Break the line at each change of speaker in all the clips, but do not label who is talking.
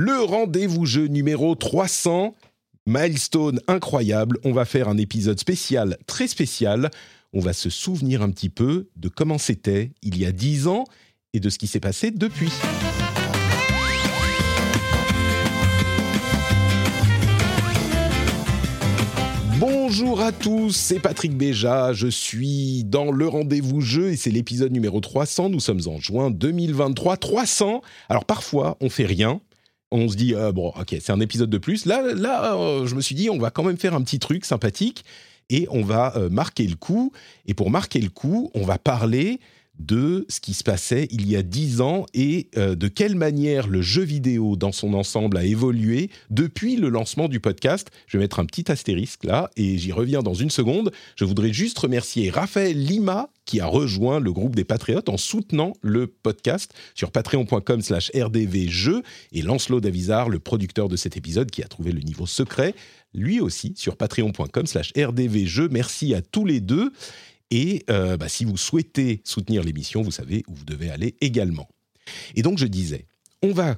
Le rendez-vous jeu numéro 300, milestone incroyable. On va faire un épisode spécial, très spécial. On va se souvenir un petit peu de comment c'était il y a 10 ans et de ce qui s'est passé depuis. Bonjour à tous, c'est Patrick Béja, je suis dans le rendez-vous jeu et c'est l'épisode numéro 300, nous sommes en juin 2023, 300, alors parfois on fait rien, on se dit, euh, bon ok c'est un épisode de plus, là, là euh, je me suis dit on va quand même faire un petit truc sympathique et on va euh, marquer le coup, et pour marquer le coup on va parler de ce qui se passait il y a dix ans et euh, de quelle manière le jeu vidéo dans son ensemble a évolué depuis le lancement du podcast. Je vais mettre un petit astérisque là et j'y reviens dans une seconde. Je voudrais juste remercier Raphaël Lima qui a rejoint le groupe des Patriotes en soutenant le podcast sur patreon.com slash rdvjeux et Lancelot Davizard, le producteur de cet épisode qui a trouvé le niveau secret, lui aussi sur patreon.com slash rdvjeux. Merci à tous les deux. Et euh, bah, si vous souhaitez soutenir l'émission, vous savez où vous devez aller également. Et donc je disais, on va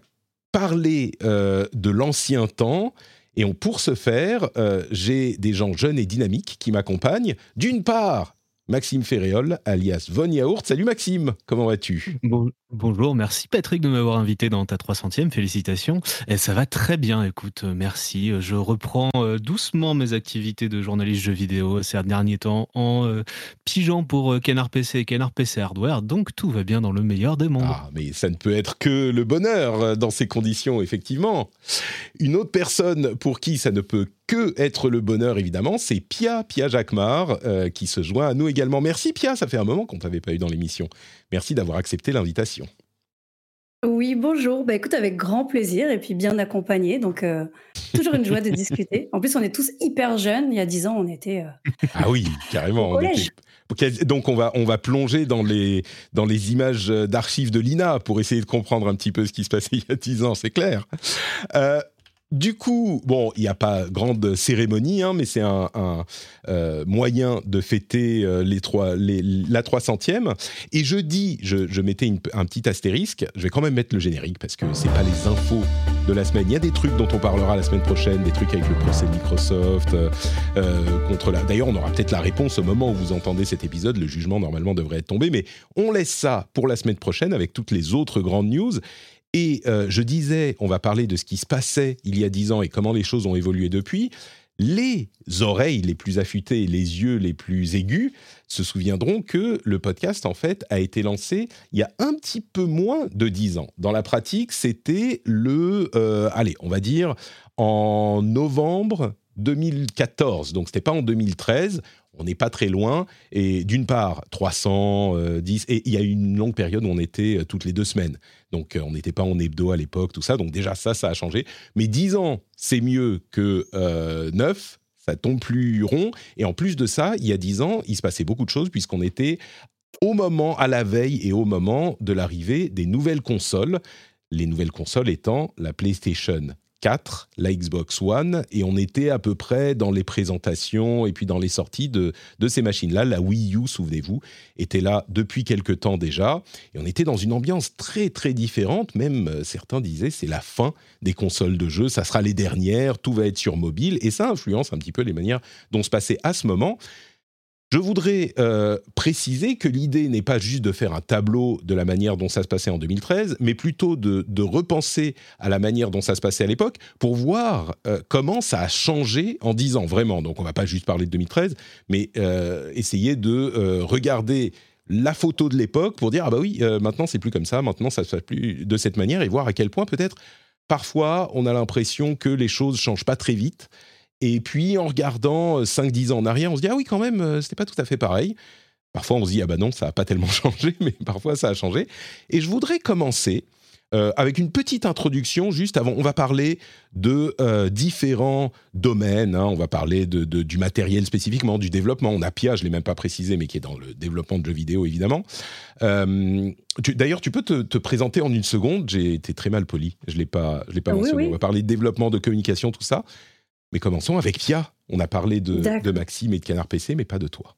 parler euh, de l'ancien temps. Et pour ce faire, euh, j'ai des gens jeunes et dynamiques qui m'accompagnent. D'une part, Maxime Ferréol, alias Von Yaourt. Salut Maxime, comment vas-tu?
Bon- bonjour, merci Patrick de m'avoir invité dans ta 300e, félicitations. Et ça va très bien, écoute, euh, merci. Je reprends euh, doucement mes activités de journaliste jeux vidéo ces derniers temps en euh, pigeant pour euh, Canard PC et Canard PC Hardware, donc tout va bien dans le meilleur des mondes.
Ah, mais ça ne peut être que le bonheur euh, dans ces conditions, effectivement. Une autre personne pour qui ça ne peut que être le bonheur, évidemment, c'est Pia, Pia Jacquemart, euh, qui se joint à nous également. Merci Pia, ça fait un moment qu'on ne t'avait pas eu dans l'émission. Merci d'avoir accepté l'invitation.
Oui, bonjour. Bah, écoute, avec grand plaisir et puis bien accompagné. Donc, euh, toujours une joie de discuter. En plus, on est tous hyper jeunes. Il y a 10 ans, on était. euh,
Ah oui, carrément.
Au
on
collège.
était- Donc on va, on va plonger dans les, dans les images d'archives de l'INA pour essayer de comprendre un petit peu ce qui se passait il y a 10 ans, c'est clair. Euh, du coup, bon, il n'y a pas grande cérémonie, hein, mais c'est un, euh, moyen de fêter euh, les trois, les, la 300e. Et je dis, je, mettais un petit astérisque, je vais quand même mettre le générique parce que c'est pas les infos de la semaine. Il y a des trucs dont on parlera la semaine prochaine, des trucs avec le procès de Microsoft, euh. D'ailleurs, on aura peut-être la réponse au moment où vous entendez cet épisode. Le jugement normalement devrait être tombé, mais on laisse ça pour la semaine prochaine avec toutes les autres grandes news. Et euh, je disais, on va parler de ce qui se passait il y a dix ans et comment les choses ont évolué depuis. Les oreilles les plus affûtées et les yeux les plus aigus se souviendront que le podcast, en fait, a été lancé il y a un petit peu moins de dix ans. Dans la pratique, c'était le, euh, allez, on va dire en novembre 2014. Donc, c'était pas en 2013. On n'est pas très loin. Et d'une part, 310. Et il y a eu une longue période où on était euh, toutes les deux semaines. Donc, euh, on n'était pas en hebdo à l'époque, tout ça. Donc, déjà, ça, ça a changé. Mais 10 ans, c'est mieux que euh, 9. Ça tombe plus rond. Et en plus de ça, il y a 10 ans, il se passait beaucoup de choses puisqu'on était au moment, à la veille et au moment de l'arrivée des nouvelles consoles. Les nouvelles consoles étant la PlayStation 4, la Xbox One, et on était à peu près dans les présentations et puis dans les sorties de, de ces machines-là. La Wii U, souvenez-vous, était là depuis quelque temps déjà, et on était dans une ambiance très très différente. Même euh, certains disaient c'est la fin des consoles de jeux, ça sera les dernières, tout va être sur mobile, et ça influence un petit peu les manières dont se passait à ce moment. Je voudrais euh, préciser que l'idée n'est pas juste de faire un tableau de la manière dont ça se passait en 2013, mais plutôt de, repenser à la manière dont ça se passait à l'époque pour voir euh, comment ça a changé en 10 ans, vraiment. Donc on va pas juste parler de 2013, mais euh, essayer de regarder la photo de l'époque pour dire ah bah oui, maintenant c'est plus comme ça, maintenant ça se passe plus de cette manière et voir à quel point peut-être parfois on a l'impression que les choses changent pas très vite. Et puis en regardant 5-10 ans en arrière, on se dit ah oui quand même, euh, c'était pas tout à fait pareil. Parfois, on se dit, ah bah non, ça n'a pas tellement changé, mais parfois, ça a changé. Et je voudrais commencer euh, avec une petite introduction juste avant. On va parler de euh, différents domaines. Hein. On va parler de, du matériel spécifiquement, du développement. On a Pia, je l'ai même pas précisé, mais qui est dans le développement de jeux vidéo évidemment. Euh, D'ailleurs, tu peux te, te, présenter en une seconde. J'ai été très mal poli. Je l'ai pas, je l'ai pas mentionné. On va parler de développement, de communication, tout ça. Mais commençons avec Pia. On a parlé de, de Maxime et de Canard PC, mais pas de toi.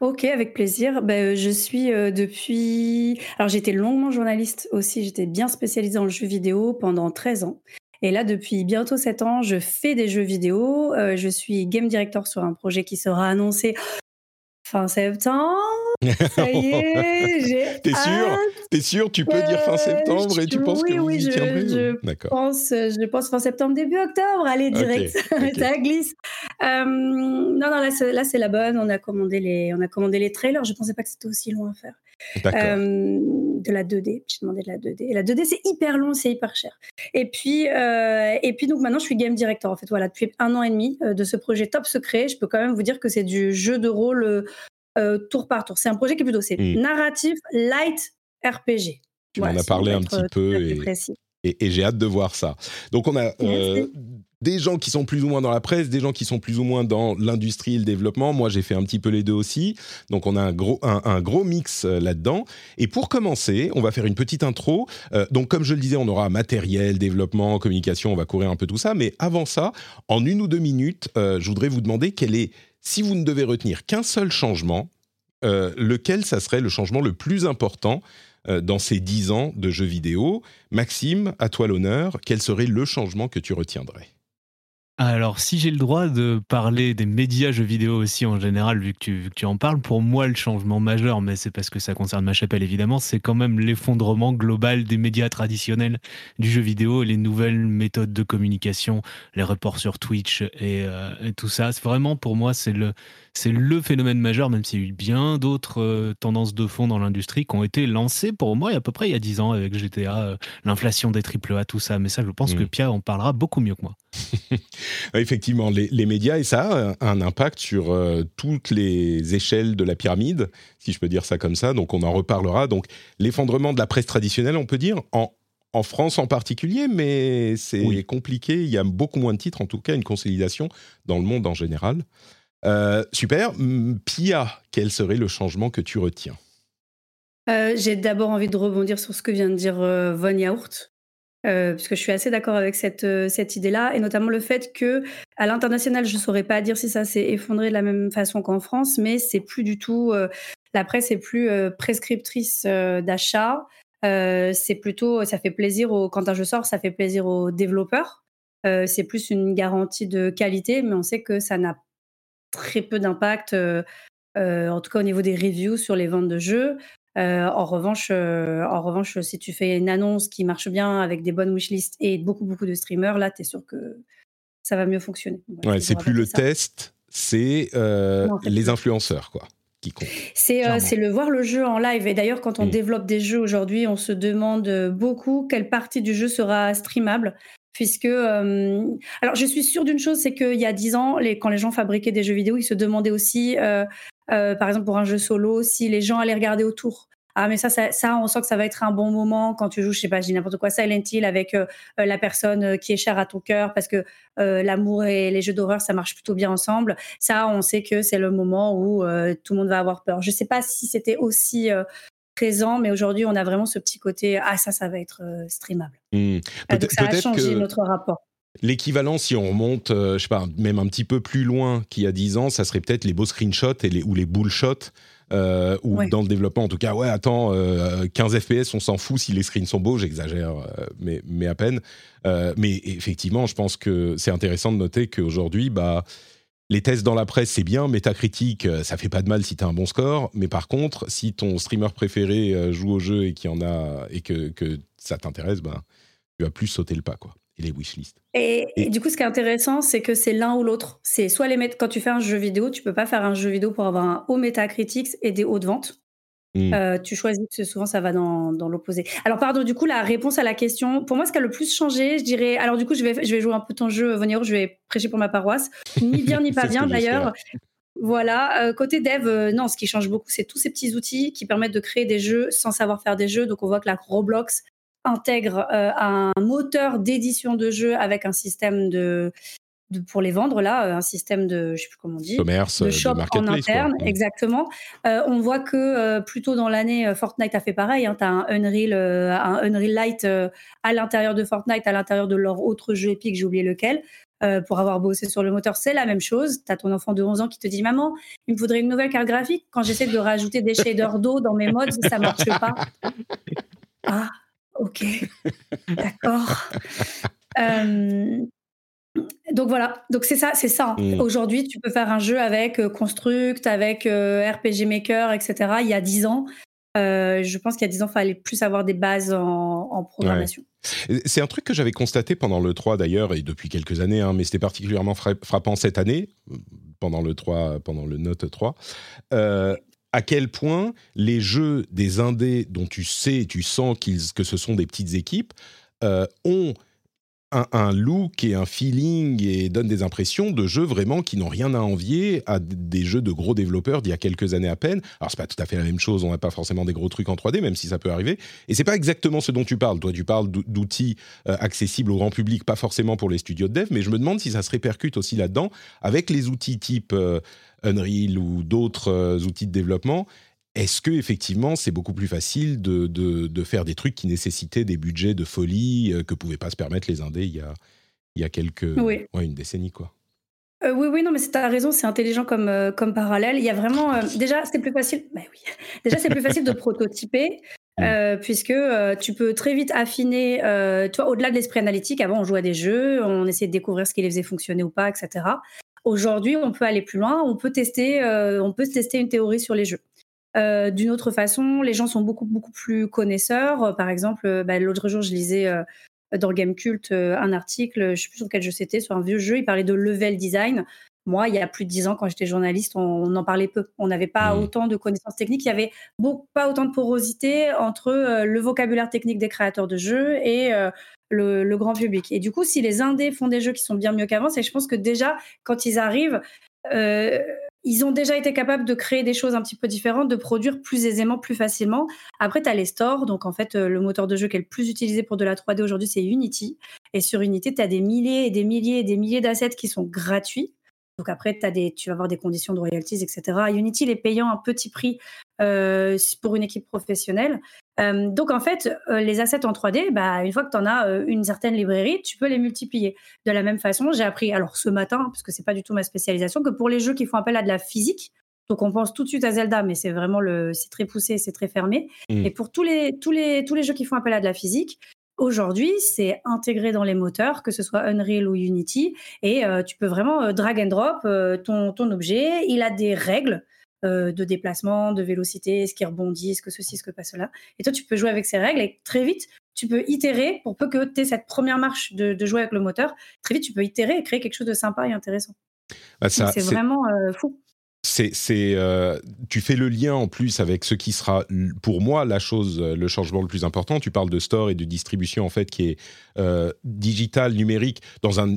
OK, avec plaisir. Ben, je suis, euh, depuis alors j'étais longuement journaliste aussi, j'étais bien spécialisée dans le jeu vidéo pendant 13 ans et là, depuis bientôt 7 ans, je fais des jeux vidéo. Euh, je suis game director sur un projet qui sera annoncé fin septembre. Ça y est, j'ai
T'es sûr? T'es sûr? Tu peux dire fin septembre et tu penses que vous y tiendrez
je, pense, je pense fin septembre, début octobre. Allez, direct, ça glisse. Euh, non, non, là, c'est la bonne. On a, commandé les, on a commandé les trailers. Je pensais pas que c'était aussi long à faire. Euh, de la 2D. J'ai demandé de la 2D. Et la 2D, c'est hyper long, c'est hyper cher. Et puis, euh, et puis donc maintenant, je suis game director. En fait, voilà, depuis un an et demi de ce projet top secret. Je peux quand même vous dire que c'est du jeu de rôle euh, tour par tour. C'est un projet qui est plutôt c'est hmm. narratif, light, RPG.
Tu m'en as parlé un petit peu et, et, j'ai hâte de voir ça. Donc on a euh, des gens qui sont plus ou moins dans la presse, des gens qui sont plus ou moins dans l'industrie et le développement. Moi, j'ai fait un petit peu les deux aussi. Donc, on a un gros, un, gros mix euh, là-dedans. Et pour commencer, on va faire une petite intro. donc, comme je le disais, on aura matériel, développement, communication, on va courir un peu tout ça. Mais avant ça, en une ou deux minutes, je voudrais vous demander quel est si vous ne devez retenir qu'un seul changement, euh, lequel ça serait le changement le plus important euh, dans ces dix ans de jeux vidéo Maxime, à toi l'honneur, quel serait le changement que tu retiendrais?
Alors, si j'ai le droit de parler des médias jeux vidéo aussi en général, vu que tu, tu en parles, pour moi, le changement majeur, mais c'est parce que ça concerne ma chapelle évidemment, c'est quand même l'effondrement global des médias traditionnels du jeu vidéo et les nouvelles méthodes de communication, les reports sur Twitch et, euh, et tout ça. C'est vraiment, pour moi, c'est le, c'est le phénomène majeur, même s'il y a eu bien d'autres euh, tendances de fond dans l'industrie qui ont été lancées pour moi, il y a à peu près il y a 10 ans avec GTA, euh, l'inflation des AAA, tout ça. Mais ça, je pense que mm. Pierre en parlera beaucoup mieux que moi.
Effectivement, les, médias, et ça a un impact sur euh, toutes les échelles de la pyramide, si je peux dire ça comme ça. Donc on en reparlera. Donc l'effondrement de la presse traditionnelle, on peut dire, en, en France en particulier, mais c'est compliqué. Il y a beaucoup moins de titres, en tout cas une consolidation dans le monde en général. Euh, super. Pia, quel serait le changement que tu retiens?
Euh, J'ai d'abord envie de rebondir sur ce que vient de dire euh, Von Yaourt. Puisque je suis assez d'accord avec cette, cette idée-là, et notamment le fait que à l'international, je ne saurais pas dire si ça s'est effondré de la même façon qu'en France, mais c'est plus du tout la presse est plus prescriptrice d'achat. c'est plutôt, ça fait plaisir au, quand un jeu sort, ça fait plaisir aux développeurs. c'est plus une garantie de qualité, mais on sait que ça n'a très peu d'impact, euh, euh, en tout cas au niveau des reviews sur les ventes de jeux. Euh, en revanche, en revanche, si tu fais une annonce qui marche bien avec des bonnes wishlists et beaucoup beaucoup de streamers, là, tu es sûr que ça va mieux fonctionner.
ouais, c'est plus le test, c'est les influenceurs, quoi.
C'est le voir le jeu en live. Et d'ailleurs, quand on mmh. développe des jeux aujourd'hui, on se demande beaucoup quelle partie du jeu sera streamable puisque euh, alors je suis sûre d'une chose, c'est qu'il y a dix ans, les, quand les gens fabriquaient des jeux vidéo, ils se demandaient aussi, euh, euh, par exemple pour un jeu solo, si les gens allaient regarder autour. Ah mais ça, ça, ça, on sent que ça va être un bon moment quand tu joues, je sais pas, je dis n'importe quoi, Silent Hill avec la personne qui est chère à ton cœur, parce que l'amour et les jeux d'horreur, ça marche plutôt bien ensemble. Ça, on sait que c'est le moment où tout le monde va avoir peur. Je sais pas si c'était aussi présent, mais aujourd'hui, on a vraiment ce petit côté ah ça, ça va être euh, streamable.
Euh, donc ça a changé notre rapport. L'équivalent, si on remonte, euh, je sais pas, même un petit peu plus loin qu'il y a 10 ans, ça serait peut-être les beaux screenshots et les, ou les bullshots. Euh, ou dans le développement, en tout cas, ouais, attends, 15 FPS, on s'en fout si les screens sont beaux, j'exagère, mais, mais à peine. mais effectivement, je pense que c'est intéressant de noter qu'aujourd'hui, bah, les tests dans la presse, c'est bien. Métacritique, euh, ça fait pas de mal si tu as un bon score. Mais par contre, si ton streamer préféré euh, joue au jeu et qu'il y en a et que, ça t'intéresse, ben, tu vas plus sauter le pas, quoi. Et les wishlists.
Et, et, du coup, ce qui est intéressant, c'est que c'est l'un ou l'autre. C'est soit les quand tu fais un jeu vidéo, tu peux pas faire un jeu vidéo pour avoir un haut Metacritic et des hauts de vente. Mmh. Euh, tu choisis, que souvent ça va dans, dans l'opposé. Alors, pardon, du coup, la réponse à la question, pour moi, ce qui a le plus changé, je dirais. Alors, du coup, je vais, je vais jouer un peu ton jeu, venir, je vais prêcher pour ma paroisse. Ni bien, ni pas bien, d'ailleurs. Voilà. côté dev, non, ce qui change beaucoup, c'est tous ces petits outils qui permettent de créer des jeux sans savoir faire des jeux. Donc, on voit que la Roblox intègre un moteur d'édition de jeux avec un système de, pour les vendre là, euh, un système de, je sais plus comment on dit,
commerce,
de shop en interne, exactement. Euh, on voit que euh, plus tôt dans l'année, Fortnite a fait pareil. Hein, tu as un Unreal, un Unreal Light à l'intérieur de Fortnite, à l'intérieur de leur autre jeu épique, j'ai oublié lequel. pour avoir bossé sur le moteur, c'est la même chose. Tu as ton enfant de 11 ans qui te dit Maman, il me faudrait une nouvelle carte graphique. Quand j'essaie de rajouter des shaders d'eau dans mes modes, ça marche pas. Ah, ok, d'accord. Donc voilà, donc c'est ça, c'est ça. Mmh. Aujourd'hui, tu peux faire un jeu avec euh, Construct, avec euh, RPG Maker, etc. Il y a 10 ans, euh, je pense qu'il y a 10 ans, il fallait plus avoir des bases en, programmation.
C'est un truc que j'avais constaté pendant le 3 d'ailleurs, et depuis quelques années, hein, mais c'était particulièrement frappant cette année, pendant le 3, pendant le Note 3. À quel point les jeux des indés dont tu sais, tu sens que ce sont des petites équipes, ont un, look et un feeling et donne des impressions de jeux vraiment qui n'ont rien à envier à des jeux de gros développeurs d'il y a quelques années à peine. Alors c'est pas tout à fait la même chose, on n'a pas forcément des gros trucs en 3D, même si ça peut arriver. Et c'est pas exactement ce dont tu parles. Toi, tu parles d'outils euh, accessibles au grand public, pas forcément pour les studios de dev, mais je me demande si ça se répercute aussi là-dedans avec les outils type euh, Unreal ou d'autres euh, outils de développement est-ce que effectivement c'est beaucoup plus facile de, de, faire des trucs qui nécessitaient des budgets de folie euh, que pouvaient pas se permettre les indés il y a, il y a quelques ouais, une décennie quoi?
Euh, oui, oui, non, mais tu as raison, c'est intelligent comme, euh, comme parallèle. Il y a vraiment. déjà, c'est plus facile. Bah oui. Déjà, c'est plus facile de prototyper. Puisque tu peux très vite affiner, toi, au-delà de l'esprit analytique, avant on jouait à des jeux, on essayait de découvrir ce qui les faisait fonctionner ou pas, etc. Aujourd'hui, on peut aller plus loin, on peut tester, on peut tester une théorie sur les jeux. Euh, d'une autre façon, les gens sont beaucoup beaucoup plus connaisseurs. Euh, par exemple, euh, bah, l'autre jour, je lisais dans Game Cult un article, je sais plus sur quel jeu c'était, sur un vieux jeu. Il parlait de level design. Moi, il y a plus de dix ans, quand j'étais journaliste, on, en parlait peu. On n'avait pas mmh. autant de connaissances techniques. Il y avait pas autant de porosité entre le vocabulaire technique des créateurs de jeux et le, grand public. Et du coup, si les indés font des jeux qui sont bien mieux qu'avant, c'est je pense que déjà, quand ils arrivent, ils ont déjà été capables de créer des choses un petit peu différentes, de produire plus aisément, plus facilement. Après, tu as les stores. Donc, en fait, euh, le moteur de jeu qui est le plus utilisé pour de la 3D aujourd'hui, c'est Unity. Et sur Unity, tu as des milliers et des milliers et des milliers d'assets qui sont gratuits. Donc après, as des, tu vas avoir des conditions de royalties, etc. Unity, il est payant un petit prix euh, pour une équipe professionnelle. Euh, donc en fait, euh, les assets en 3D, bah, une fois que tu en as une certaine librairie, tu peux les multiplier. De la même façon, j'ai appris, alors ce matin, parce que c'est pas du tout ma spécialisation, que pour les jeux qui font appel à de la physique, donc on pense tout de suite à Zelda, mais c'est vraiment le, c'est très poussé, c'est très fermé. Mmh. Et pour tous les, tous les, tous les jeux qui font appel à de la physique, Aujourd'hui, c'est intégré dans les moteurs, que ce soit Unreal ou Unity, et euh, tu peux vraiment euh, drag and drop euh, ton, ton objet. Il a des règles de déplacement, de vélocité, ce qui rebondit, ce que ceci, ce que pas cela. Et toi, tu peux jouer avec ces règles et très vite, tu peux itérer pour peu que tu aies cette première marche de, de, jouer avec le moteur. Très vite, tu peux itérer et créer quelque chose de sympa et intéressant. Bah, c'est vraiment fou
c'est, euh, tu fais le lien en plus avec ce qui sera pour moi la chose, le changement le plus important. Tu parles de store et de distribution en fait qui est euh, digital, numérique, dans un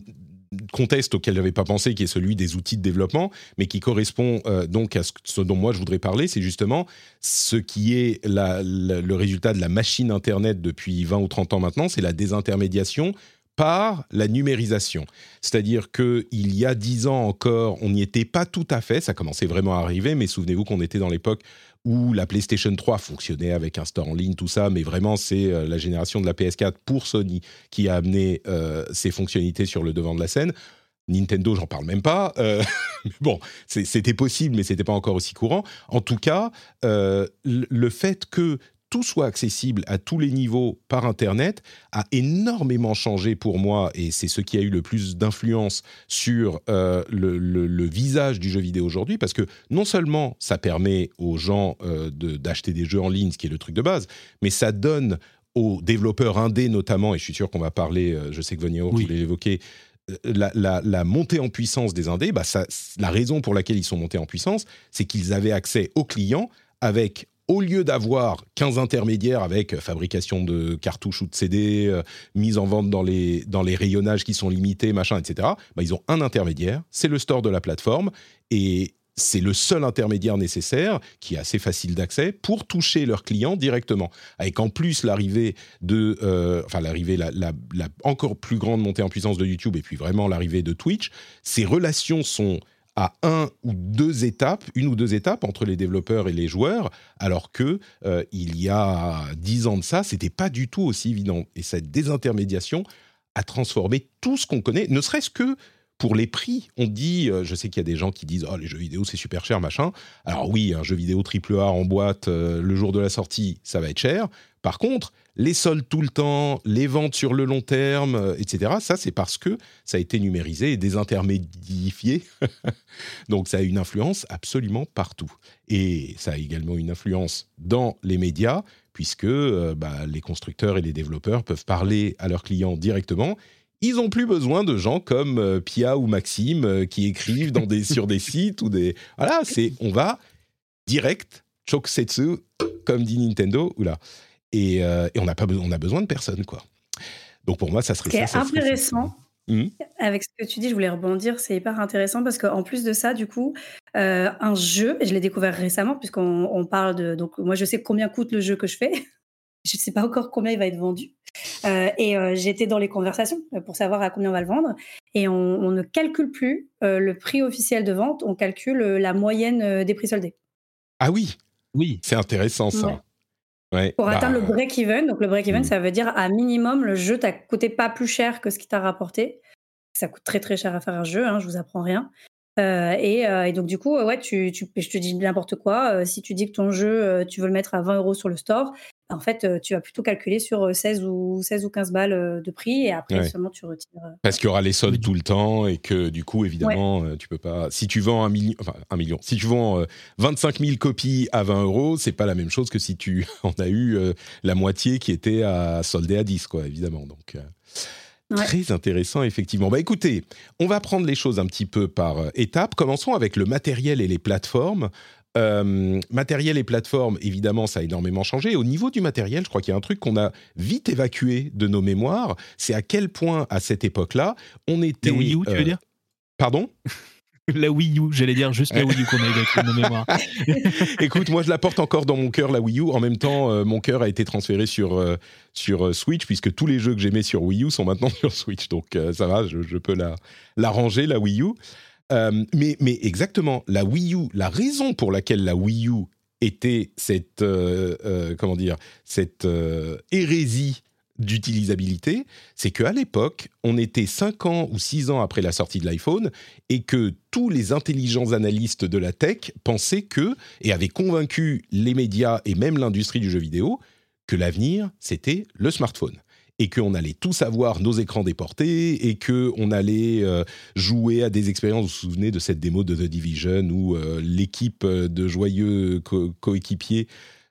contexte auquel je n'avais pas pensé, qui est celui des outils de développement, mais qui correspond euh, donc à ce, dont moi je voudrais parler, c'est justement ce qui est le résultat de la machine Internet depuis 20 ou 30 ans maintenant, c'est la désintermédiation par la numérisation. C'est-à-dire qu'il y a dix ans encore, on n'y était pas tout à fait, ça commençait vraiment à arriver, mais souvenez-vous qu'on était dans l'époque où la PlayStation 3 fonctionnait avec un store en ligne, tout ça, mais vraiment c'est euh, la génération de la PS4 pour Sony qui a amené euh, ces fonctionnalités sur le devant de la scène. Nintendo, j'en parle même pas. Euh, bon, c'était possible, mais c'était pas encore aussi courant. En tout cas, le fait que tout soit accessible à tous les niveaux par Internet a énormément changé pour moi et c'est ce qui a eu le plus d'influence sur euh, le, visage du jeu vidéo aujourd'hui parce que non seulement ça permet aux gens euh, d'acheter des jeux en ligne, ce qui est le truc de base, mais ça donne aux développeurs indés notamment, et je suis sûr qu'on va parler, euh, je sais que Vonio oui. voulait l'évoquer, la, la, montée en puissance des indés, bah ça, la raison pour laquelle ils sont montés en puissance, c'est qu'ils avaient accès aux clients avec au lieu d'avoir 15 intermédiaires avec fabrication de cartouches ou de CD, euh, mise en vente dans les, dans les rayonnages qui sont limités, machin, etc., bah, ils ont un intermédiaire, c'est le store de la plateforme, et c'est le seul intermédiaire nécessaire, qui est assez facile d'accès, pour toucher leurs clients directement. Avec en plus l'arrivée de, euh, enfin l'arrivée, la, la, encore plus grande montée en puissance de YouTube, et puis vraiment l'arrivée de Twitch, ces relations sont à un ou deux étapes, une ou deux étapes entre les développeurs et les joueurs, alors que euh, il y a dix ans de ça, c'était pas du tout aussi évident. Et cette désintermédiation a transformé tout ce qu'on connaît, ne serait-ce que pour les prix, on dit, euh, je sais qu'il y a des gens qui disent, oh les jeux vidéo c'est super cher, machin. Alors oui, un jeu vidéo AAA en boîte euh, le jour de la sortie, ça va être cher. Par contre, les soldes tout le temps, les ventes sur le long terme, euh, etc., ça c'est parce que ça a été numérisé et désintermédifié. Donc ça a une influence absolument partout. Et ça a également une influence dans les médias, puisque bah, les constructeurs et les développeurs peuvent parler à leurs clients directement ils n'ont plus besoin de gens comme euh, Pia ou Maxime euh, qui écrivent sur des sites ou des. Voilà, c'est on va direct, choksetsu, comme dit Nintendo, oula. Et, euh, et on n'a pas besoin, on a besoin de personne, quoi. Donc pour moi, ça serait
ça. C'est intéressant. Hum. Avec ce que tu dis, je voulais rebondir, c'est hyper intéressant parce qu'en plus de ça, du coup, un jeu, et je l'ai découvert récemment, puisqu'on on parle de. Donc, moi, je sais combien coûte le jeu que je fais. je ne sais pas encore combien il va être vendu. Euh, et euh, j'étais dans les conversations euh, pour savoir à combien on va le vendre. Et on, ne calcule plus le prix officiel de vente, on calcule la moyenne des prix soldés.
Ah oui, oui, c'est intéressant ça.
Pour bah, atteindre le break-even, donc le break-even, hmm. ça veut dire à minimum le jeu t'a coûté pas plus cher que ce qui t'a rapporté. Ça coûte très très cher à faire un jeu, hein, je vous apprends rien. Et, donc du coup, ouais, tu, tu, je te dis n'importe quoi. si tu dis que ton jeu, tu veux le mettre à 20 euros sur le store, en fait, euh, tu vas plutôt calculer sur 16 euh, ou, 16 ou 15 balles euh, de prix et après seulement tu retires.
Parce qu'il y aura les soldes tout le temps et que du coup, évidemment, tu peux pas. Si tu vends un million, enfin un million, si tu vends 25 000 copies à 20 euros, c'est pas la même chose que si tu en as eu la moitié qui était à solder à 10, quoi, évidemment. Donc. Très intéressant, effectivement. Bah écoutez, on va prendre les choses un petit peu par étapes. Commençons avec le matériel et les plateformes. Euh, matériel et plateforme, évidemment, ça a énormément changé. Au niveau du matériel, je crois qu'il y a un truc qu'on a vite évacué de nos mémoires. C'est à quel point, à cette époque-là, on était.
La Wii U, tu veux euh, dire?
Pardon?
La Wii U, j'allais dire juste la Wii U qu'on a de nos mémoires.
Écoute, moi je la porte encore dans mon cœur, la Wii U. En même temps, euh, mon cœur a été transféré sur, sur Switch, puisque tous les jeux que j'aimais sur Wii U sont maintenant sur Switch. Donc ça va, je, je peux la, la ranger, la Wii U. Euh, mais, mais exactement, la Wii U, la raison pour laquelle la Wii U était cette, euh, euh, comment dire, cette hérésie d'utilisabilité, c'est qu'à l'époque, on était 5 ans ou 6 ans après la sortie de l'iPhone et que tous les intelligents analystes de la tech pensaient que, et avaient convaincu les médias et même l'industrie du jeu vidéo, que l'avenir, c'était le smartphone et qu'on allait tous avoir nos écrans déportés et qu'on allait euh, jouer à des expériences. Vous vous souvenez de cette démo de The Division où euh, l'équipe de joyeux coéquipiers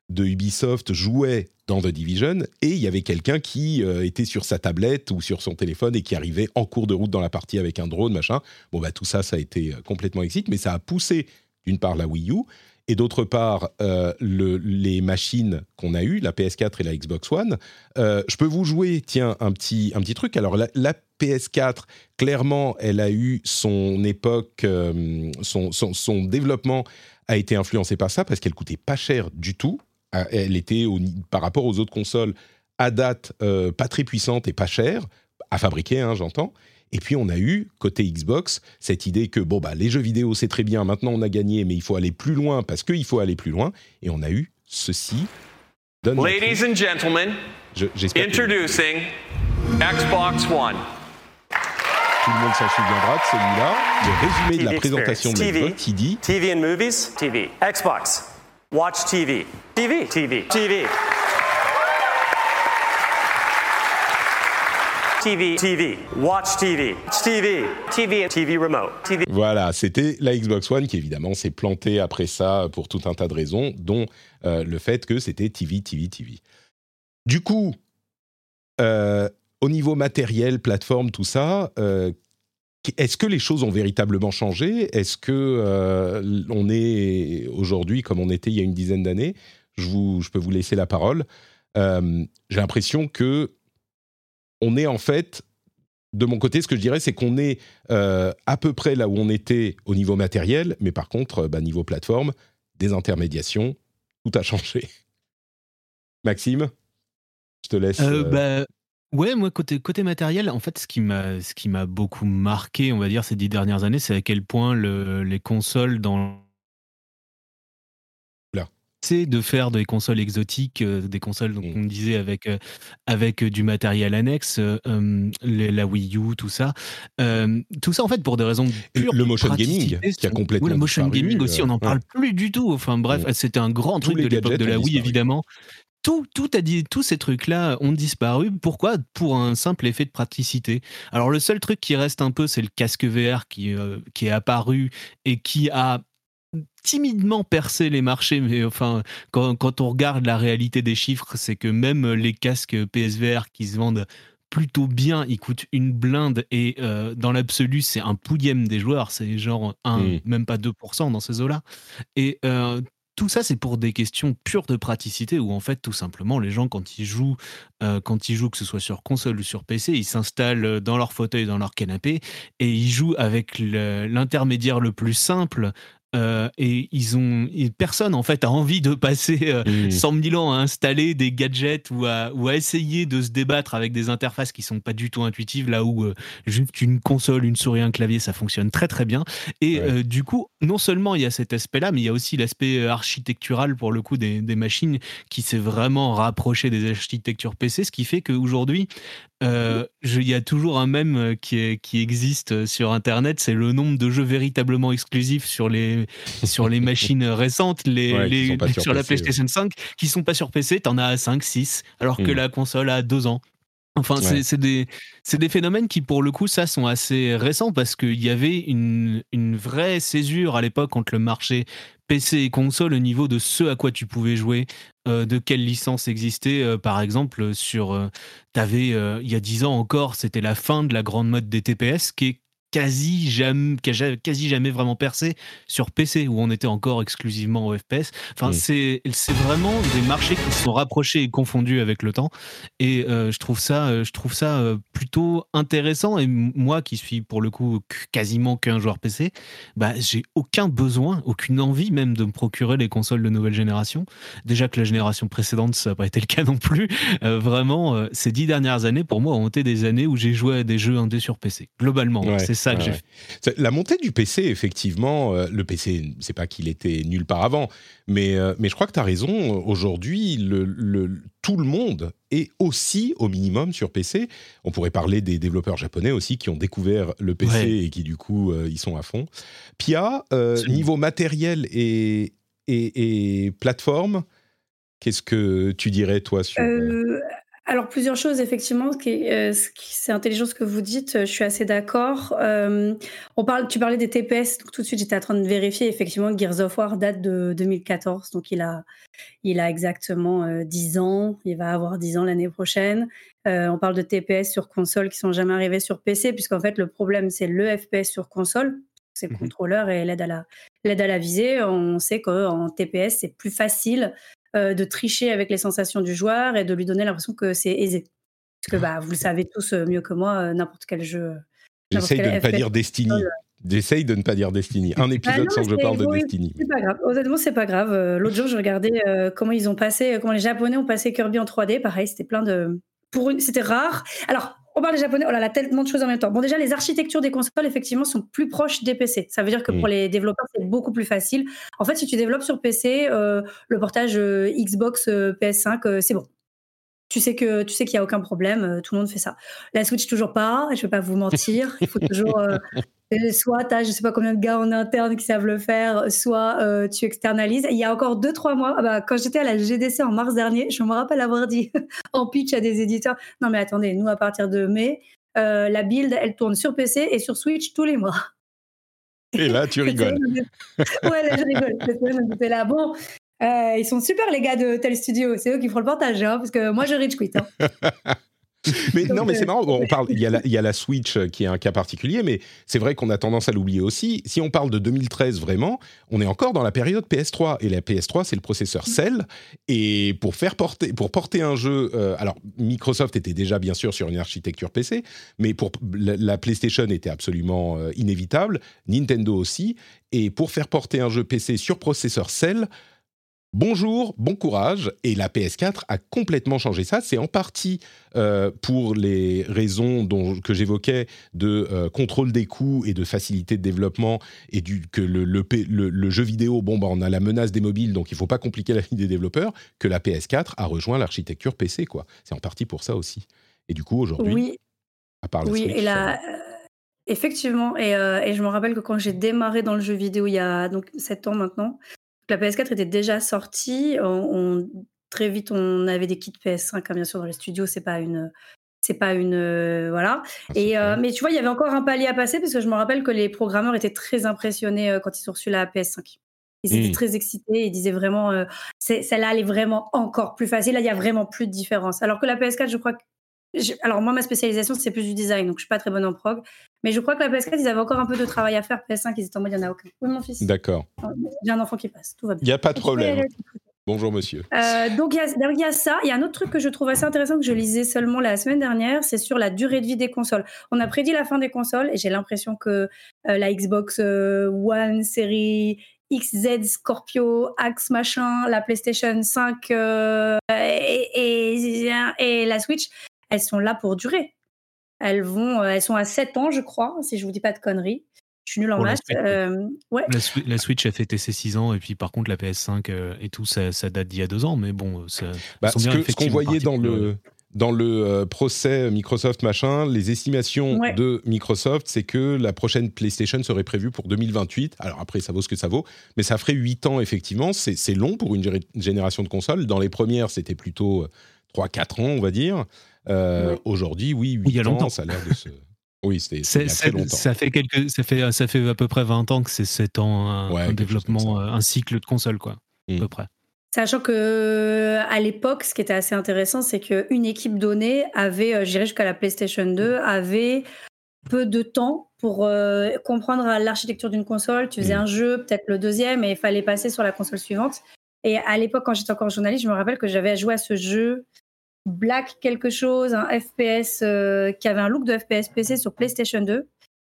de Ubisoft jouait dans The Division et il y avait quelqu'un qui euh, était sur sa tablette ou sur son téléphone et qui arrivait en cours de route dans la partie avec un drone, machin. Bon, bah tout ça, ça a été complètement excité, mais ça a poussé d'une part la Wii U et d'autre part euh, les machines qu'on a eues, la PS4 et la Xbox One. Euh, je peux vous jouer, tiens, un petit, un petit truc. Alors la, PS4, clairement, elle a eu son époque, euh, son, son, développement a été influencé par ça parce qu'elle coûtait pas cher du tout. Elle était, par rapport aux autres consoles, à date, pas très puissante et pas chère, à fabriquer, hein, j'entends. Et puis on a eu, côté Xbox, cette idée que bon, bah, les jeux vidéo, c'est très bien, maintenant on a gagné, mais il faut aller plus loin parce qu'il faut aller plus loin. Et on a eu ceci.
Ladies and gentlemen, introducing Xbox One.
Tout le monde s'en souviendra de celui-là. Le résumé de la présentation de Xbox qui dit
TV and movies, TV. Xbox, watch TV. TV, TV, TV. TV, TV, watch TV, TV, TV, TV remote, TV.
Voilà, c'était la Xbox One qui évidemment s'est plantée après ça pour tout un tas de raisons, dont euh, le fait que c'était TV, TV, TV. Du coup, euh, au niveau matériel, plateforme, tout ça, euh, est-ce que les choses ont véritablement changé? Est-ce que on est aujourd'hui comme on était il y a une dizaine d'années? Je, je peux vous laisser la parole. J'ai l'impression que on est en fait de mon côté, ce que je dirais, c'est qu'on est, à peu près là où on était au niveau matériel, mais par contre, bah, niveau plateforme, des intermédiations, tout a changé. Maxime, je te laisse.
Bah, Ouais, moi côté côté matériel, en fait, ce qui m'a ce qui m'a beaucoup marqué, on va dire ces dix dernières années, c'est à quel point le, les consoles dans c'est de faire des consoles exotiques, euh, des consoles donc mmh. on disait avec euh, avec du matériel annexe, euh, la Wii U, tout ça, tout ça en fait pour des raisons
pures le motion gaming qui a complètement
le motion gaming aussi, on n'en parle plus du tout. Enfin bref, mmh. c'était un grand truc de l'époque de la Wii évidemment tout, tout a dit, tous ces trucs-là ont disparu. Pourquoi? Pour un simple effet de praticité. Alors le seul truc qui reste un peu, c'est le casque VR qui, euh, qui est apparu et qui a timidement percé les marchés, mais enfin, quand, quand on regarde la réalité des chiffres, c'est que même les casques PSVR qui se vendent plutôt bien, ils coûtent une blinde et euh, dans l'absolu, c'est un pouillème des joueurs, c'est genre un, mmh. même pas 2% dans ces eaux-là. Et euh, tout ça, c'est pour des questions pures de praticité où en fait, tout simplement, les gens quand ils jouent, euh, quand ils jouent, que ce soit sur console ou sur PC, ils s'installent dans leur fauteuil, dans leur canapé et ils jouent avec l'intermédiaire le plus simple euh, et ils ont personne en fait a envie de passer euh, 100 mmh. 000 ans à installer des gadgets ou à, ou à essayer de se débattre avec des interfaces qui sont pas du tout intuitives là où euh, juste une console, une souris, un clavier ça fonctionne très très bien et euh, du coup non seulement il y a cet aspect là mais il y a aussi l'aspect architectural pour le coup des, des machines qui s'est vraiment rapproché des architectures PC ce qui fait qu'aujourd'hui il y a toujours un mème euh, qui, qui existe euh, sur Internet, c'est le nombre de jeux véritablement exclusifs sur les, sur les machines récentes, les, les sur, la PlayStation 5, qui sont pas sur PC, t'en as 5, 6, alors que hmm. la console a 2 ans. Enfin, c'est des, des, phénomènes qui, pour le coup, ça, sont assez récents parce qu'il y avait une, une vraie césure à l'époque entre le marché PC et console au niveau de ce à quoi tu pouvais jouer, euh, de quelle licence existait. Euh, par exemple, sur, euh, t'avais il y a 10 ans encore, c'était la fin de la grande mode des TPS qui est quasi jamais, quasi jamais vraiment percé sur PC où on était encore exclusivement au FPS. Enfin, mm. c'est c'est vraiment des marchés qui se sont rapprochés et confondus avec le temps. Et euh, je trouve ça, euh, je trouve ça euh, plutôt intéressant. Et moi, qui suis pour le coup quasiment qu'un joueur PC, bah j'ai aucun besoin, aucune envie même de me procurer les consoles de nouvelle génération. Déjà que la génération précédente, ça n'a pas été le cas non plus. vraiment, ces dix dernières années, pour moi, ont été des années où j'ai joué à des jeux indés sur PC. Globalement, c'est ça que j'ai
La montée du PC, effectivement, euh, le PC, c'est pas qu'il était nul par avant, mais, euh, mais je crois que tu as raison. Aujourd'hui, le, tout le monde est aussi au minimum sur PC. On pourrait parler des développeurs japonais aussi qui ont découvert le PC et qui, du coup, euh, ils sont à fond. Pia, niveau matériel et, et, et plateforme, qu'est-ce que tu dirais, toi, sur.
Alors plusieurs choses effectivement, euh, c'est intelligent ce que vous dites, je suis assez d'accord. Euh, on parle tu parlais des TPS, donc tout de suite j'étais en train de vérifier effectivement Gears of War date de 2014, donc il a il a exactement, 10 euh, ans, il va avoir 10 ans l'année prochaine. on parle de TPS sur console qui sont jamais arrivés sur PC puisqu'en fait le problème c'est le FPS sur console, c'est le mmh contrôleur et l'aide à la l'aide à la visée. On sait qu'en TPS c'est plus facile euh, de tricher avec les sensations du joueur et de lui donner l'impression que c'est aisé. Parce que bah, vous le savez tous euh, mieux que moi, euh, n'importe quel jeu.
J'essaye de ne pas dire Destiny. J'essaye de ne pas dire Destiny. Un ah épisode sans que je parle de Destiny.
C'est pas grave. Honnêtement, c'est pas grave. L'autre jour, je regardais comment ils ont passé, comment les Japonais ont passé Kirby en 3D. Pareil, c'était plein de. Pour une, c'était rare. Alors, on parle des japonais, oh là là, tellement de choses en même temps. Bon, déjà, les architectures des consoles, effectivement, sont plus proches des PC. Ça veut dire que pour les développeurs, c'est beaucoup plus facile. En fait, si tu développes sur PC, euh, le portage euh, Xbox, euh, PS5, c'est bon. Tu sais que tu sais qu'il n'y a aucun problème, tout le monde fait ça. La Switch, toujours pas, je ne vais pas vous mentir. Il faut toujours soit tu as je sais pas combien de gars en interne qui savent le faire, soit euh, tu externalises. Il y a encore deux trois mois, ah bah, quand j'étais à la GDC en mars dernier, je me rappelle avoir dit en pitch à des éditeurs, non mais attendez, nous à partir de mai, euh, la build elle tourne sur PC et sur Switch tous les mois.
Et là tu rigoles.
ouais là je rigole. là bon. Euh, ils sont super les gars de tel studio, c'est eux qui feront le portage, hein, parce que moi je rich quit. Hein.
mais non, mais c'est marrant. on parle, il y, a la, il y a la Switch qui est un cas particulier, mais c'est vrai qu'on a tendance à l'oublier aussi. Si on parle de 2013 vraiment, on est encore dans la période PS3 et la PS3 c'est le processeur Cell et pour faire porter, pour porter un jeu, euh, alors Microsoft était déjà bien sûr sur une architecture PC, mais pour la, la PlayStation était absolument euh, inévitable, Nintendo aussi, et pour faire porter un jeu PC sur processeur Cell, Bonjour, bon courage. Et la PS4 a complètement changé ça. C'est en partie euh, pour les raisons dont, que j'évoquais de euh, contrôle des coûts et de facilité de développement et du, que le, le, jeu vidéo, bon, bah, on a la menace des mobiles, donc il ne faut pas compliquer la vie des développeurs, que la PS4 a rejoint l'architecture PC. quoi. C'est en partie pour ça aussi. Et du coup, aujourd'hui,
oui.
à part la
oui,
Switch,
et la... Effectivement, et, euh, et, je me rappelle que quand j'ai démarré dans le jeu vidéo il y a donc 7 ans maintenant, la PS4 était déjà sortie. On, très vite, on avait des kits PS5, hein, bien sûr, dans les studios. C'est pas une, c'est pas une, euh, voilà. Ah, et euh, mais tu vois, il y avait encore un palier à passer parce que je me rappelle que les programmeurs étaient très impressionnés euh, quand ils ont reçu la PS5. Ils étaient mmh. très excités. Ils disaient vraiment, celle-là, elle est vraiment encore plus facile. Là, il y a vraiment plus de différence. Alors que la PS4, je crois que alors moi, ma spécialisation, c'est plus du design, donc je suis pas très bonne en prog. Mais je crois que la PS4, ils avaient encore un peu de travail à faire. PS5, ils étaient en mode, il n'y en a aucun. Oui, mon fils.
D'accord.
A un enfant qui passe, tout va bien.
Il n'y a pas de problème. Bonjour monsieur.
Euh, donc il y, a ça. Il y a un autre truc que je trouve assez intéressant que je lisais seulement la semaine dernière, c'est sur la durée de vie des consoles. On a prédit la fin des consoles et j'ai l'impression que euh, la Xbox euh, One série XZ Scorpio, Axe machin, la PlayStation 5 et, et, la Switch, elles sont là pour durer. Elles vont, euh, elles sont à 7 ans, je crois, si je vous dis pas de conneries. Je suis nulle en maths. Euh, ouais.
la, Switch a fêté ses 6 ans et puis par contre la PS5 euh, et tout ça, date d'il y a 2 ans, mais bon, ça,
bah, ce qu'on voyait dans le dans le procès Microsoft machin, les estimations de Microsoft, c'est que la prochaine PlayStation serait prévue pour 2028. Alors après, ça vaut ce que ça vaut, mais ça ferait 8 ans effectivement. C'est long pour une génération de consoles. Dans les premières, c'était plutôt 3-4 ans, on va dire. Euh, aujourd'hui, oui, 8 il y a longtemps. ça a l'air de se. Oui, c'était très longtemps.
Ça fait, quelques, ça, fait, ça fait à peu près 20 ans que c'est 7 ans un, développement, euh, un cycle de console, quoi, à peu mmh. près.
Sachant que à l'époque, ce qui était assez intéressant, c'est qu'une équipe donnée avait, euh, je dirais jusqu'à la PlayStation 2, avait peu de temps pour comprendre l'architecture d'une console. Tu faisais mmh. un jeu, peut-être le deuxième, et il fallait passer sur la console suivante. Et à l'époque, quand j'étais encore journaliste, je me rappelle que j'avais joué à ce jeu Black quelque chose, un FPS euh, qui avait un look de FPS PC sur PlayStation 2.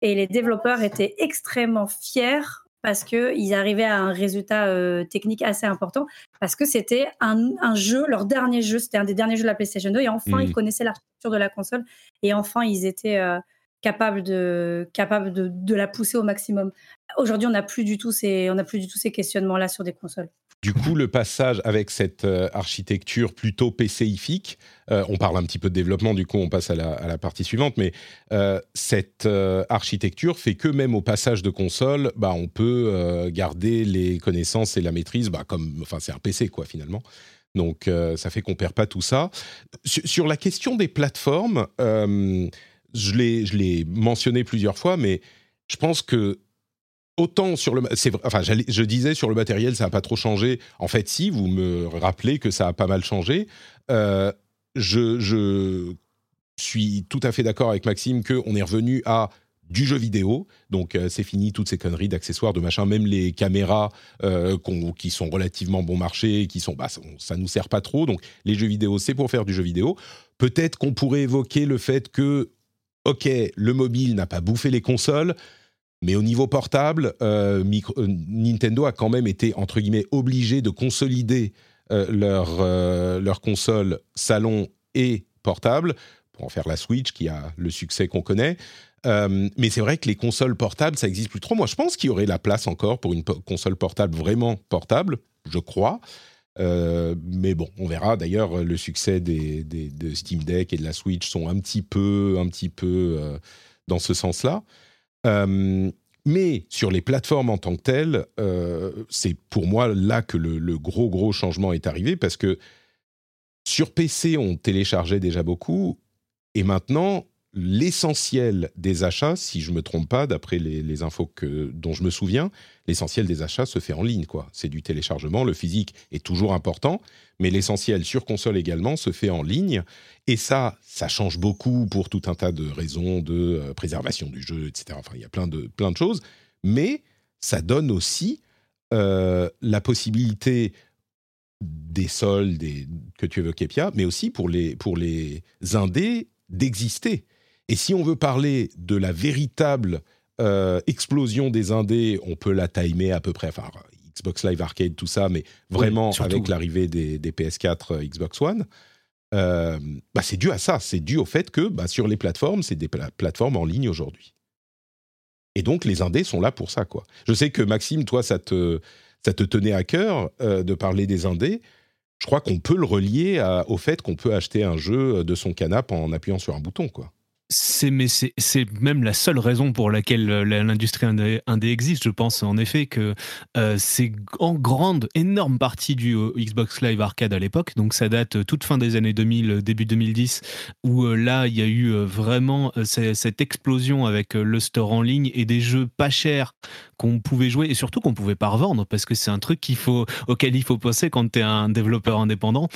Et les développeurs étaient extrêmement fiers parce qu'ils arrivaient à un résultat euh, technique assez important, parce que c'était un, jeu, leur dernier jeu, c'était un des derniers jeux de la PlayStation 2, et enfin, ils connaissaient l'architecture de la console, et enfin, ils étaient euh, capables, de, capables de, de, la pousser au maximum. Aujourd'hui, on n'a plus du tout ces, on n'a plus du tout ces questionnements-là sur des consoles.
Du coup, le passage avec cette euh, architecture plutôt PCifique, euh, on parle un petit peu de développement, du coup on passe à la, partie suivante, mais euh, cette architecture fait que même au passage de console, bah, on peut garder les connaissances et la maîtrise, bah, comme, enfin c'est un PC quoi finalement. Donc ça fait qu'on perd pas tout ça. sur la question des plateformes, je l'ai mentionné plusieurs fois, mais je pense que autant sur le, enfin, je disais sur le matériel, ça n'a pas trop changé. En fait, si vous me rappelez que ça a pas mal changé, euh, je, suis tout à fait d'accord avec Maxime que on est revenu à du jeu vidéo, donc euh, c'est fini toutes ces conneries d'accessoires, de machin, même les caméras euh, qui sont relativement bon marché, qui sont, bah, ça nous sert pas trop, donc les jeux vidéo c'est pour faire du jeu vidéo. Peut-être qu'on pourrait évoquer le fait que, ok, le mobile n'a pas bouffé les consoles, mais au niveau portable, euh, euh, Nintendo a quand même été, entre guillemets, obligé de consolider euh, leur, leur console salon et portable pour en faire la Switch qui a le succès qu'on connaît. mais c'est vrai que les consoles portables, ça existe plus trop. Moi, je pense qu'il y aurait la place encore pour une console portable vraiment portable, je crois. mais bon, on verra. D'ailleurs, le succès des, de Steam Deck et de la Switch sont un petit peu, un petit peu dans ce sens-là. Euh, mais sur les plateformes en tant que telles, euh, c'est pour moi là que le, gros gros changement est arrivé parce que sur PC on téléchargeait déjà beaucoup et maintenant l'essentiel des achats, si je me trompe pas, d'après les, infos que, dont je me souviens, l'essentiel des achats se fait en ligne. quoi. C'est du téléchargement. Le physique est toujours important, mais l'essentiel sur console également se fait en ligne. Et ça, ça change beaucoup pour tout un tas de raisons de euh, préservation du jeu, etc. Enfin, il y a plein de, plein de choses. Mais ça donne aussi euh, la possibilité des soldes des, que tu évoquais, Pia, mais aussi pour les, pour les indés d'exister. Et si on veut parler de la véritable euh, explosion des indés, on peut la timer à peu près, enfin Xbox Live Arcade, tout ça, mais vraiment avec l'arrivée des, PS4, euh, Xbox One. Euh, bah c'est dû à ça, c'est dû au fait que bah, sur les plateformes, c'est des plateformes en ligne aujourd'hui. Et donc les indés sont là pour ça, quoi. Je sais que Maxime, toi, ça te, ça te tenait à cœur de parler des indés. Je crois qu'on peut le relier au fait qu'on peut acheter un jeu de son canapé en appuyant sur un bouton, quoi
c'est mais c'est même la seule raison pour laquelle euh, l'industrie indé, existe. Je pense en effet que euh, c'est en grande, énorme partie du euh, Xbox Live Arcade à l'époque. Donc ça date toute fin des années 2000, début 2010, où là il y a eu vraiment cette explosion avec le store en ligne et des jeux pas chers qu'on pouvait jouer et surtout qu'on pouvait pas revendre parce que c'est un truc qu'il faut auquel il faut penser quand tu es un développeur indépendant.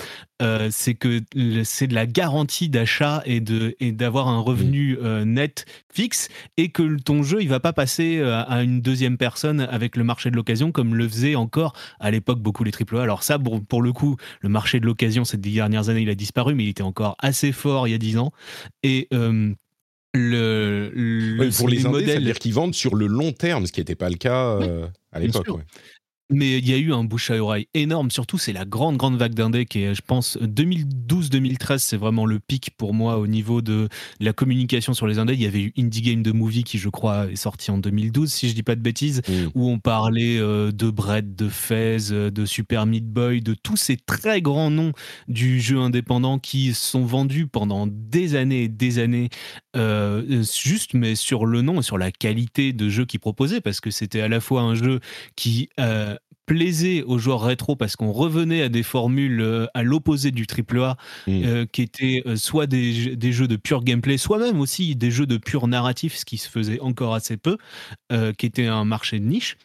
C'est que c'est de la garantie d'achat et de et d'avoir un revenu euh, net fixe et que ton jeu il va pas passer euh, à une deuxième personne avec le marché de l'occasion comme le faisait encore à l'époque beaucoup les AAA. Alors ça pour, le coup le marché de l'occasion ces dix dernières années il a disparu mais il était encore assez fort il y a dix ans et euh, le,
pour les, modèles, c'est-à-dire qu'ils vendent sur le long terme, ce qui n'était pas le cas à l'époque.
Mais il y a eu un bouche à oreille énorme. Surtout, c'est la grande, grande vague d'indé qui est, je pense, 2012-2013, c'est vraiment le pic pour moi au niveau de la communication sur les indés. Il y avait eu Indie Game de Movie qui, je crois, est sorti en 2012, si je dis pas de bêtises, mm. où on parlait euh, de Brett, de Fez, euh, de Super Meat Boy, de tous ces très grands noms du jeu indépendant qui sont vendus pendant des années et des années, euh, juste, mais sur le nom et sur la qualité de jeu qu'ils proposaient, parce que c'était à la fois un jeu qui plaisait aux joueurs rétro parce qu'on revenait à des formules euh, à l'opposé du AAA, mmh. euh, qui étaient euh, soit des, des, jeux de pur gameplay, soit même aussi des jeux de pur narratif, ce qui se faisait encore assez peu, qui était un marché de niche.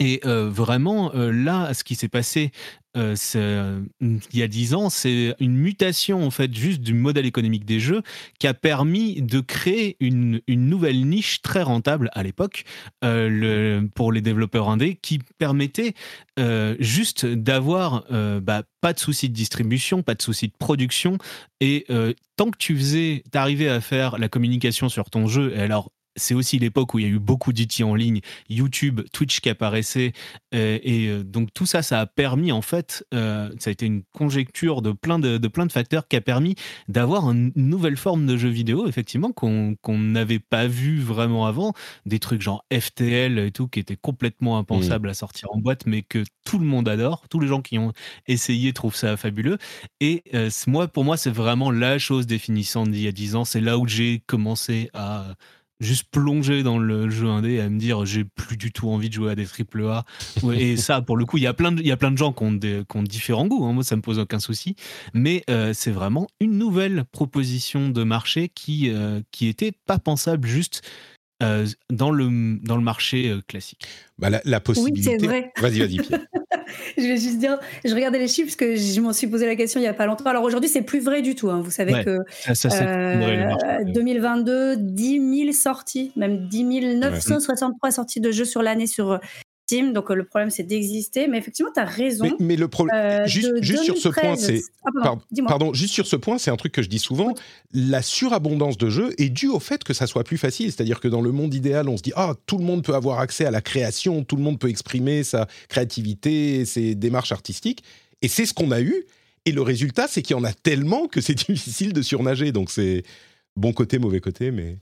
Et vraiment, là, ce qui s'est passé euh, il y a dix ans, c'est une mutation en fait juste du modèle économique des jeux qui a permis de créer une, nouvelle niche très rentable à l'époque euh, pour les développeurs indés qui permettait euh, juste d'avoir bah, pas de souci de distribution, pas de souci de production. Et tant que tu faisais, t'arrivais à faire la communication sur ton jeu et alors c'est aussi l'époque où il y a eu beaucoup d'outils en ligne, YouTube, Twitch qui apparaissaient. Euh, et euh, donc tout ça, ça a permis, en fait, euh, ça a été une conjecture de plein de, plein de facteurs qui a permis d'avoir une nouvelle forme de jeu vidéo, effectivement, qu'on n'avait pas vu vraiment avant. Des trucs genre FTL et tout, qui étaient complètement impensables à sortir en boîte, mais que tout le monde adore. Tous les gens qui ont essayé trouvent ça fabuleux. Et moi, pour moi, c'est vraiment la chose définissante d'il y a 10 ans. C'est là où j'ai commencé à juste plonger dans le jeu indé et à me dire j'ai plus du tout envie de jouer à des triple A et ça pour le coup il y a plein de, il y a plein de gens qui ont, des, qui ont différents goûts hein. moi ça me pose aucun souci mais euh, c'est vraiment une nouvelle proposition de marché qui euh, qui était pas pensable juste euh, dans le dans le marché classique
bah, la, possibilité
oui, vrai.
vas-y vas-y
je vais juste dire, je regardais les chiffres parce que je m'en suis posé la question il y a pas longtemps. Alors aujourd'hui, c'est plus vrai du tout. Hein. Vous savez que euh, 2022, 10 000 sorties, même 10 963 sorties de jeux sur l'année sur donc euh, le problème c'est d'exister. Mais effectivement, tu as raison.
Mais, le problème, euh, juste, sur ce point, c'est. Ah, pardon, juste sur ce point, c'est un truc que je dis souvent. La surabondance de jeux est due au fait que ça soit plus facile. C'est-à-dire que dans le monde idéal, on se dit ah tout le monde peut avoir accès à la création, tout le monde peut exprimer sa créativité, ses démarches artistiques. Et c'est ce qu'on a eu. Et le résultat, c'est qu'il y en a tellement que c'est difficile de surnager. Donc c'est bon côté, mauvais côté, mais.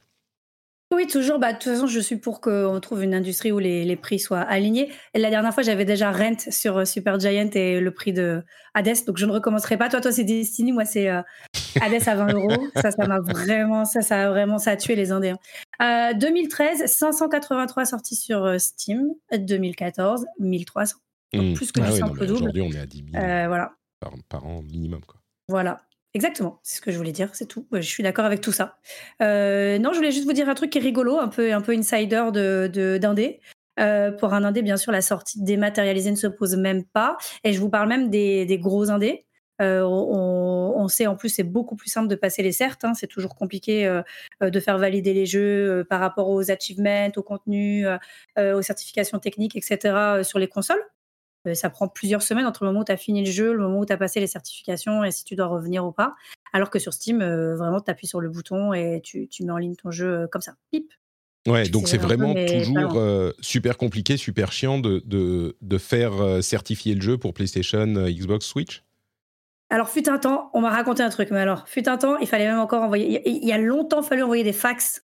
Oui, toujours. Bah, de toute façon, je suis pour qu'on trouve une industrie où les, les prix soient alignés. Et la dernière fois, j'avais déjà Rent sur euh, Super Giant et le prix de Hades, donc je ne recommencerai pas. Toi, toi, c'est Destiny, moi, c'est euh, Hades à 20 euros. Ça, ça m'a vraiment, ça, ça a vraiment, ça a tué les Indiens. Euh, 2013, 583 sorties sur euh, Steam. 2014, 1300. Donc mmh. plus que ah du simple double.
Aujourd'hui, on est à 10 000
voilà.
par, par, an minimum. Quoi.
Voilà. Exactement, c'est ce que je voulais dire, c'est tout. je suis d'accord avec tout ça. non, je voulais juste vous dire un truc qui est rigolo, un peu, un peu insider de, d'indé. pour un indé, bien sûr, la sortie dématérialisée ne se pose même pas. Et je vous parle même des, des gros indés. Euh, on, sait en plus c'est beaucoup plus simple de passer les certes. Hein. c'est toujours compliqué euh, euh, de faire valider les jeux par rapport aux achievements, au contenu, aux certifications techniques, etc. sur les consoles. Ça prend plusieurs semaines entre le moment où tu as fini le jeu, le moment où tu as passé les certifications et si tu dois revenir ou pas. Alors que sur Steam, vraiment, tu appuies sur le bouton et tu, mets en ligne ton jeu comme ça. Pip.
Ouais, donc c'est vraiment toujours super compliqué, super chiant de, de, faire certifier le jeu pour PlayStation, Xbox, Switch?
Alors, fut un temps, on m'a raconté un truc, mais alors, fut un temps, il fallait même encore envoyer. Il y a longtemps fallu envoyer des fax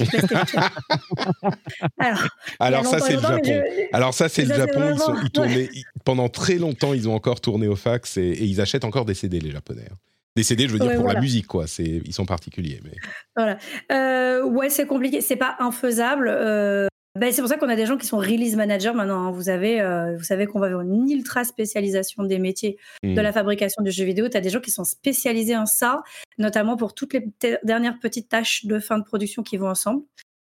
alors, ça, c'est le Japon. Alors, ça, c'est le Japon. Ils, tournaient, pendant très longtemps, ils ont encore tourné au fax et, ils achètent encore des CD, les Japonais. Hein. Des CD, je veux dire, pour la musique, quoi. Ils sont particuliers. Mais...
Voilà. Euh, ouais, c'est compliqué. C'est pas infaisable. Euh, ben, c'est pour ça qu'on a des gens qui sont release managers maintenant. Hein. Vous, avez, euh, vous savez qu'on va avoir une ultra spécialisation des métiers de mmh. la fabrication de jeux vidéo. Tu as des gens qui sont spécialisés en ça, notamment pour toutes les dernières petites tâches de fin de production qui vont ensemble.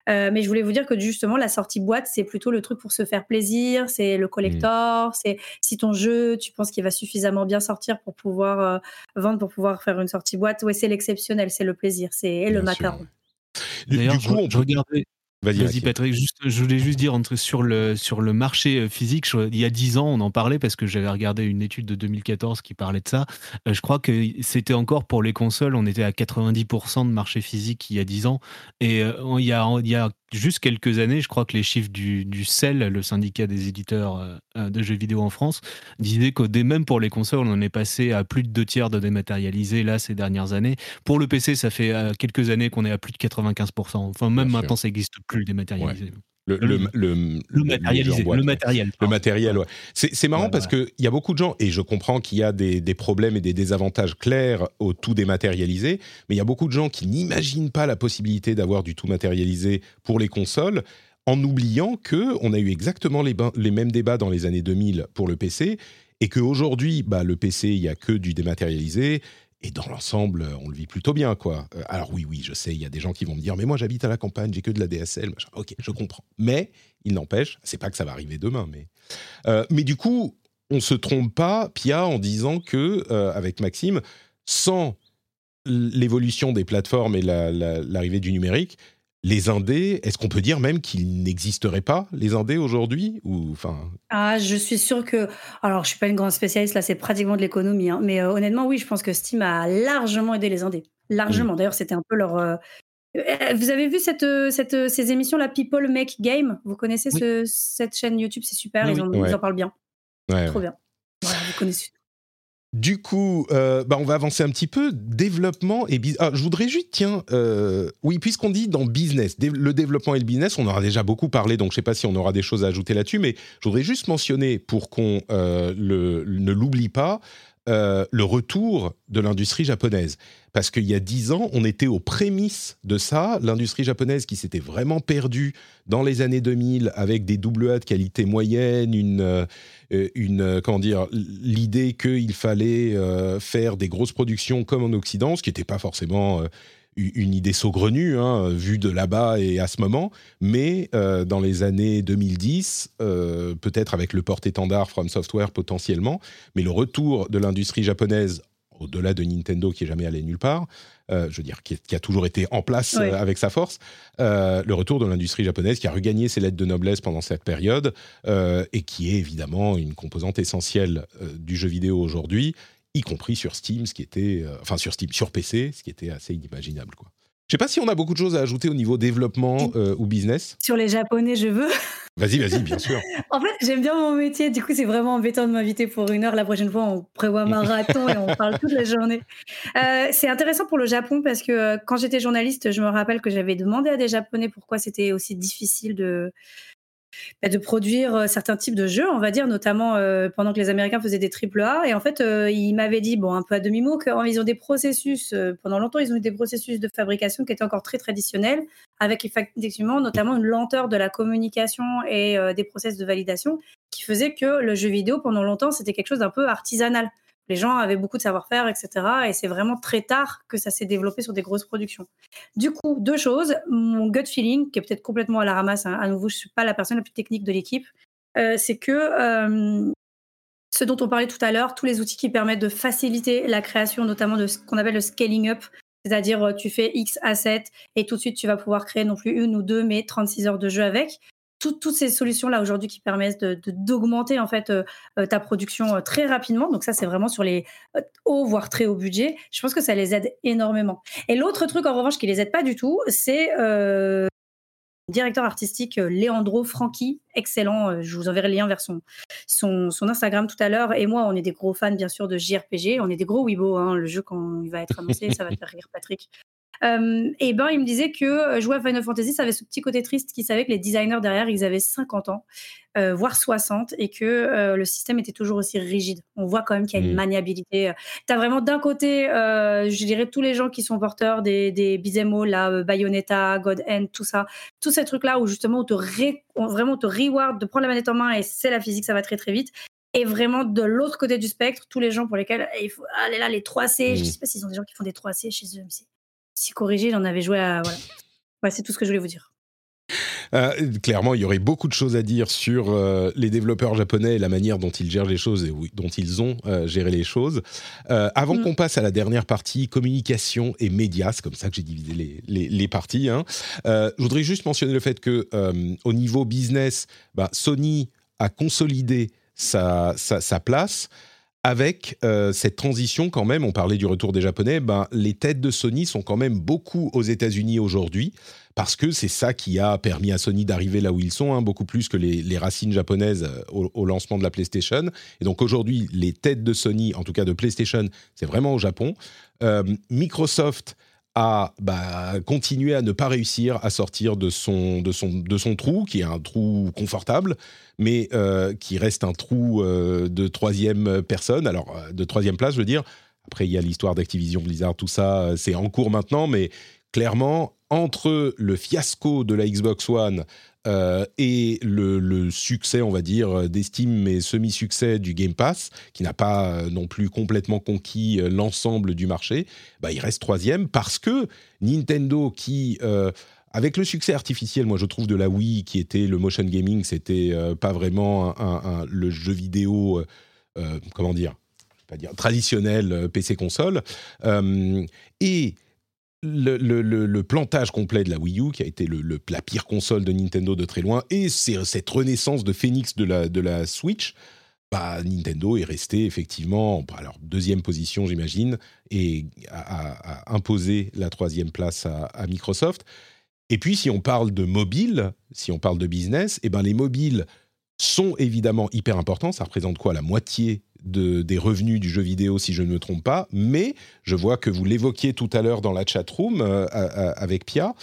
Euh, mais je voulais vous dire que justement, la sortie boîte, c'est plutôt le truc pour se faire plaisir, c'est le collector, mmh. c'est si ton jeu, tu penses qu'il va suffisamment bien sortir pour pouvoir euh, vendre, pour pouvoir faire une sortie boîte, ouais, c'est l'exceptionnel, c'est le plaisir, c'est le macaron.
Du, coup, on peut... Vas-y, Patrick. Juste, je voulais juste dire sur, le, sur le marché euh, physique, il y a 10 ans, on en parlait parce que j'avais regardé une étude de 2014 qui parlait de ça. Euh, je crois que c'était encore pour les consoles, on était à 90% de marché physique il y a 10 ans. Et euh, il, y a, il y a juste quelques années, je crois que les chiffres du, du CEL, le syndicat des éditeurs euh, euh, de jeux vidéo en France, disaient qu'au même pour les consoles, on en est passé à plus de deux tiers de dématérialisé là ces dernières années. Pour le PC, ça fait euh, quelques années qu'on est à plus de 95%. Enfin, même maintenant, ça n'existe plus le dématérialisé.
Le, le, le,
le, matérialisé, le matériel.
Le matériel, ouais. C'est marrant parce qu'il y a beaucoup de gens, et je comprends qu'il y a des, des, problèmes et des désavantages clairs au tout dématérialisé, mais il y a beaucoup de gens qui n'imaginent pas la possibilité d'avoir du tout matérialisé pour les consoles, en oubliant que on a eu exactement les, les mêmes débats dans les années 2000 pour le PC, et qu'aujourd'hui, bah, le PC, il n'y a que du dématérialisé, et dans l'ensemble, on le vit plutôt bien, quoi. Euh, alors oui, oui, je sais, il y a des gens qui vont me dire, mais moi j'habite à la campagne, j'ai que de la DSL. Ok, je comprends. Mais il n'empêche, c'est pas que ça va arriver demain, mais euh, mais du coup, on se trompe pas, Pia, en disant que euh, avec Maxime, sans l'évolution des plateformes et l'arrivée du numérique, les indés, est-ce qu'on peut dire même qu'ils n'existeraient pas, les indés aujourd'hui ou enfin?
Ah, je suis sûre que. Alors, je suis pas une grande spécialiste, là, c'est pratiquement de l'économie, hein, mais euh, honnêtement, oui, je pense que Steam a largement aidé les indés. Largement. Mmh. D'ailleurs, c'était un peu leur. Euh, euh, vous avez vu cette, cette, ces émissions, la People Make Game? Vous connaissez ce, cette chaîne YouTube? C'est super, ils, en, parlent bien. Trop bien. vous connaissez.
Du coup, euh, bah on va avancer un petit peu. Développement et business. Ah, je voudrais juste, tiens, euh, oui, puisqu'on dit dans business, le développement et le business, on aura déjà beaucoup parlé, donc je ne sais pas si on aura des choses à ajouter là-dessus, mais je voudrais juste mentionner, pour qu'on euh, ne l'oublie pas, euh, le retour de l'industrie japonaise. Parce qu'il y a dix ans, on était aux prémices de ça. L'industrie japonaise qui s'était vraiment perdue dans les années 2000 avec des double A de qualité moyenne, une, euh, une euh, comment dire, l'idée qu'il fallait faire des grosses productions comme en Occident, ce qui n'était pas forcément une idée saugrenue, hein, vue de là-bas et à ce moment, mais euh, dans les années 2010, euh, peut-être avec le porte-étendard From Software potentiellement, mais le retour de l'industrie japonaise, au-delà de Nintendo qui est jamais allé nulle part, euh, je veux dire, qui, a toujours été en place avec sa force, le retour de l'industrie japonaise qui a regagné ses lettres de noblesse pendant cette période et qui est évidemment une composante essentielle du jeu vidéo aujourd'hui y compris sur Steam, ce qui était, euh, enfin sur Steam, sur PC, ce qui était assez inimaginable, quoi. Je sais pas si on a beaucoup de choses à ajouter au niveau développement euh, ou business.
Sur les japonais, je veux.
Vas-y, vas-y, bien sûr.
en fait, j'aime bien mon métier. Du coup, c'est vraiment embêtant de m'inviter pour une heure. La prochaine fois, on prévoit un marathon et on parle toute la journée. Euh, c'est intéressant pour le Japon parce que quand j'étais journaliste, je me rappelle que j'avais demandé à des Japonais pourquoi c'était aussi difficile de, de produire euh, certains types de jeux, on va dire, notamment euh, pendant que les Américains faisaient des triple A. Et en fait, euh, ils m'avaient dit, bon, un peu à demi-mot, qu'ils ont des processus, pendant longtemps, ils ont eu des processus de fabrication qui étaient encore très traditionnels, avec effectivement notamment une lenteur de la communication et des process de validation qui faisait que le jeu vidéo, pendant longtemps, c'était quelque chose d'un peu artisanal Les gens avaient beaucoup de savoir-faire, etc. Et c'est vraiment très tard que ça s'est développé sur des grosses productions. Du coup, deux choses. Mon gut feeling, qui est peut-être complètement à la ramasse, hein, à nouveau, je suis pas la personne la plus technique de l'équipe, euh, c'est que euh, ce dont on parlait tout à l'heure, tous les outils qui permettent de faciliter la création, notamment de ce qu'on appelle le scaling up, c'est-à-dire euh, tu fais X assets et tout de suite tu vas pouvoir créer non plus une ou deux, mais 36 heures de jeu avec toutes ces solutions-là aujourd'hui qui permettent d'augmenter en fait euh, euh, ta production euh, très rapidement. Donc ça, c'est vraiment sur les hauts, voire très hauts budgets. Je pense que ça les aide énormément. Et l'autre truc, en revanche, qui les aide pas du tout, c'est euh, directeur artistique Leandro Franchi, excellent. Je vous enverrai le lien vers son, Instagram tout à l'heure. Et moi, on est des gros fans, bien sûr, de JRPG. On est des gros Weibo. Hein. Le jeu, quand il va être annoncé, ça va faire rire Patrick. Euh, et ben, il me disait que euh, jouer à Final Fantasy, ça avait ce petit côté triste qui savait que les designers derrière, ils avaient 50 ans, euh, voire 60, et que le système était toujours aussi rigide. On voit quand même qu'il y a une mmh. maniabilité. Tu as vraiment d'un côté, je dirais, tous les gens qui sont porteurs des, des là, Bayonetta, God End, tout ça, tous ces trucs-là où justement on te, vraiment te reward de prendre la manette en main et c'est la physique, ça va très très vite. Et vraiment de l'autre côté du spectre, tous les gens pour lesquels il faut aller là, les 3C, je je mmh. sais pas s'ils ont des gens qui font des 3C chez eux, mais si corrigé, j'en avais joué à. Voilà. c'est tout ce que je voulais vous dire.
Euh, clairement, il y aurait beaucoup de choses à dire sur euh, les développeurs japonais et la manière dont ils gèrent les choses et dont ils ont euh, géré les choses. avant mm. qu'on passe à la dernière partie, communication et médias, c'est comme ça que j'ai divisé les, les, parties. Hein. je voudrais juste mentionner le fait que au niveau business, bah, Sony a consolidé sa, sa, sa place avec euh, cette transition quand même, on parlait du retour des Japonais, ben, les têtes de Sony sont quand même beaucoup aux États-Unis aujourd'hui, parce que c'est ça qui a permis à Sony d'arriver là où ils sont, hein, beaucoup plus que les, racines japonaises euh, au, lancement de la PlayStation. Et donc aujourd'hui, les têtes de Sony, en tout cas de PlayStation, c'est vraiment au Japon. Euh, Microsoft a bah, continué à ne pas réussir à sortir de son, de, son, de son trou, qui est un trou confortable, mais euh, qui reste un trou euh, de troisième personne, alors euh, de troisième place, je veux dire. Après, il y a l'histoire d'Activision Blizzard, tout ça, c'est en cours maintenant, mais clairement, entre le fiasco de la Xbox One euh, et le, succès, on va dire, d'estime mais semi-succès du Game Pass, qui n'a pas euh, non plus complètement conquis euh, l'ensemble du marché, bah, il reste troisième parce que Nintendo, qui avec le succès artificiel, moi je trouve de la Wii, qui était le motion gaming, c'était pas vraiment le jeu vidéo, comment dire traditionnel PC console, et le, plantage complet de la Wii U, qui a été la pire console de Nintendo de très loin, et cette renaissance de Phoenix de la, Switch, bah, Nintendo est resté effectivement, alors deuxième position j'imagine, et a, imposé la troisième place à, Microsoft. Et puis si on parle de mobile, si on parle de business, et eh ben les mobiles sont évidemment hyper importants. Ça représente quoi? La moitié des revenus du jeu vidéo, si je ne me trompe pas. Mais je vois que vous l'évoquiez tout à l'heure dans la chat room euh, avec Pia.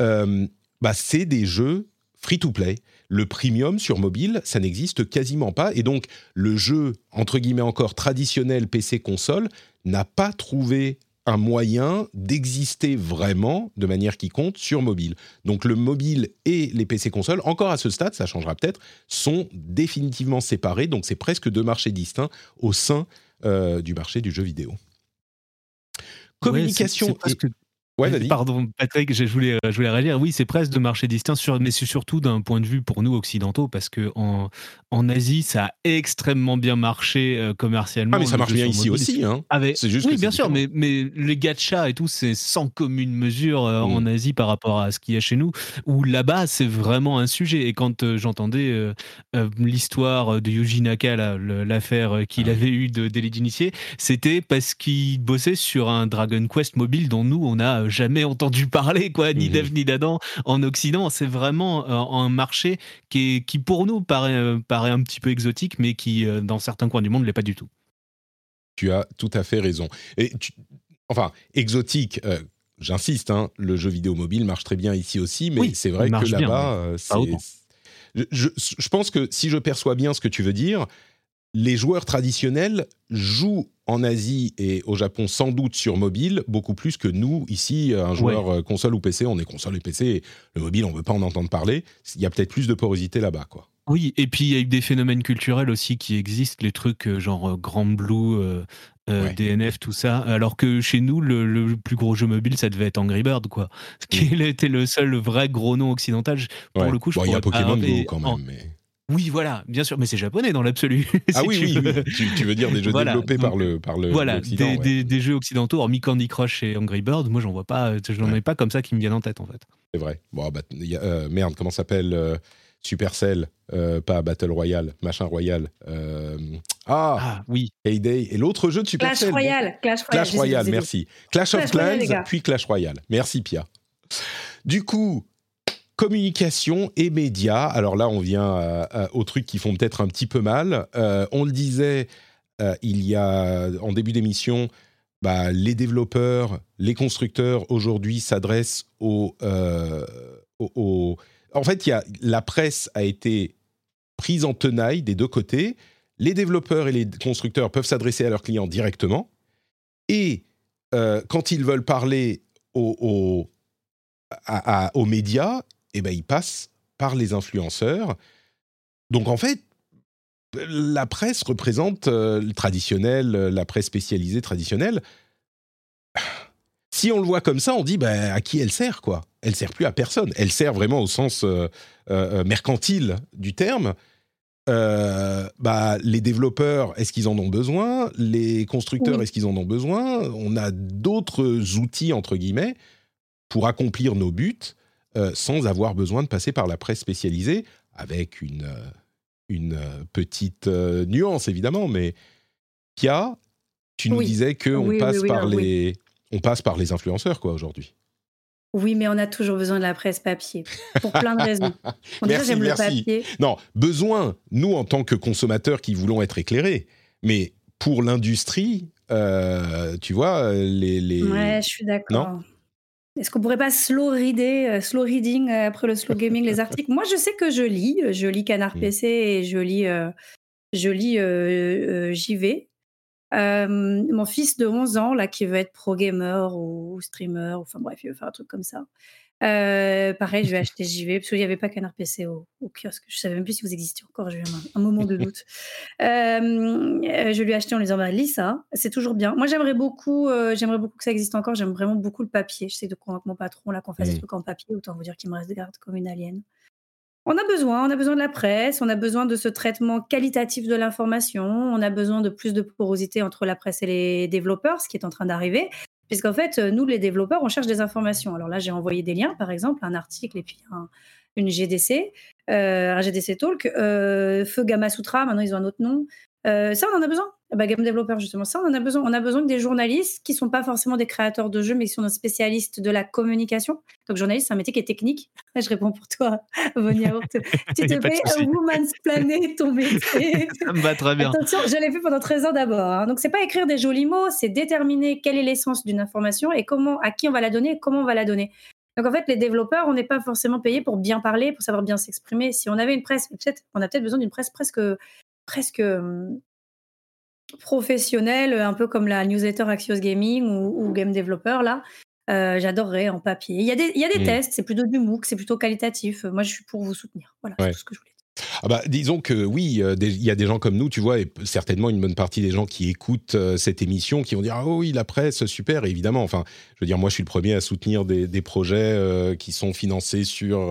Euh, bah, c'est des jeux free-to-play. Le premium sur mobile, ça n'existe quasiment pas. Et donc, le jeu, entre guillemets encore, traditionnel PC-console, n'a pas trouvé un moyen d'exister vraiment de manière qui compte sur mobile. Donc le mobile et les PC consoles, encore à ce stade, ça changera peut-être, sont définitivement séparés. Donc c'est presque deux marchés distincts au sein euh, du marché du jeu vidéo. Communication.
Pardon, Patrick, je voulais, euh, je voulais réagir. Oui, c'est presque de marché distinct, sur, mais c'est surtout d'un point de vue pour nous occidentaux, parce que en, en Asie, ça a extrêmement bien marché euh, commercialement.
Ah, mais ça marche bien ici aussi. Hein.
juste oui, bien sûr, mais, mais les gachas et tout, c'est sans commune mesure euh, en mm. Asie par rapport à ce qu'il y a chez nous, où là-bas, c'est vraiment un sujet. Et quand j'entendais l'histoire de Yuji Naka, l'affaire qu'il ah avait eue de délit d'initié, c'était parce qu'il bossait sur un Dragon Quest mobile dont nous, on a jamais entendu parler, quoi, ni mmh d'Eve ni d'Adam en Occident. C'est vraiment euh, un marché qui, qui pour nous paraît, euh, paraît un petit peu exotique, mais qui, euh, dans certains coins du monde, ne l'est pas du tout.
Tu as tout à fait raison. Et enfin, exotique. J'insiste, hein, le jeu vidéo mobile marche très bien ici aussi, mais c'est vrai que là-bas, je, je, pense que si je perçois bien ce que tu veux dire, les joueurs traditionnels jouent en Asie et au Japon sans doute sur mobile beaucoup plus que nous ici un joueur euh, console ou PC on est console et PC le mobile on veut pas en entendre parler il y a peut-être plus de porosité là-bas quoi
Oui, et puis il y a eu des phénomènes culturels aussi qui existent, les trucs euh, genre euh, Grand Blue, euh,
Ouais.
DNF, tout ça. Alors que chez nous, le, le plus gros jeu mobile, ça devait être Angry Bird, quoi. Ce qui était le seul vrai gros nom occidental. Pour
Ouais.
le coup, je
Bon, il y a Pokémon Go quand
en-
même. mais-
Oui, voilà, bien sûr, mais c'est japonais dans l'absolu.
Ah
si
oui,
tu
oui,
veux.
oui. Tu, tu veux dire des jeux
Voilà,
développés par le par le
Voilà, des,
ouais.
des- des jeux occidentaux, hormis Candy Crush et Angry Bird, moi j'en vois pas, euh, j'en
Ouais.
ai pas comme ça qui me viennent en tête en fait.
C'est vrai. Bon, bah, il y a- euh, merde, comment ça s'appelle euh, Supercell, euh, pas Battle Royale, machin Royale. euh, ah,
Ah oui,
Payday. Et l'autre jeu de
Clash
Supercell.
Royale, Clash Royale.
Clash Royale,
vous aider.
merci. Clash, of
Clash Royale,
Clans, puis Clash Royale. Merci Pia. Du coup, communication et médias. Alors là, on vient à- à- aux trucs qui font peut-être un petit peu mal. Euh, on le disait euh, il y a en début d'émission. Bah, les développeurs, les constructeurs aujourd'hui s'adressent aux, euh, En fait, y a, la presse a été prise en tenaille des deux côtés. Les développeurs et les constructeurs peuvent s'adresser à leurs clients directement. Et euh, quand ils veulent parler aux, à- aux médias, eh ben, ils passent par les influenceurs. Donc en fait, la presse représente euh, le traditionnel, euh, la presse spécialisée traditionnelle. Si on le voit comme ça, on dit bah, à qui elle sert quoi? Elle sert plus à personne. Elle sert vraiment au sens euh, euh, mercantile du terme. Euh, bah, les développeurs, est-ce qu'ils en ont besoin? Les constructeurs,
Oui.
est-ce qu'ils en ont besoin? On a d'autres outils, entre guillemets, pour accomplir nos buts euh, sans avoir besoin de passer par la presse spécialisée, avec une, euh, une euh, petite nuance, évidemment. Mais Pia, tu nous
Oui.
disais qu'on
Oui,
passe,
oui,
par les on passe par les influenceurs, quoi, aujourd'hui.
Oui, mais on a toujours besoin de la presse papier, pour plein de raisons. Déjà,
Merci,
j'aime le papier.
Non, besoin, nous, en tant que consommateurs qui voulons être éclairés. Mais pour l'industrie, euh, tu vois, les... les...
Ouais, je suis d'accord. Est-ce qu'on pourrait pas slow reader, euh, slow reading euh, après le slow gaming les articles? Moi, je sais que je lis, je lis Canard
Mm.
PC et je lis, euh, je lis euh, euh, JV. Euh, mon fils de 11 ans, là, qui veut être pro gamer ou streamer, enfin bref, il veut faire un truc comme ça. Euh, pareil, je vais acheter JV parce qu'il n'y avait pas Canard PC au, au kiosque. Je savais même plus si vous existiez encore. J'ai eu un, un moment de doute. Euh, euh, je lui ai acheté en lui disant bah, lis ça, c'est toujours bien. Moi, j'aimerais beaucoup, euh, j'aimerais beaucoup que ça existe encore. J'aime vraiment beaucoup le papier. J'essaie de convaincre mon patron là qu'on fasse des trucs en papier. Autant vous dire qu'il me reste garde comme une alien. On a besoin, de la presse, on a besoin de ce traitement qualitatif de l'information, on a besoin de plus de porosité entre la presse et les développeurs, ce qui est en train d'arriver. Puisqu'en fait, euh, nous, les développeurs, on cherche des informations. Alors là, j'ai envoyé des liens, par exemple, un article et puis un- une GDC, euh, un GDC Talk. Euh, Feu Gamma Sutra, maintenant ils ont un autre nom. Euh, ça, on en a besoin. Ben, Game Developer, justement, ça, on en a besoin. On a besoin que des journalistes qui sont pas forcément des créateurs de jeux, mais qui sont des spécialistes de la communication. Donc, journaliste, c'est un métier qui est technique. Je réponds pour toi, Vonia
a
te
souci.
Woman's Planet, ton métier.
ça me va très bien.
Attention, je l'ai fait pendant 13 ans d'abord. hein. Donc, c'est pas écrire des jolis mots, c'est déterminer quelle est l'essence d'une information et comment, à qui on va la donner et comment on va la donner. Donc, en fait, les développeurs, on n'est pas forcément payés pour bien parler, pour savoir bien s'exprimer. Si on avait une presse, peut-être, on a peut-être besoin d'une presse presque, presque professionnelle, un peu comme la newsletter Axios Gaming ou, ou Game Developer, là. Euh, J'adorerais en papier. Il y a des, il y a des
Mm.
tests, c'est plutôt du MOOC, c'est plutôt qualitatif. Moi, je suis pour vous soutenir. Voilà,
Ouais.
c'est tout ce que je voulais dire.
Ah bah, disons que oui, euh, il y a des gens comme nous, tu vois, et certainement une bonne partie des gens qui écoutent euh, cette émission qui vont dire ah oh oui la presse super et évidemment. Enfin, je veux dire moi je suis le premier à soutenir des, des projets euh, qui sont financés sur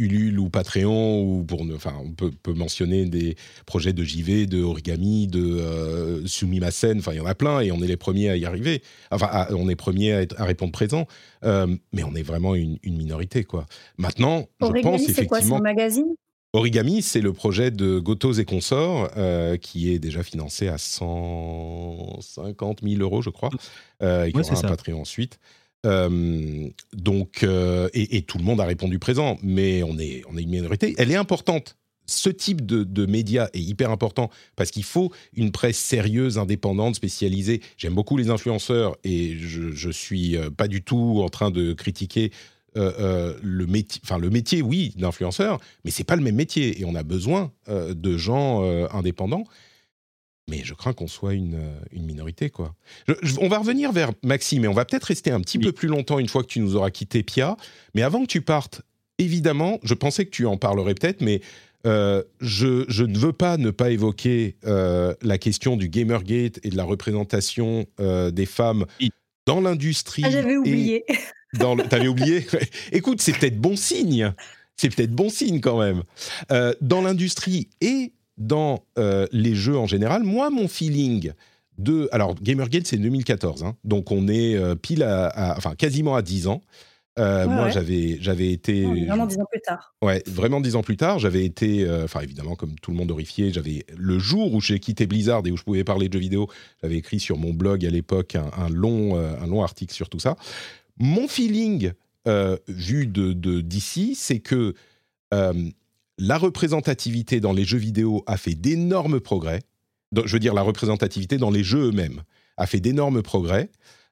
Ulule ou Patreon ou pour ne, enfin on peut, peut mentionner des projets de JV, de Origami, de euh, Sumimasen. Enfin il y en a plein et on est les premiers à y arriver. Enfin à- on est premiers à, être- à répondre présent, Euh, mais on est vraiment une, une minorité quoi. Maintenant je
Origami,
pense
c'est quoi C'est
effectivement
un magazine?
Origami, c'est le projet de Gotos et consorts euh, qui est déjà financé à 150 000 euros, je crois, euh, et qui
Ouais,
aura un
ça.
Patreon ensuite. Euh, donc, euh, et, tout le monde a répondu présent, mais on est, on est une minorité. Elle est importante. Ce type de, média est hyper important parce qu'il faut une presse sérieuse, indépendante, spécialisée. J'aime beaucoup les influenceurs et je, je suis euh, pas du tout en train de critiquer le métier. Enfin, le métier, oui, d'influenceur, mais c'est pas le même métier et on a besoin de gens indépendants. Mais je crains qu'on soit une, euh, une minorité, quoi. Je- je- on va revenir vers Maxime et on va peut-être rester un petit
Oui.
peu plus longtemps une fois que tu nous auras quitté, Pia. Mais avant que tu partes, évidemment, je pensais que tu en parlerais peut-être, mais euh, je, je, ne veux pas ne pas évoquer euh, la question du Gamergate et de la représentation euh, des femmes dans l'industrie.
Ah, j'avais oublié.
Dans le... T'avais oublié? Écoute, c'est peut-être bon signe. C'est peut-être bon signe quand même. dans l'industrie et dans les jeux en général, moi, mon feeling de... Alors, Gamergate, c'est 2014, hein, donc on est pile à, Enfin, quasiment à 10 ans. Euh, moi, j'avais, j'avais été.
vraiment dix ans plus tard.
Ouais, vraiment dix ans plus tard, j'avais été. Euh, enfin, évidemment, comme tout le monde horrifié, j'avais. Le jour où j'ai quitté Blizzard et où je pouvais parler de jeux vidéo, j'avais écrit sur mon blog à l'époque un, long, euh, un long article sur tout ça. Mon feeling, vu de, d'ici, c'est que la représentativité dans les jeux vidéo a fait d'énormes progrès. je veux dire, la représentativité dans les jeux eux-mêmes a fait d'énormes progrès.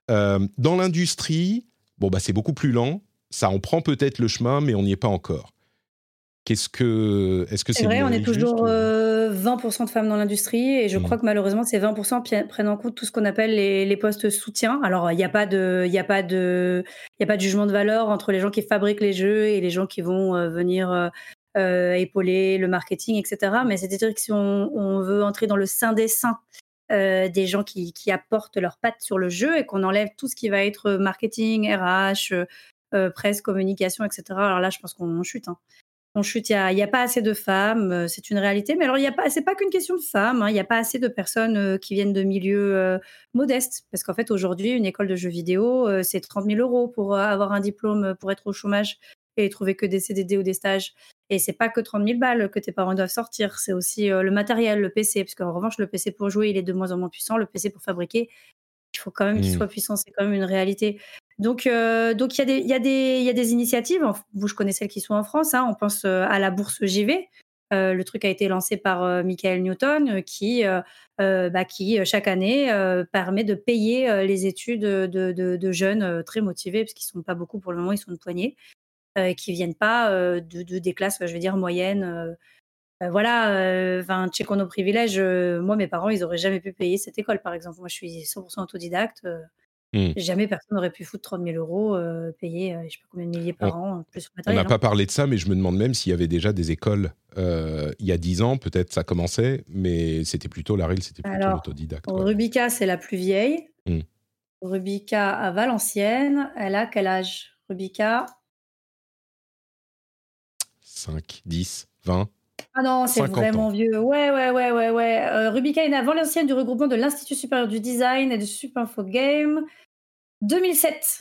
dans l'industrie, bon, bah, c'est beaucoup plus lent, ça en prend peut-être le chemin, mais on n'y est pas encore. Qu'est-ce que, est-ce que c'est
vrai, on est toujours 20% euh, de femmes dans l'industrie et je mmh. crois que malheureusement ces 20% prennent en compte tout ce qu'on appelle les, postes soutiens. Alors il n'y a pas de, il a pas de, il a pas de jugement de valeur entre les gens qui fabriquent les jeux et les gens qui vont euh, venir euh, épauler le marketing, etc. Mais c'est-à-dire que si on, veut entrer dans le sein des saints euh, des gens qui, apportent leurs pattes sur le jeu et qu'on enlève tout ce qui va être marketing, RH, euh, presse, communication, etc. Alors là, je pense qu'on chute. Hein. On chute. Il n'y a, pas assez de femmes, euh, c'est une réalité. Mais alors, pas, c'est pas qu'une question de femmes. Hein. Il n'y a pas assez de personnes qui viennent de milieux modestes, parce qu'en fait, aujourd'hui, une école de jeux vidéo, c'est 30 000 euros pour avoir un diplôme, pour être au chômage et trouver que des CDD ou des stages. Et c'est pas que 30 000 balles que tes parents doivent sortir, c'est aussi euh, le matériel, le PC, parce qu'en revanche, le PC pour jouer, il est de moins en moins puissant. Le PC pour fabriquer, il faut quand même qu'il mmh. soit puissant, c'est quand même une réalité. Donc, euh, donc il y, a des, y, a des, y a des initiatives. Vous, je connais celles qui sont en France. Hein. on pense euh, à la bourse JV. le truc a été lancé par Michael Newton, qui, bah, qui chaque année permet de payer les études de, de, de jeunes très motivés, parce qu'ils sont pas beaucoup pour le moment, ils sont une poignée, euh, qui viennent pas euh, de, des classes, je veux dire, moyennes. Euh, voilà, enfin, checkons nos privilèges. moi, mes parents, ils auraient jamais pu payer cette école, par exemple. Moi, je suis 100% autodidacte. Mmh. Jamais personne n'aurait pu foutre 30 000 euros, payer je sais pas combien de milliers par an. Plus
on n'a pas hein. parlé de ça, mais je me demande même s'il y avait déjà des écoles il y a 10 ans, peut-être ça commençait, mais c'était plutôt la c'était plutôt autodidacte.
Rubica, c'est la plus vieille. Mmh. Rubica à Valenciennes, elle a quel âge? Rubica
5, 10, 20
ah non, c'est vraiment vieux. Ouais, ouais, ouais, ouais, ouais. Euh, Rubica est avant l'ancienne du regroupement de l'Institut supérieur du design et de Supinfo Game. 2007.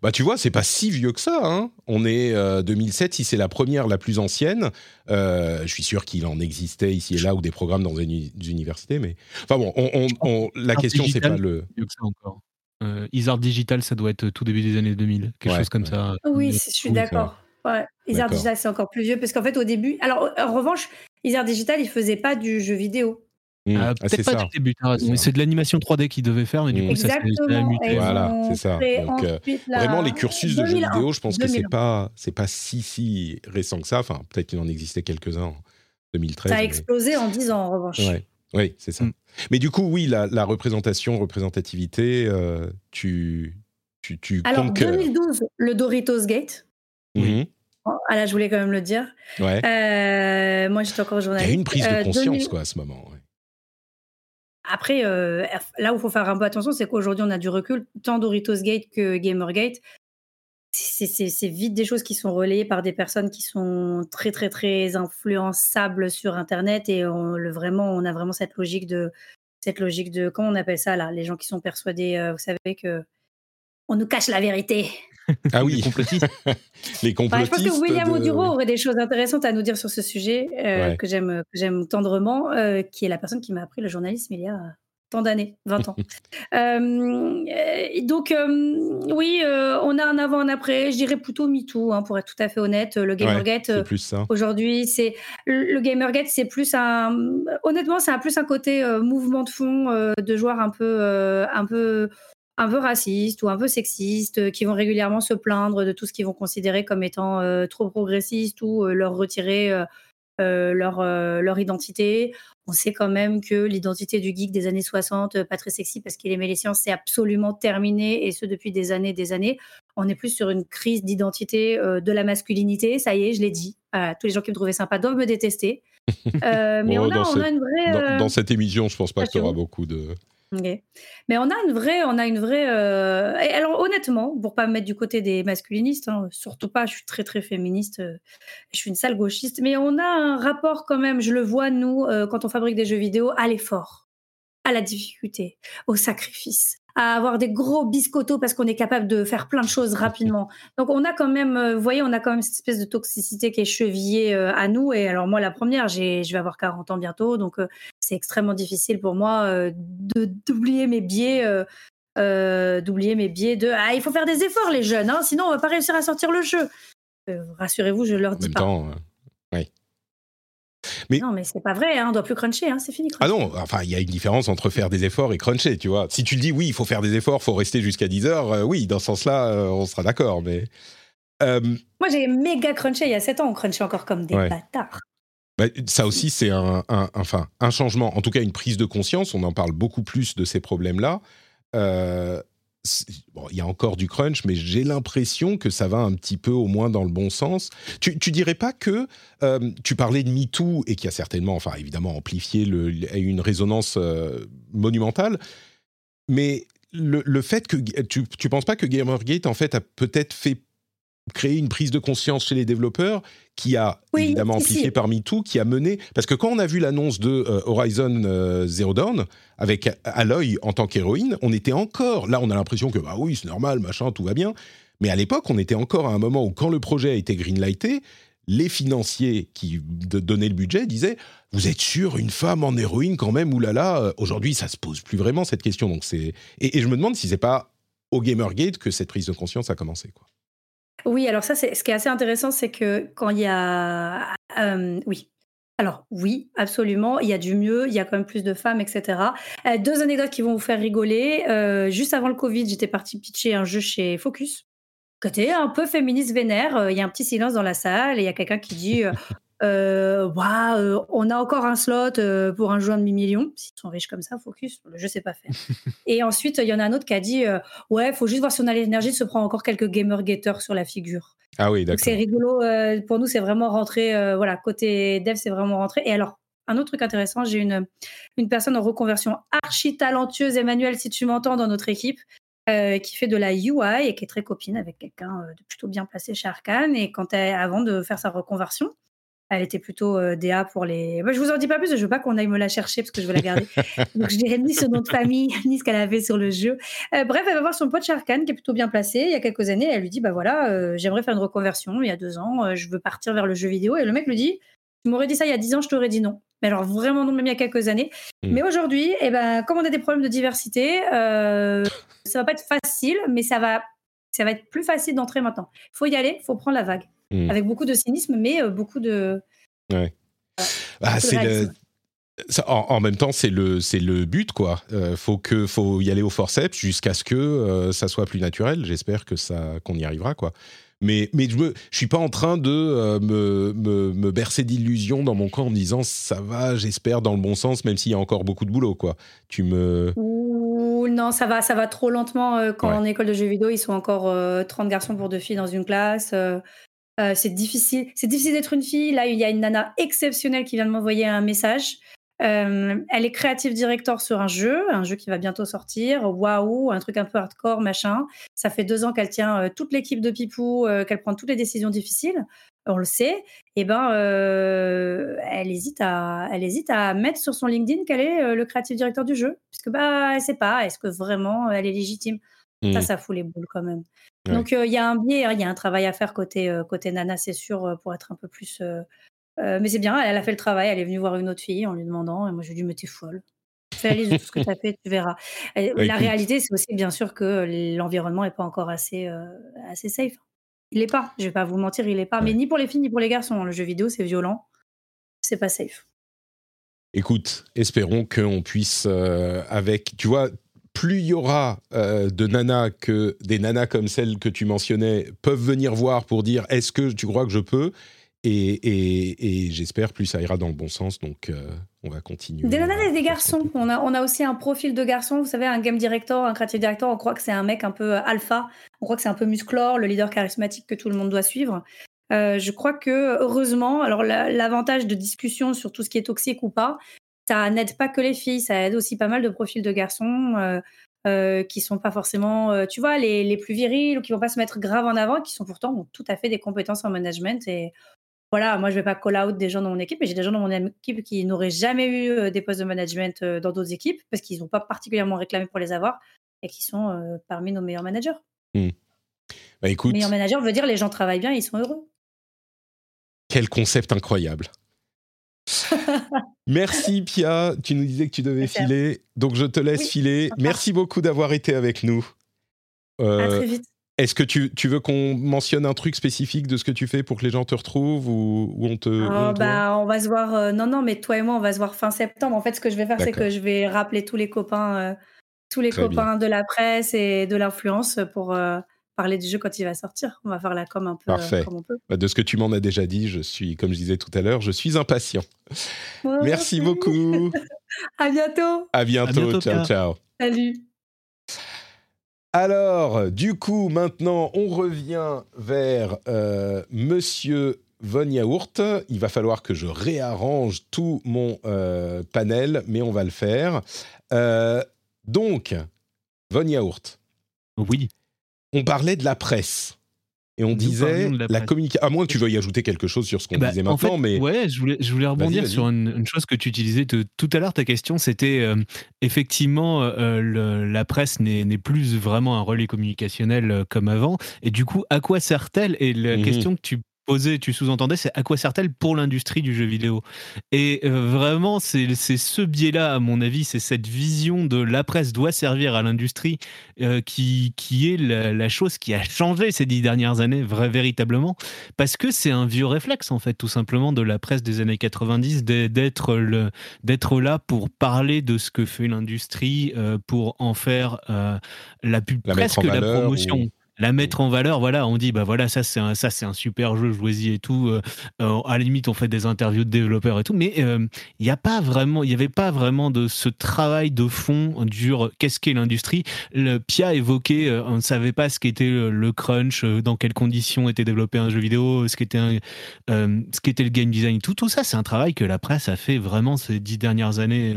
Bah tu vois, c'est pas si vieux que ça. Hein. On est 2007, euh, si c'est la première, la plus ancienne. Euh, je suis sûr qu'il en existait ici et là ou des programmes dans des universités, mais enfin bon, on, la question c'est pas le. Mieux que ça
encore. Isard Digital, ça doit être tout début des années 2000, quelque chose comme ça.
Oui, je suis d'accord. Ouais, Isard Digital, c'est encore plus vieux parce qu'en fait, au début. Alors, en revanche, Isard Digital, il faisait pas du jeu vidéo.
Mmh. Ah, peut-être pas du début, c'est de l'animation 3D qu'ils devaient faire, mais du coup, ça s'est muté.
Voilà, c'est ça. Donc, euh, vraiment, les cursus de jeux vidéo, je pense que c'est pas, c'est pas si, si récent que ça. Enfin, peut-être qu'il en existait quelques-uns en 2013.
Ça a explosé en 10 ans, en revanche.
Oui, c'est ça. Mmh. Mais du coup, oui, la, représentation, représentativité, euh, tu, tu, tu
Alors, 2012, le Doritos Gate. Mmh. Ah là, je voulais quand même le dire. Ouais. Euh, moi, j'étais encore journaliste.
Il y a une prise de euh, conscience, quoi, à ce moment.
Après, euh, là où il faut faire un peu attention, c'est qu'aujourd'hui, on a du recul, tant Doritos Gate que Gamergate. C'est vite des choses qui sont relayées par des personnes qui sont très, très, très influençables sur Internet. Et on, le, vraiment, on a vraiment cette logique de. Cette logique de. Comment on appelle ça, là Les gens qui sont persuadés, vous savez, que. On nous cache la vérité.
Ah oui, les complotistes. les complotistes
je pense que William Oduro aurait des choses intéressantes à nous dire sur ce sujet euh, que j'aime que j'aime tendrement, euh, qui est la personne qui m'a appris le journalisme il y a tant d'années, 20 ans. euh, donc oui, on a un avant, un après. Je dirais plutôt MeToo, hein, pour être tout à fait honnête. Le Gamergate, aujourd'hui, c'est le Gamergate, c'est plus un. Honnêtement, c'est plus un côté mouvement de fond de joueurs un peu un peu un peu racistes ou un peu sexistes, euh, qui vont régulièrement se plaindre de tout ce qu'ils vont considérer comme étant euh, trop progressiste ou euh, leur retirer leur, leur identité. On sait quand même que l'identité du geek des années 60, pas très sexy parce qu'il aimait les sciences, c'est absolument terminé et ce depuis des années des années. On est plus sur une crise d'identité de la masculinité. Ça y est, je l'ai dit. tous les gens qui me trouvaient sympa doivent me détester. mais on, a, on a, une vraie.
Dans, cette émission, je pense pas qu'il y aura beaucoup de.
Mais on a une vraie, on a une vraie. alors honnêtement, pour pas me mettre du côté des masculinistes, hein, surtout pas, je suis très très féministe, je suis une sale gauchiste, mais on a un rapport quand même, je le vois nous quand on fabrique des jeux vidéo, à l'effort, à la difficulté, au sacrifice, à avoir des gros biscottos parce qu'on est capable de faire plein de choses rapidement. Donc on a quand même, euh, vous voyez, on a quand même cette espèce de toxicité qui est chevillée euh, à nous. Et alors moi, la première, j'ai, je vais avoir 40 ans bientôt, donc euh, c'est extrêmement difficile pour moi de d'oublier mes biais. d'oublier mes biais de ah il faut faire des efforts les jeunes hein, sinon on va pas réussir à sortir le jeu rassurez-vous je leur dis
en même
pas.
temps
mais... Non, mais c'est pas vrai, hein, on doit plus cruncher, hein, c'est fini.
Ah non, enfin, il y a une différence entre faire des efforts et cruncher, tu vois. Si tu dis oui, il faut faire des efforts, il faut rester jusqu'à 10 heures, euh, oui, dans ce sens-là, euh, on sera d'accord, mais.
Euh, Moi, j'ai méga crunché il y a 7 ans, on crunchait encore comme des bâtards.
Bah, ça aussi, c'est un, enfin, un changement, en tout cas une prise de conscience. On en parle beaucoup plus de ces problèmes-là il y a encore du crunch, mais j'ai l'impression que ça va un petit peu au moins dans le bon sens. Tu, dirais pas que euh, tu parlais de MeToo et qui a certainement, enfin évidemment amplifié le, une résonance euh, monumentale, mais le, fait que tu, tu penses pas que Gamergate en fait a peut-être fait créer une prise de conscience chez les développeurs qui a évidemment amplifié parmi tout, qui a mené parce que quand on a vu l'annonce de euh, Horizon euh, Zero Dawn avec Aloy en tant qu'héroïne, on était encore là, on a l'impression que bah oui c'est normal, machin, tout va bien. Mais à l'époque, on était encore à un moment où quand le projet a été greenlighté, les financiers qui donnaient le budget disaient vous êtes sûr une femme en héroïne quand même oulala euh, aujourd'hui ça se pose plus vraiment cette question donc c'est et, et, je me demande si c'est pas au Gamergate que cette prise de conscience a commencé quoi.
Oui, alors ça, c'est ce qui est assez intéressant, c'est que quand il y a, oui. Alors oui, absolument, il y a du mieux, il y a quand même plus de femmes, etc. Euh, deux anecdotes qui vont vous faire rigoler. Euh, juste avant le Covid, j'étais partie pitcher un jeu chez Focus. Côté un peu féministe vénère, euh, il y a un petit silence dans la salle et il y a quelqu'un qui dit euh, on a encore un slot euh, pour un jeu de demi-million. S'ils sont riches comme ça, focus, je sais pas faire. et ensuite, il y en a un autre qui a dit Ouais, faut juste voir si on a l'énergie de se prendre encore quelques gamer getters sur la figure.
Ah oui, d'accord.
C'est rigolo. pour nous, c'est vraiment rentré. voilà, côté dev, c'est vraiment rentré. Et alors, un autre truc intéressant, j'ai une, une personne en reconversion archi talentueuse, Emmanuel, si tu m'entends, dans notre équipe, qui fait de la UI et qui est très copine avec quelqu'un de plutôt bien placé chez Arkane. Et quand elle, avant de faire sa reconversion, elle était plutôt euh, DA pour les. Je je vous en dis pas plus, je veux pas qu'on aille me la chercher parce que je veux la garder. Donc je dirais ni son nom de famille, ni ce qu'elle avait sur le jeu. Euh, bref, elle va voir son pote Sharkan qui est plutôt bien placé. Il y a quelques années, elle lui dit Bah voilà, euh, j'aimerais faire une reconversion il y a deux ans, je veux partir vers le jeu vidéo. Et le mec lui dit Tu m'aurais dit ça il y a dix ans, je t'aurais dit non. Mais alors vraiment non, même il y a quelques années. Hmm. Mais aujourd'hui, eh ben, comme on a des problèmes de diversité, ça va pas être facile, mais ça va, ça va être plus facile d'entrer maintenant. Il faut y aller, il faut prendre la vague. Mmh. avec beaucoup de cynisme, mais euh, beaucoup de.
Ouais. Ah, c'est le. en, même temps, c'est le c'est le but quoi. Euh, faut que faut y aller au forceps jusqu'à ce que euh, ça soit plus naturel. J'espère que ça qu'on y arrivera quoi. Mais mais je me je suis pas en train de me, me, me, bercer d'illusions dans mon coin en me disant ça va, j'espère dans le bon sens, même s'il y a encore beaucoup de boulot quoi. Tu me
non, ça va ça va trop lentement. quand en école de jeux vidéo, ils sont encore 30 garçons pour deux filles dans une classe. Euh, c'est difficile, c'est difficile d'être une fille. Là, il y a une nana exceptionnelle qui vient de m'envoyer un message. Euh, elle est créative director sur un jeu, un jeu qui va bientôt sortir. Waouh, un truc un peu hardcore, machin. Ça fait deux ans qu'elle tient euh, toute l'équipe de Pipou, qu'elle prend toutes les décisions difficiles. On le sait. Et eh ben, elle hésite à, elle hésite à mettre sur son LinkedIn qu'elle est le créative directeur du jeu, puisque bah, elle sait pas. Est-ce que vraiment elle est légitime? Ça, mmh. ça fout les boules quand même. Donc il y a un biais, hein, il y a un travail à faire côté, côté Nana, c'est sûr, pour être un peu plus. mais c'est bien, elle a fait le travail, elle est venue voir une autre fille en lui demandant, et moi je lui ai dit, mais t'es folle. Fais la liste de tout ce que tu as fait, tu verras. la réalité, c'est aussi bien sûr que l'environnement n'est pas encore assez, assez safe. Il n'est pas, je vais pas vous mentir, il n'est pas. Mais ni pour les filles, ni pour les garçons. Le jeu vidéo, c'est violent, c'est pas safe.
Écoute, espérons qu'on puisse, avec, tu vois, plus il y aura euh, de nanas que des nanas comme celles que tu mentionnais peuvent venir voir pour dire est-ce que tu crois que je peux? Et, j'espère plus ça ira dans le bon sens donc euh, on va continuer.
Des nanas et des garçons. On a, on a aussi un profil de garçon. Vous savez, un game director, un creative director, on croit que c'est un mec un peu alpha. On croit que c'est un peu musclore, le leader charismatique que tout le monde doit suivre. je crois que heureusement, alors l'avantage de discussion sur tout ce qui est toxique ou pas, ça n'aide pas que les filles, ça aide aussi pas mal de profils de garçons euh, qui sont pas forcément, tu vois, les, les, plus virils ou qui vont pas se mettre grave en avant, qui sont pourtant ont tout à fait des compétences en management. Et voilà, moi je vais pas call out des gens dans mon équipe, mais j'ai des gens dans mon équipe qui n'auraient jamais eu des postes de management dans d'autres équipes parce qu'ils n'ont pas particulièrement réclamé pour les avoir et qui sont parmi nos meilleurs managers.
Mmh. Bah, écoute.
Meilleur manager veut dire les gens travaillent bien, ils sont heureux.
Quel concept incroyable. Merci Pia, tu nous disais que tu devais filer, donc je te laisse filer. Merci beaucoup d'avoir été avec nous.
Euh, très vite.
Est-ce que tu, tu veux qu'on mentionne un truc spécifique de ce que tu fais pour que les gens te retrouvent ou, on te
oh, bah, on va se voir. Euh, non non, mais toi et moi, on va se voir fin septembre. En fait, ce que je vais faire, c'est que je vais rappeler tous les copains, euh, tous les copains de la presse et de l'influence pour parler du jeu quand il va sortir. On va faire la com un peu
Parfait.
comme on peut.
Bah, de ce que tu m'en as déjà dit, je suis, comme je disais tout à l'heure, je suis impatient. merci beaucoup.
à bientôt.
À bientôt. ciao, ciao.
Salut.
Alors, du coup, maintenant, on revient vers euh, Monsieur Von Yaourt. Il va falloir que je réarrange tout mon euh, panel, mais on va le faire. Euh, donc, Von Yaourt.
Oui
on parlait de la presse. Et on disait la, communication. À moins que tu veuilles ajouter quelque chose sur ce qu'on ben, disait maintenant, mais.
Ouais, je voulais, je voulais rebondir sur une, chose que tu utilisais tout à l'heure. Ta question, c'était euh, effectivement euh, la presse n'est plus vraiment un relais communicationnel euh, comme avant. Et du coup, à quoi sert-elle? Et la mmh question que tu posé, tu sous-entendais, c'est à quoi sert-elle pour l'industrie du jeu vidéo? Et euh, vraiment, c'est ce biais-là, à mon avis, c'est cette vision de la presse doit servir à l'industrie euh, qui, qui est la, chose qui a changé ces dix dernières années, vrai, véritablement, parce que c'est un vieux réflexe, en fait, tout simplement, de la presse des années 90, d'être là pour parler de ce que fait l'industrie, euh, pour en faire la pub, presque la promotion la mettre en valeur. Voilà, on dit bah voilà ça c'est un ça c'est un super jeu, jouez-y et tout. Euh, euh, à la limite on fait des interviews de développeurs et tout, mais euh, il n'y a pas vraiment, il y avait pas vraiment de ce travail de fond dur. Qu'est-ce qu'est l'industrie Le Pia évoquait, on ne savait pas ce qu'était le crunch, dans quelles conditions était développé un jeu vidéo, ce qu'était ce qu'était le game design, tout tout ça c'est un travail que la presse a fait vraiment ces dix dernières années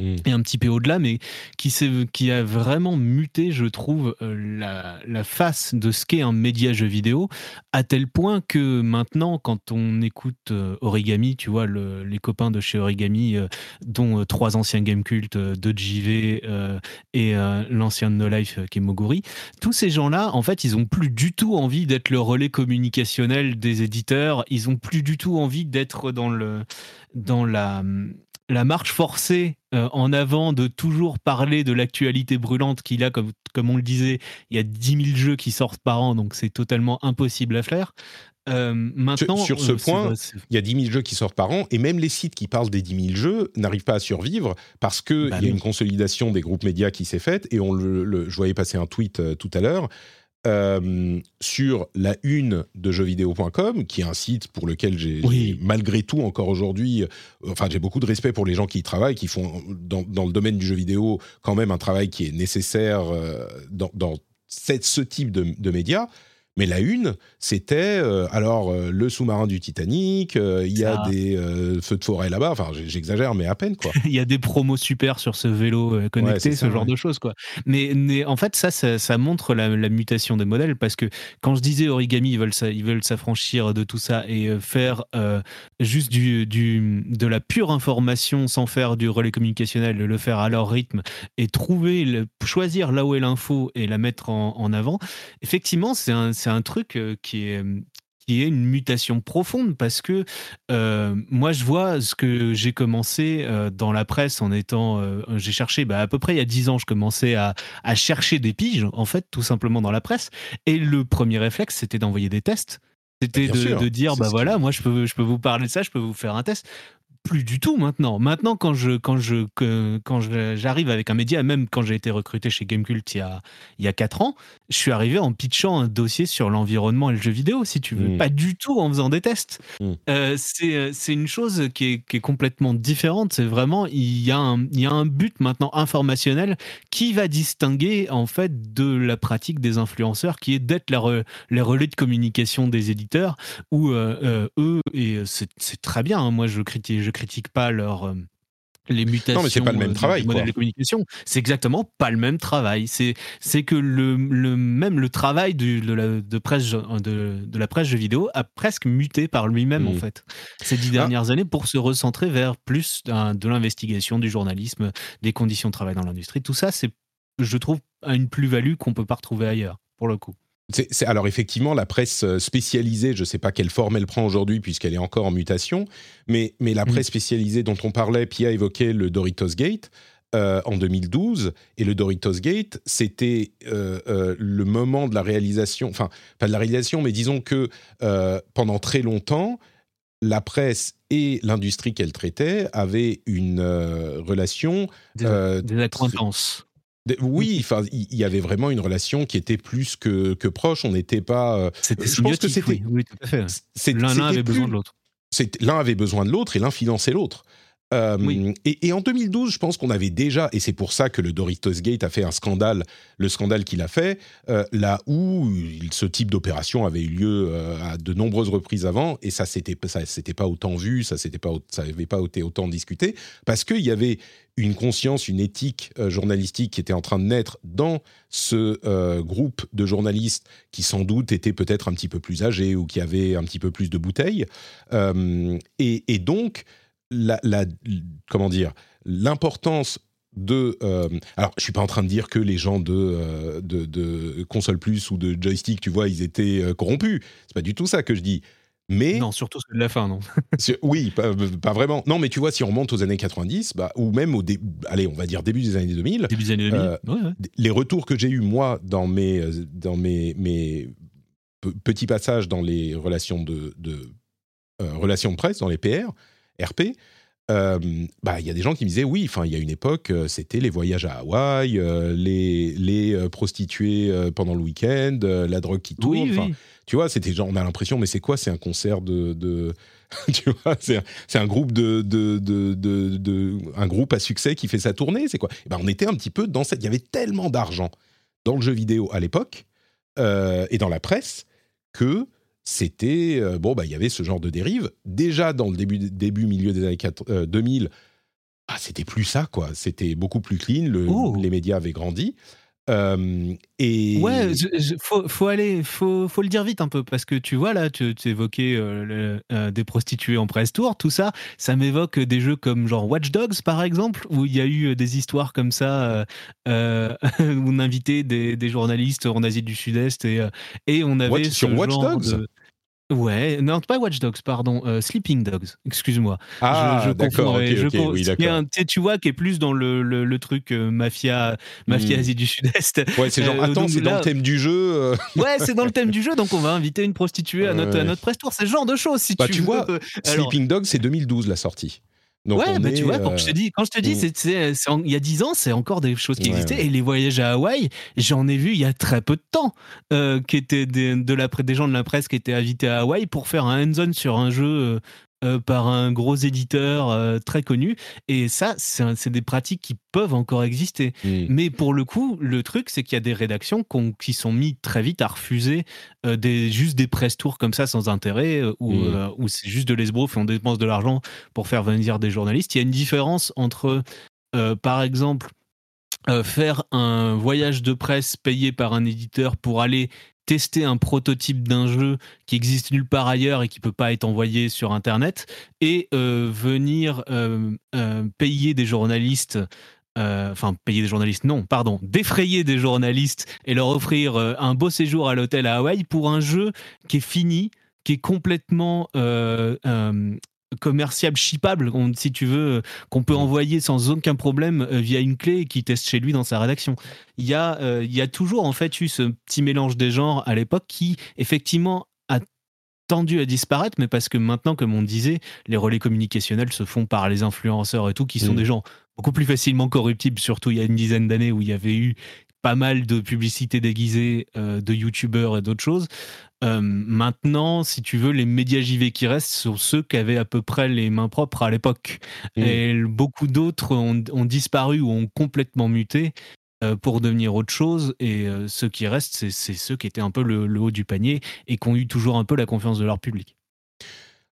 Mm. et un petit peu au-delà, mais qui, a vraiment muté, je trouve, euh, la, face de ce qu'est un média jeu vidéo, à tel point que maintenant, quand on écoute euh, Origami, tu vois, les copains de chez Origami, euh, dont trois anciens game cultes de JV et l'ancien No Life qui est Moguri, tous ces gens-là, en fait, ils ont plus du tout envie d'être le relais communicationnel des éditeurs, ils ont plus du tout envie d'être dans le dans la la marche forcée euh, en avant de toujours parler de l'actualité brûlante qu'il a, comme, comme on le disait, il y a 10 000 jeux qui sortent par an, donc c'est totalement impossible à faire. Euh, maintenant,
sur, ce euh, point, il y a 10 000 jeux qui sortent par an, et même les sites qui parlent des 10 000 jeux n'arrivent pas à survivre parce qu'il bah y a une consolidation des groupes médias qui s'est faite, et on le, je voyais passer un tweet tout à l'heure, euh, sur la une de jeuxvideo.com, qui est un site pour lequel j'ai malgré tout encore aujourd'hui, euh, enfin j'ai beaucoup de respect pour les gens qui y travaillent, qui font dans, le domaine du jeu vidéo quand même un travail qui est nécessaire euh, dans, dans ce type de, de médias. Mais la une, c'était euh, alors euh, le sous-marin du Titanic, euh, il y a des feux de forêt là-bas. Enfin, j'exagère, mais à peine quoi.
Il y a des promos super sur ce vélo connecté, ce genre de choses quoi. Mais, mais, en fait, ça, ça, montre la, mutation des modèles parce que quand je disais origami, ils veulent, ils veulent s'affranchir de tout ça et faire juste du, du, de la pure information sans faire du relais communicationnel, le faire à leur rythme et trouver, choisir là où est l'info et la mettre en, en avant. Effectivement, c'est un c'est un truc qui est qui est une mutation profonde parce que euh, moi je vois ce que j'ai commencé euh, dans la presse en étant j'ai cherché bah, à peu près il y a dix ans je commençais à, à, chercher des piges en fait tout simplement dans la presse et le premier réflexe c'était d'envoyer des tests c'était de, de, dire bah voilà moi je peux je peux vous parler de ça je peux vous faire un test plus du tout maintenant. Maintenant, quand je quand je quand j'arrive avec un média, même quand j'ai été recruté chez Gamecult il y a il y a quatre ans, je suis arrivé en pitchant un dossier sur l'environnement et le jeu vidéo, si tu veux.
Mm.
Pas du tout en faisant des tests.
Mm.
Euh, c'est une chose qui est, qui est complètement différente. C'est vraiment, il y, a un, il y a un but maintenant informationnel qui va distinguer en fait de la pratique des influenceurs, qui est d'être re- les relais de communication des éditeurs, où euh, euh, eux, et c'est c'est très bien, hein, moi je critique, je critique pas leur... les mutations
mais c'est pas le même
euh,
travail,
du modèle de communication. C'est exactement pas le même travail. C'est c'est que le, le même le travail du- de, la, de presse de, de la presse jeux vidéo a presque muté par lui-même en fait ces dix
Ah.
dernières années pour se recentrer vers plus de l'investigation, du journalisme, des conditions de travail dans l'industrie. Tout ça, c'est je trouve une plus-value qu'on peut pas retrouver ailleurs pour le coup.
Alors effectivement, la presse euh, spécialisée, je ne sais pas quelle forme elle prend aujourd'hui puisqu'elle est encore en mutation, mais, mais la
Mm.
presse spécialisée dont on parlait, Pia évoquait le Doritos Gate euh, en 2012, et le Doritos Gate, c'était euh, euh, le moment de la réalisation, enfin pas de la réalisation, mais disons que pendant très longtemps, la presse et l'industrie qu'elle traitait avaient une relation
Des, des accointances.
Oui, enfin, il y avait vraiment une relation qui était plus que, que proche. On n'était pas. euh,
C'était
je pense que c'était-
oui, oui, tout à fait.
c'est-
L'un avait
plus-
besoin de l'autre.
L'un avait besoin de l'autre et l'un finançait l'autre. Euh,
Oui.
et, et en 2012, je pense qu'on avait déjà, et c'est pour ça que le Doritos Gate a fait un scandale, le scandale qu'il a fait, euh, là où il- ce type d'opération avait eu lieu euh, à de nombreuses reprises avant, et ça s'était ça s'était pas autant vu, ça s'était pas ça avait pas été autant discuté, parce qu'il y avait une conscience, une éthique journalistique qui était en train de naître dans ce groupe de journalistes qui sans doute étaient peut-être un petit peu plus âgés ou qui avaient un petit peu plus de bouteilles. Et, et donc, la, la- comment dire, l'importance de... euh, alors, je suis pas en train de dire que les gens de, euh, de, de console plus ou de joystick, tu vois, ils étaient euh, corrompus. C'est pas du tout ça que je dis. Mais
Non, surtout ceux de la fin, non.
oui, pas, pas vraiment. Non, mais tu vois, si on remonte aux années 90, bah, ou même au dé- allez, on va dire début des années 2000,
Début des années 2000.
Euh,
ouais, ouais.
les retours que j'ai eus moi dans mes dans mes, mes pe- petits passages dans les relations de, de relations de presse dans les PR RP euh, bah il y a des gens qui me disaient oui enfin il y a une époque euh, c'était les voyages à Hawaï euh, les les prostituées pendant le week-end la drogue qui tourne
Oui,
tu vois c'était genre on a l'impression mais c'est quoi c'est un concert de, de tu vois c'est un, un groupe de, de, de, un groupe à succès qui fait sa tournée c'est quoi? Eh ben, on était un petit peu dans cette il y avait tellement d'argent dans le jeu vidéo à l'époque euh, et dans la presse que c'était euh, bon bah il y avait ce genre de dérive. Déjà dans le début début milieu des années 4 euh, 2000 ah, c'était plus ça quoi. C'était beaucoup plus clean le-
Oh.
les médias avaient grandi. Euh, et
Ouais, je- je- faut, faut aller, faut, faut le dire vite un peu parce que tu vois là, tu, tu évoquais euh, le- des prostituées en presse tour, tout ça, ça m'évoque des jeux comme genre Watch Dogs par exemple, où il y a eu des histoires comme ça, où on invitait des, des journalistes en Asie du Sud-Est et, et on avait ce
sur Watch Dogs?
de- Ouais, non, pas Watch Dogs, pardon, euh, Sleeping Dogs, excuse-moi.
ah
Je- je
d'accord
confondrais,
ok
je
ok
con-
oui d'accord
un- tu vois, qui est plus dans le, le, le truc euh, mafia, mafia
Hmm.
Asie du Sud-Est.
ouais c'est genre
Euh,
attends c'est dans le thème du jeu euh,
Ouais, c'est dans le thème du jeu, donc on va inviter une prostituée à notre,
Ouais.
à notre press tour. C'est ce genre de choses, si
Bah,
tu,
tu
veux.
vois,
Alors-
Sleeping Dog c'est 2012 la sortie donc
ouais, bah,
est,
tu vois, quand
euh,
je te dis, quand je te dis,
mm.
il y a 10 ans, c'est encore des choses qui
Ouais,
existaient.
ouais.
Et les voyages à Hawaï, j'en ai vu il y a très peu de temps, euh, qui étaient des, de la, des gens de la presse qui étaient invités à Hawaï pour faire un hands-on sur un jeu. Euh, par un gros éditeur euh, très connu et ça c'est, des pratiques qui peuvent encore exister mais pour le coup, le truc, c'est qu'il y a des rédactions qui sont mis très vite à refuser euh, des, juste des press tours comme ça sans intérêt, où,
Mm.
euh, où c'est juste de l'esbrouf et on dépense de l'argent pour faire venir des journalistes. Il y a une différence entre, par exemple, faire un voyage de presse payé par un éditeur pour aller tester un prototype d'un jeu qui existe nulle part ailleurs et qui peut pas être envoyé sur internet et euh, venir euh, euh, payer des journalistes enfin payer des journalistes non pardon défrayer des journalistes et leur offrir un beau séjour à l'hôtel à Hawaï pour un jeu qui est fini qui est complètement commerciable, shippable, on- si tu veux, euh, qu'on peut envoyer sans aucun problème euh, via une clé et qui teste chez lui dans sa rédaction. Il y a, euh, il y a toujours en fait eu ce petit mélange des genres à l'époque qui effectivement a tendu à disparaître, mais parce que maintenant, comme on disait, les relais communicationnels se font par les influenceurs et tout, qui sont
Mm.
des gens beaucoup plus facilement corruptibles, surtout il y a une dizaine d'années où il y avait eu pas mal de publicités déguisées de youtubeurs et d'autres choses. Maintenant, si tu veux, les médias JV qui restent sont ceux qui avaient à peu près les mains propres à l'époque. Mmh. Et beaucoup d'autres ont, ont, disparu ou ont complètement muté. Euh, pour devenir autre chose. Et euh, ceux qui restent, c'est ceux qui étaient un peu le, haut du panier et qui ont eu toujours un peu la confiance de leur public.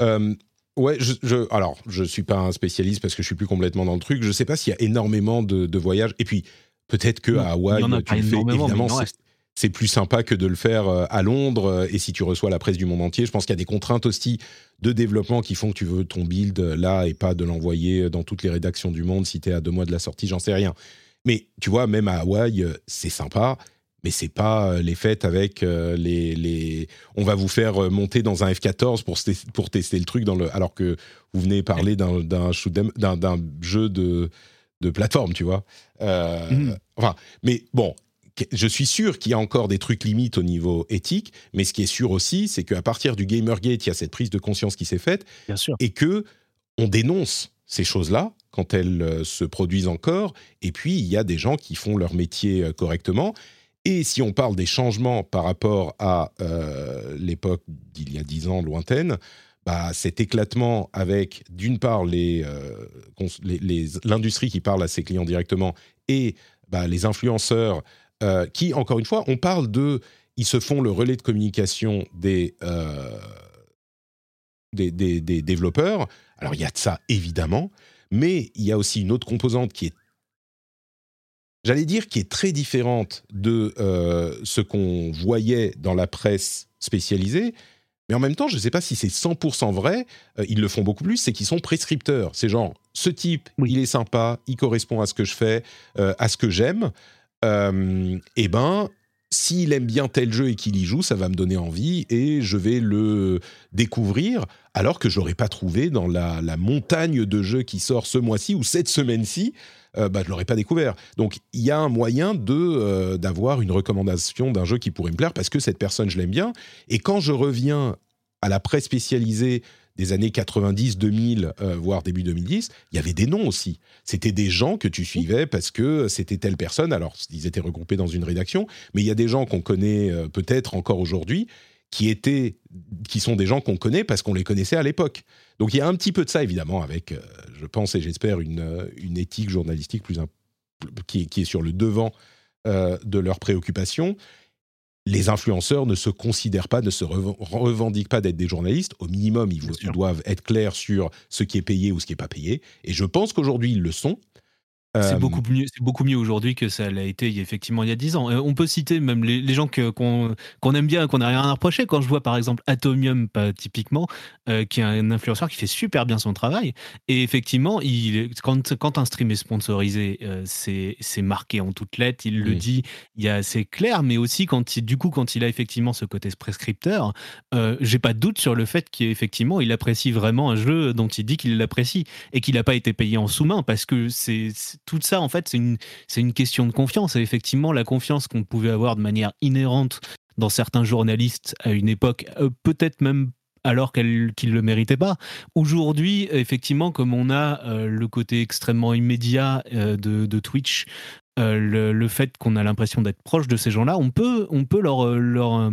Euh, ouais, je, alors je suis pas un spécialiste parce que je suis plus complètement dans le truc. Je sais pas s'il y a énormément de, voyages. Et puis peut-être que à Hawaï, tu le fais évidemment. C'est plus sympa que de le faire à Londres. Et si tu reçois la presse du monde entier, je pense qu'il y a des contraintes aussi de développement qui font que tu veux ton build là et pas de l'envoyer dans toutes les rédactions du monde si tu es à deux mois de la sortie, j'en sais rien. Mais tu vois, même à Hawaï, euh, c'est sympa, mais c'est pas euh, les fêtes avec euh, les, les, On va vous faire monter dans un F-14 pour, pour tester le truc, dans le, alors que vous venez parler d'un, d'un, d'un, jeu de, de plateforme, tu vois. Mhm. Enfin, mais bon, je suis sûr qu'il y a encore des trucs limites au niveau éthique, mais ce qui est sûr aussi, c'est qu'à partir du Gamergate, il y a cette prise de conscience qui s'est faite,
Bien sûr.
et que on dénonce ces choses-là quand elles euh, se produisent encore. Et puis, il y a des gens qui font leur métier euh, correctement. Et si on parle des changements par rapport à euh, l'époque d'il y a dix ans lointaine, bah, cet éclatement avec, d'une part, l'industrie qui parle à ses clients directement et bah, les influenceurs qui, encore une fois, on parle de... Ils se font le relais de communication des, des, des développeurs. Alors, il y a de ça, évidemment, mais il y a aussi une autre composante qui est, j'allais dire, qui est très différente de euh, ce qu'on voyait dans la presse spécialisée. Mais en même temps, je ne sais pas si c'est 100% vrai, euh, ils le font beaucoup plus, c'est qu'ils sont prescripteurs. C'est genre, ce type, il est sympa, il correspond à ce que je fais, euh, à ce que j'aime. Eh ben, s'il aime bien tel jeu et qu'il y joue, ça va me donner envie et je vais le découvrir alors que j'aurais pas trouvé dans la, montagne de jeux qui sort ce mois-ci ou cette semaine-ci, euh, bah, je l'aurais pas découvert. Donc il y a un moyen de euh, d'avoir une recommandation d'un jeu qui pourrait me plaire parce que cette personne je l'aime bien et quand je reviens à la presse spécialisée des années 90, 2000, euh, voire début 2010, il y avait des noms aussi. C'était des gens que tu suivais parce que c'était telle personne. Alors, ils étaient regroupés dans une rédaction, mais il y a des gens qu'on connaît euh, peut-être encore aujourd'hui qui étaient, qui sont des gens qu'on connaît parce qu'on les connaissait à l'époque. Donc, il y a un petit peu de ça, évidemment, avec, euh, je pense et j'espère, une, une éthique journalistique plus qui, qui, est sur le devant de leurs préoccupations les influenceurs ne se considèrent pas, ne se revendiquent pas d'être des journalistes. Au minimum, ils, doivent être clairs sur ce qui est payé ou ce qui n'est pas payé. Et je pense qu'aujourd'hui, ils le sont.
C'est euh, beaucoup mieux, c'est beaucoup mieux aujourd'hui que ça l'a été effectivement il y a dix ans. Euh, on peut citer même les, gens que, qu'on, aime bien, qu'on n'a rien à reprocher. Quand je vois par exemple Atomium, pas typiquement, euh, qui est un influenceur qui fait super bien son travail. Et effectivement, il, quand, quand un stream est sponsorisé, c'est, c'est marqué en toutes lettres. Il le dit, il y a, c'est clair. Mais aussi quand il, du coup, quand il a effectivement ce côté prescripteur, j'ai pas de doute sur le fait qu'effectivement il apprécie vraiment un jeu dont il dit qu'il l'apprécie et qu'il n'a pas été payé en sous-main parce que c'est tout ça, en fait, c'est une, une question de confiance. Et effectivement, la confiance qu'on pouvait avoir de manière inhérente dans certains journalistes à une époque, euh, peut-être même alors qu'ils ne le méritaient pas. Aujourd'hui, effectivement, comme on a euh, le côté extrêmement immédiat euh, de, Twitch, le, fait qu'on a l'impression d'être proche de ces gens-là, on peut, on peut leur,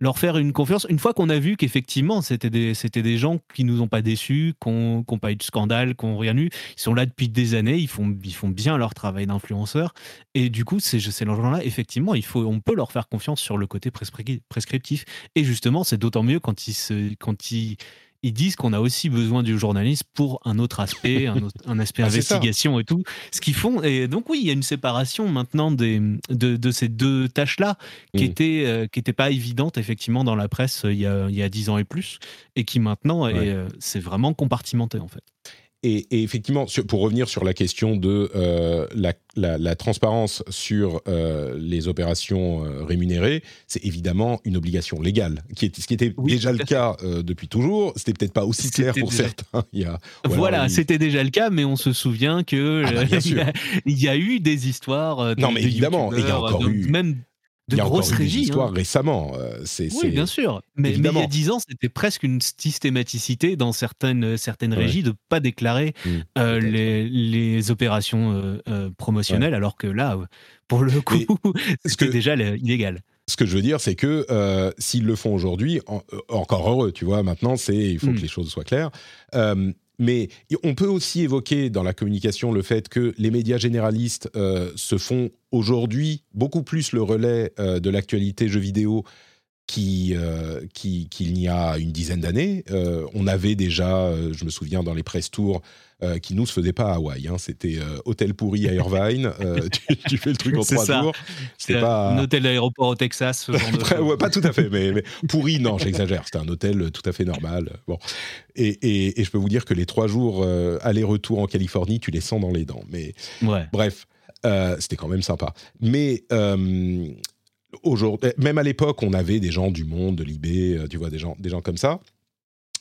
leur faire une confiance. Une fois qu'on a vu qu'effectivement, c'était des, des gens qui nous ont pas déçus, qui n'ont pas eu de scandale, qui n'ont rien eu. Ils sont là depuis des années, ils font, ils font bien leur travail d'influenceur. Et du coup, ces, ces gens-là, effectivement, il faut, on peut leur faire confiance sur le côté prescriptif. Et justement, c'est d'autant mieux quand ils, se, quand ils ils disent qu'on a aussi besoin du journaliste pour un autre aspect, un, aspect ah, investigation et tout. Ce qu'ils font. Et donc, oui, il y a une séparation maintenant des, de, ces deux tâches-là qui n'étaient mm. euh, qui pas évidentes, effectivement, dans la presse euh, il y a, 10 ans et plus, et qui maintenant, euh, c'est vraiment compartimenté, en fait.
Et, effectivement, pour revenir sur la question de euh, la, transparence sur euh, les opérations euh, rémunérées, c'est évidemment une obligation légale, qui est, ce qui était déjà le cas depuis toujours. C'était peut-être pas aussi clair pour certains.
Il y a, voilà, c'était déjà le cas, mais on se souvient que ah bah, il, y a, eu des histoires.
non, mais évidemment, il y a encore eu.
Même de
il y a
grosses
encore
régies. hein.
histoires récemment. euh, c'est,
Oui, bien sûr. Mais, mais il y a 10 ans, c'était presque une systématicité dans certaines, certaines
Ouais.
régies de pas déclarer
Hmm,
euh, les, les opérations euh, euh, promotionnelles, alors que là, pour le coup, c'était
que-
déjà illégal.
Ce que je veux dire, c'est que euh, s'ils le font aujourd'hui, en- encore heureux, tu vois. Maintenant, c'est il faut que les choses soient claires. Euh, mais on peut aussi évoquer dans la communication le fait que les médias généralistes euh, se font aujourd'hui beaucoup plus le relais euh, de l'actualité jeux vidéo euh, qui- qu'il n'y a une dizaine d'années. Euh, on avait déjà, euh, je me souviens, dans les press tours, euh, qui nous se faisaient pas à Hawaï. hein. C'était euh, hôtel pourri à Irvine. euh, tu, tu fais le truc en trois
ça.
jours. C'était pas
un hôtel d'aéroport au Texas. Ce genre de
Après,
choses.
ouais, pas tout à fait, mais, mais pourri, non, j'exagère. C'était un hôtel tout à fait normal. Bon. Et, et- et je peux vous dire que les trois jours euh, aller-retour en Californie, tu les sens dans les dents. Mais
Ouais.
bref, euh, c'était quand même sympa. Mais euh, aujourd'hui, même à l'époque, on avait des gens du monde, de l'IB, euh, tu vois, des gens, des gens comme ça.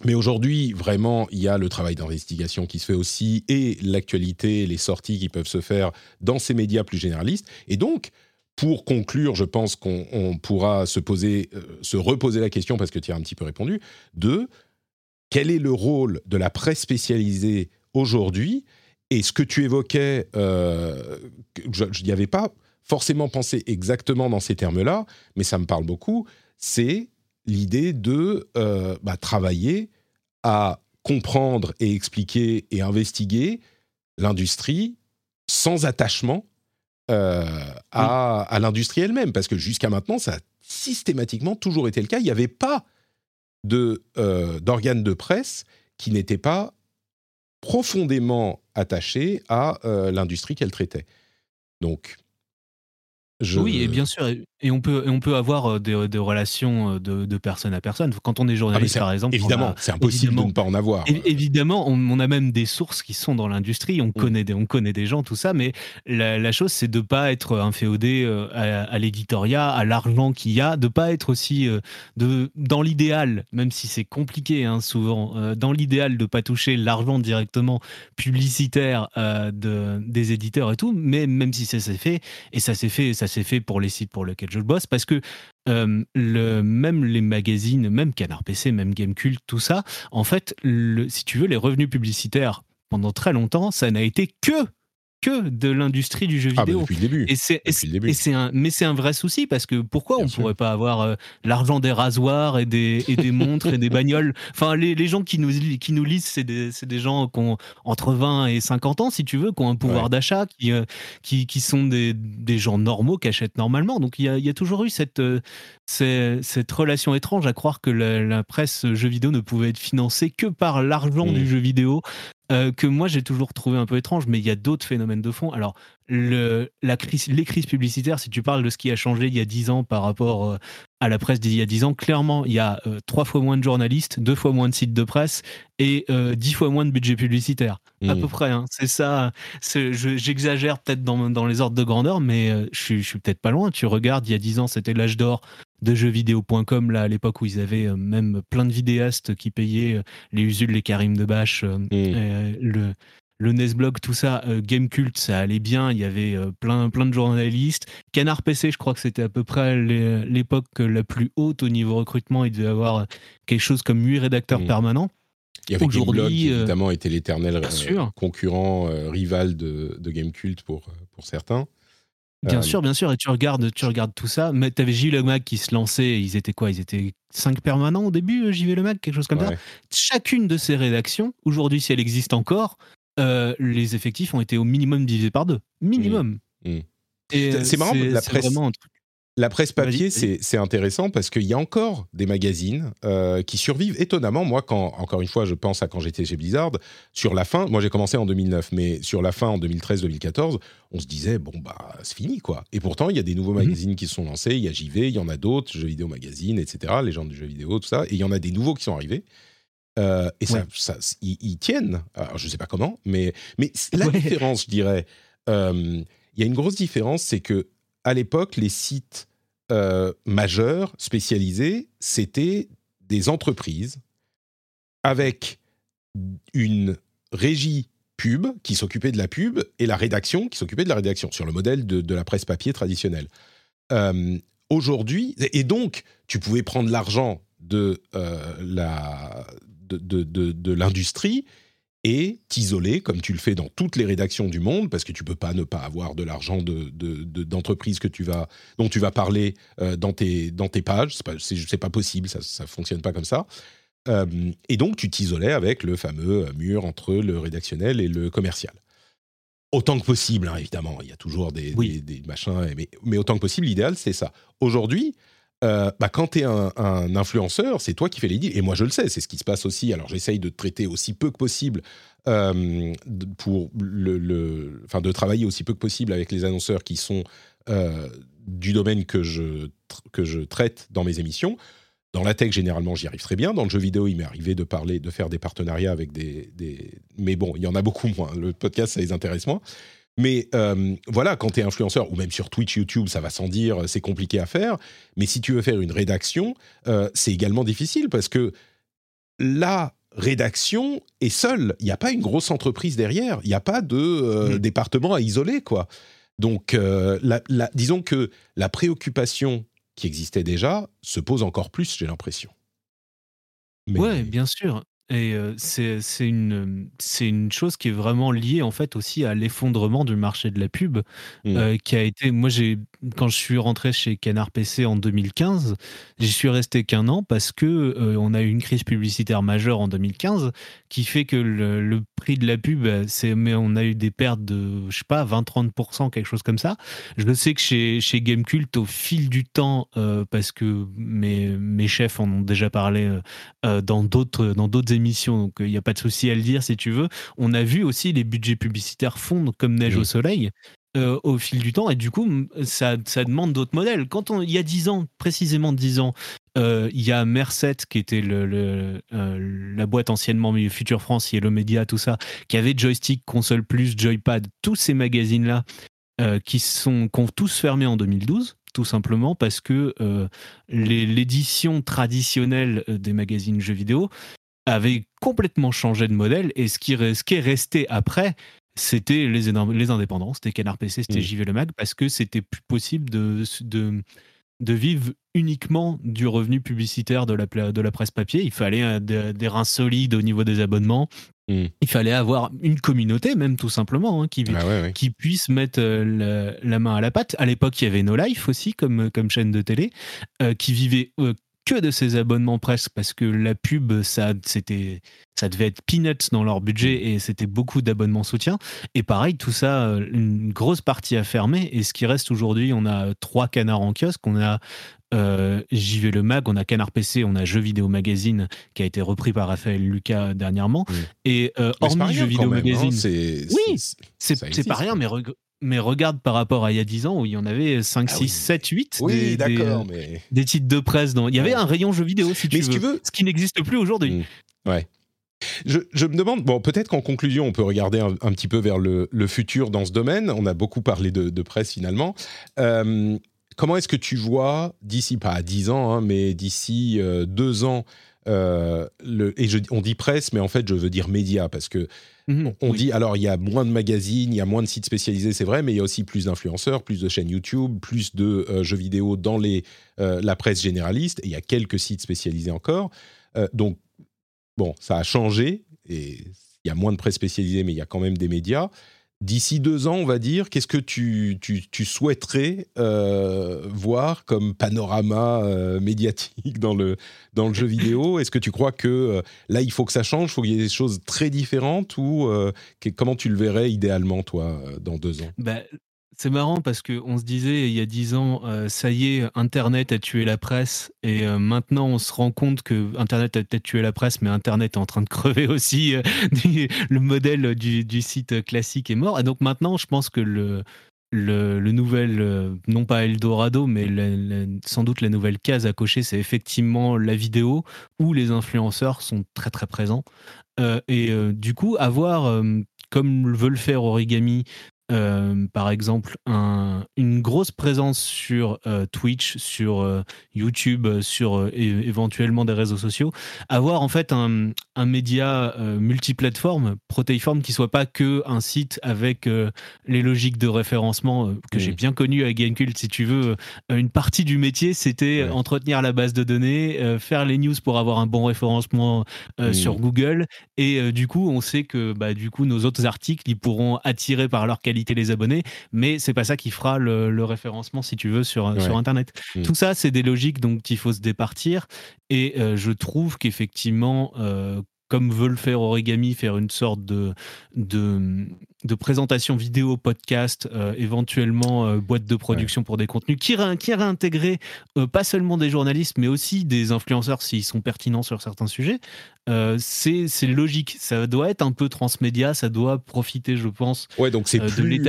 Mais aujourd'hui, vraiment, il y a le travail d'investigation qui se fait aussi et l'actualité, les sorties qui peuvent se faire dans ces médias plus généralistes. Et donc, pour conclure, je pense qu'on on pourra se poser, euh, se reposer la question parce que tu as un petit peu répondu. De quel est le rôle de la presse spécialisée aujourd'hui? Et ce que tu évoquais, euh, je n'y avais pas forcément pensé exactement dans ces termes-là, mais ça me parle beaucoup. C'est l'idée de euh, bah, travailler à comprendre et expliquer et investiguer l'industrie sans attachement euh, à, à l'industrie elle-même, parce que jusqu'à maintenant, ça a systématiquement toujours été le cas. Il n'y avait pas de, euh, d'organes de presse qui n'étaient pas profondément attachés à l'industrie qu'elle traitait. Donc, je...
Oui, et bien sûr, et- et on peut, et on peut avoir euh, des, des relations euh, de, de personne à personne. Quand on est
Ah,
journaliste, par exemple,
évidemment, c'est impossible de ne pas en avoir.
Évidemment, on, on a même des sources qui sont dans l'industrie, on, connaît des, on connaît des gens, tout ça, mais la, la chose, c'est de pas être inféodé euh, à, à l'éditoriat, à l'argent qu'il y a, de pas être aussi de, dans l'idéal, même si c'est compliqué hein, souvent, dans l'idéal de pas toucher l'argent directement publicitaire euh, de, des éditeurs et tout, mais même si ça s'est fait, et ça s'est fait, ça s'est fait pour les sites pour lesquels je bosse, parce que euh, le, même les magazines, même Canard PC, même Gamecult, tout ça, en fait, le- si tu veux, les revenus publicitaires, pendant très longtemps, ça n'a été que, que de l'industrie du jeu
Ah, bah,
vidéo.
depuis le début.
Et c'est, un, mais c'est un vrai souci parce que pourquoi
Bien
on
sûr.
pourrait pas avoir euh, l'argent des rasoirs et des, et des montres et des bagnoles? Enfin, les, les gens qui nous, qui nous lisent, c'est des, gens qui ont entre 20 et 50 ans, si tu veux, qui ont un pouvoir
Ouais.
d'achat, qui, euh, qui, qui sont des, des gens normaux, qui achètent normalement. Donc il y a, il y a toujours eu cette, euh, cette relation étrange à croire que la, la presse jeux vidéo ne pouvait être financée que par l'argent
Mm.
du jeu vidéo, euh, que moi j'ai toujours trouvé un peu étrange, mais il y a d'autres phénomènes de fond. Alors, le, la crise, les crises publicitaires, si tu parles de ce qui a changé il y a 10 ans par rapport euh, à la presse d'il y a 10 ans, clairement, il y a euh, trois fois moins de journalistes, deux fois moins de sites de presse et euh, dix fois moins de budget publicitaire. À
Mm.
peu près, hein. c'est ça. je- J'exagère peut-être dans, dans les ordres de grandeur, mais euh, je je suis peut-être pas loin. Tu regardes, il y a 10 ans, c'était l'âge d'or de jeuxvideo.com, là, à l'époque où ils avaient euh, même plein de vidéastes qui payaient euh, les Usul, les Karim de Bâche, euh,
Mm.
euh, le, le Nesblog, tout ça, euh, Gamecult, ça allait bien. Il y avait euh, plein, plein de journalistes. Canard PC, je crois que c'était à peu près l'é- l'époque la plus haute au niveau recrutement. Il devait y avoir euh, quelque chose comme 8 rédacteurs permanents.
Il y avait Gameblog qui
euh,
évidemment était l'éternel euh, concurrent euh, rival de, de Gamecult pour, euh, pour certains.
Bien
Euh,
sûr, bien sûr. Et tu regardes, tu regardes tout ça. Mais t'avais JV Le Mag qui se lançait. Ils étaient quoi? Ils étaient 5 permanents au début, euh, JV Le Mag, quelque chose comme ça. Chacune de ces rédactions, aujourd'hui, si elle existe encore, euh, les effectifs ont été au minimum divisés par deux. Minimum.
Mm. Mm.
Et,
C'est-
euh,
marrant, la presse-
vraiment un truc.
La presse papier, c'est intéressant parce qu'il y a encore des magazines euh, qui survivent étonnamment. Moi, quand, encore une fois, je pense à quand j'étais chez Blizzard, sur la fin, moi j'ai commencé en 2009, mais sur la fin en 2013-2014, on se disait, bon, bah, c'est fini, quoi. Et pourtant, il y a des nouveaux
Mhm.
magazines qui se sont lancés, il y a JV, il y en a d'autres, Jeux vidéo magazine, etc., les gens du jeu vidéo, tout ça, et il y en a des nouveaux qui sont arrivés. Euh, et ça,
Ouais.
ça, ils, ils tiennent. Alors, je sais pas comment, mais, mais la
Ouais.
différence, je dirais, euh, il y a une grosse différence, c'est que à l'époque, les sites euh, majeurs, spécialisés, c'était des entreprises avec une régie pub qui s'occupait de la pub et la rédaction qui s'occupait de la rédaction, sur le modèle de, de la presse papier traditionnelle. Aujourd'hui, et donc tu pouvais prendre l'argent de la de, de, de l'industrie et t'isoler, comme tu le fais dans toutes les rédactions du monde, parce que tu peux pas ne pas avoir de l'argent d'entreprise que tu vas, dont tu vas parler euh, dans, tes, dans tes pages. C'est pas, pas possible, ça ne fonctionne pas comme ça. Euh, et donc, tu t'isolais avec le fameux mur entre le rédactionnel et le commercial. Autant que possible, hein, évidemment. Il y a toujours des, des, machins, mais, mais, autant que possible, l'idéal, c'est ça. Aujourd'hui, euh, bah, quand tu es un, influenceur, c'est toi qui fais les deals. Et moi, je le sais, c'est ce qui se passe aussi. Alors, j'essaye de traiter aussi peu que possible euh, pour le, enfin, de travailler aussi peu que possible avec les annonceurs qui sont euh, du domaine que je, que je traite dans mes émissions. Dans la tech, généralement, j'y arrive très bien. Dans le jeu vidéo, il m'est arrivé de parler, de faire des partenariats avec des, des, Mais bon, il y en a beaucoup moins. Le podcast, ça les intéresse moins. Mais euh, voilà, quand tu es influenceur, ou même sur Twitch, YouTube, ça va sans dire, c'est compliqué à faire. Mais si tu veux faire une rédaction, euh, c'est également difficile parce que la rédaction est seule. Il n'y a pas une grosse entreprise derrière. Il n'y a pas de euh, mmh. département à isoler, quoi. Donc, disons que la préoccupation qui existait déjà se pose encore plus, j'ai l'impression.
Oui, bien sûr. Et c'est une, une chose qui est vraiment liée en fait aussi à l'effondrement du marché de la pub, mmh. qui a été. Moi, j'ai quand je suis rentré chez Canard PC en 2015, j'y suis resté qu'un an parce que on a eu une crise publicitaire majeure en 2015 qui fait que le, prix de la pub, c'est mais on a eu des pertes de je sais pas 20-30%, quelque chose comme ça. Je sais que chez chez Gamecult, au fil du temps, parce que mes mes chefs en ont déjà parlé dans d'autres dans d'autres émission, donc il n'y a pas de souci à le dire si tu veux. On a vu aussi les budgets publicitaires fondre comme neige au soleil. Euh, au fil du temps et du coup ça, demande d'autres modèles. Quand on, il y a 10 ans, précisément 10 ans, euh, il y a Merced qui était le, euh, la boîte anciennement Future France, Yellow Media, tout ça, qui avait Joystick, Console Plus, Joypad, tous ces magazines-là qui, sont, qui ont tous fermé en 2012 tout simplement parce que l'édition traditionnelle des magazines jeux vidéo avait complètement changé de modèle et ce qui, est resté après, c'était les, les indépendants, c'était Canard PC, c'était mmh. JV Le Mag, parce que c'était plus possible de, de, de, vivre uniquement du revenu publicitaire de la, de la presse papier. Il fallait euh, des, reins solides au niveau des abonnements. Mmh. Il fallait avoir une communauté, même tout simplement, hein, qui, ah qui puisse mettre euh, la, main à la pâte. À l'époque, il y avait No Life aussi, comme, comme chaîne de télé, euh, qui vivait que de ces abonnements presque parce que la pub ça c'était ça devait être peanuts dans leur budget mm. et c'était beaucoup d'abonnements soutien et pareil tout ça euh, une grosse partie à fermer et ce qui reste aujourd'hui on a trois canards en kiosque on a euh, JV Le Mag, on a Canard PC, on a Jeux Vidéo Magazine qui a été repris par Raphaël Lucas dernièrement. Mm. Et euh, hormis Jeux Vidéo hein, Magazine, oui, c'est pas rien, mais mais regarde par rapport à il y a 10 ans où il y en avait 5, 6, 7, 8
des,
des, titres de presse. Dans... Il y avait un rayon jeux vidéo, si tu, veux, ce qui n'existe plus aujourd'hui.
Mmh. Ouais. Je, me demande, bon, peut-être qu'en conclusion, on peut regarder un, petit peu vers le, futur dans ce domaine. On a beaucoup parlé de, presse finalement. Euh, comment est-ce que tu vois, d'ici, pas à 10 ans, hein, mais d'ici 2 euh, ans, euh, le, et je, on dit presse, mais en fait, je veux dire média, parce que Mhm. on dit, alors il y a moins de magazines, il y a moins de sites spécialisés, c'est vrai, mais il y a aussi plus d'influenceurs, plus de chaînes YouTube, plus de euh, jeux vidéo dans les, euh, la presse généraliste, et il y a quelques sites spécialisés encore. Donc, bon, ça a changé, et il y a moins de presse spécialisée, mais il y a quand même des médias. D'ici deux ans, on va dire, qu'est-ce que tu, souhaiterais euh, voir comme panorama euh, médiatique dans le, dans le jeu vidéo? Est-ce que tu crois que euh, là, il faut que ça change, il faut qu'il y ait des choses très différentes ou comment tu le verrais idéalement, toi, dans deux ans?
Bah, c'est marrant parce qu'on se disait il y a dix ans, euh, ça y est, Internet a tué la presse, et euh, maintenant on se rend compte que Internet a peut-être tué la presse, mais Internet est en train de crever aussi. Euh, le modèle du, site classique est mort, et donc maintenant je pense que le, le, nouvel, non pas Eldorado, mais sans doute la nouvelle case à cocher, c'est effectivement la vidéo où les influenceurs sont très très présents. et du coup, avoir, comme veut le faire Origami, euh, par exemple, une grosse présence sur euh, Twitch, sur euh, YouTube, sur éventuellement des réseaux sociaux, avoir en fait un, média multiplateforme, protéiforme, qui soit pas que un site avec les logiques de référencement que j'ai bien connu à Gamecult, si tu veux. une partie du métier, c'était entretenir la base de données, faire les news pour avoir un bon référencement sur Google, et du coup, on sait que bah, du coup, nos autres articles, ils pourront attirer par leur qualité les abonnés, mais c'est pas ça qui fera le, référencement, si tu veux, sur, sur Internet. Mm. Tout ça, c'est des logiques dont il faut se départir. Et euh, je trouve qu'effectivement, euh, comme veut le faire Origami, faire une sorte de, de, de présentation vidéo, podcast, euh, éventuellement boîte de production pour des contenus, qui, ré, qui réintégrer pas seulement des journalistes, mais aussi des influenceurs s'ils sont pertinents sur certains sujets, c'est logique. Ça doit être un peu transmédia, ça doit profiter, je pense.
Ouais, donc c'est plus,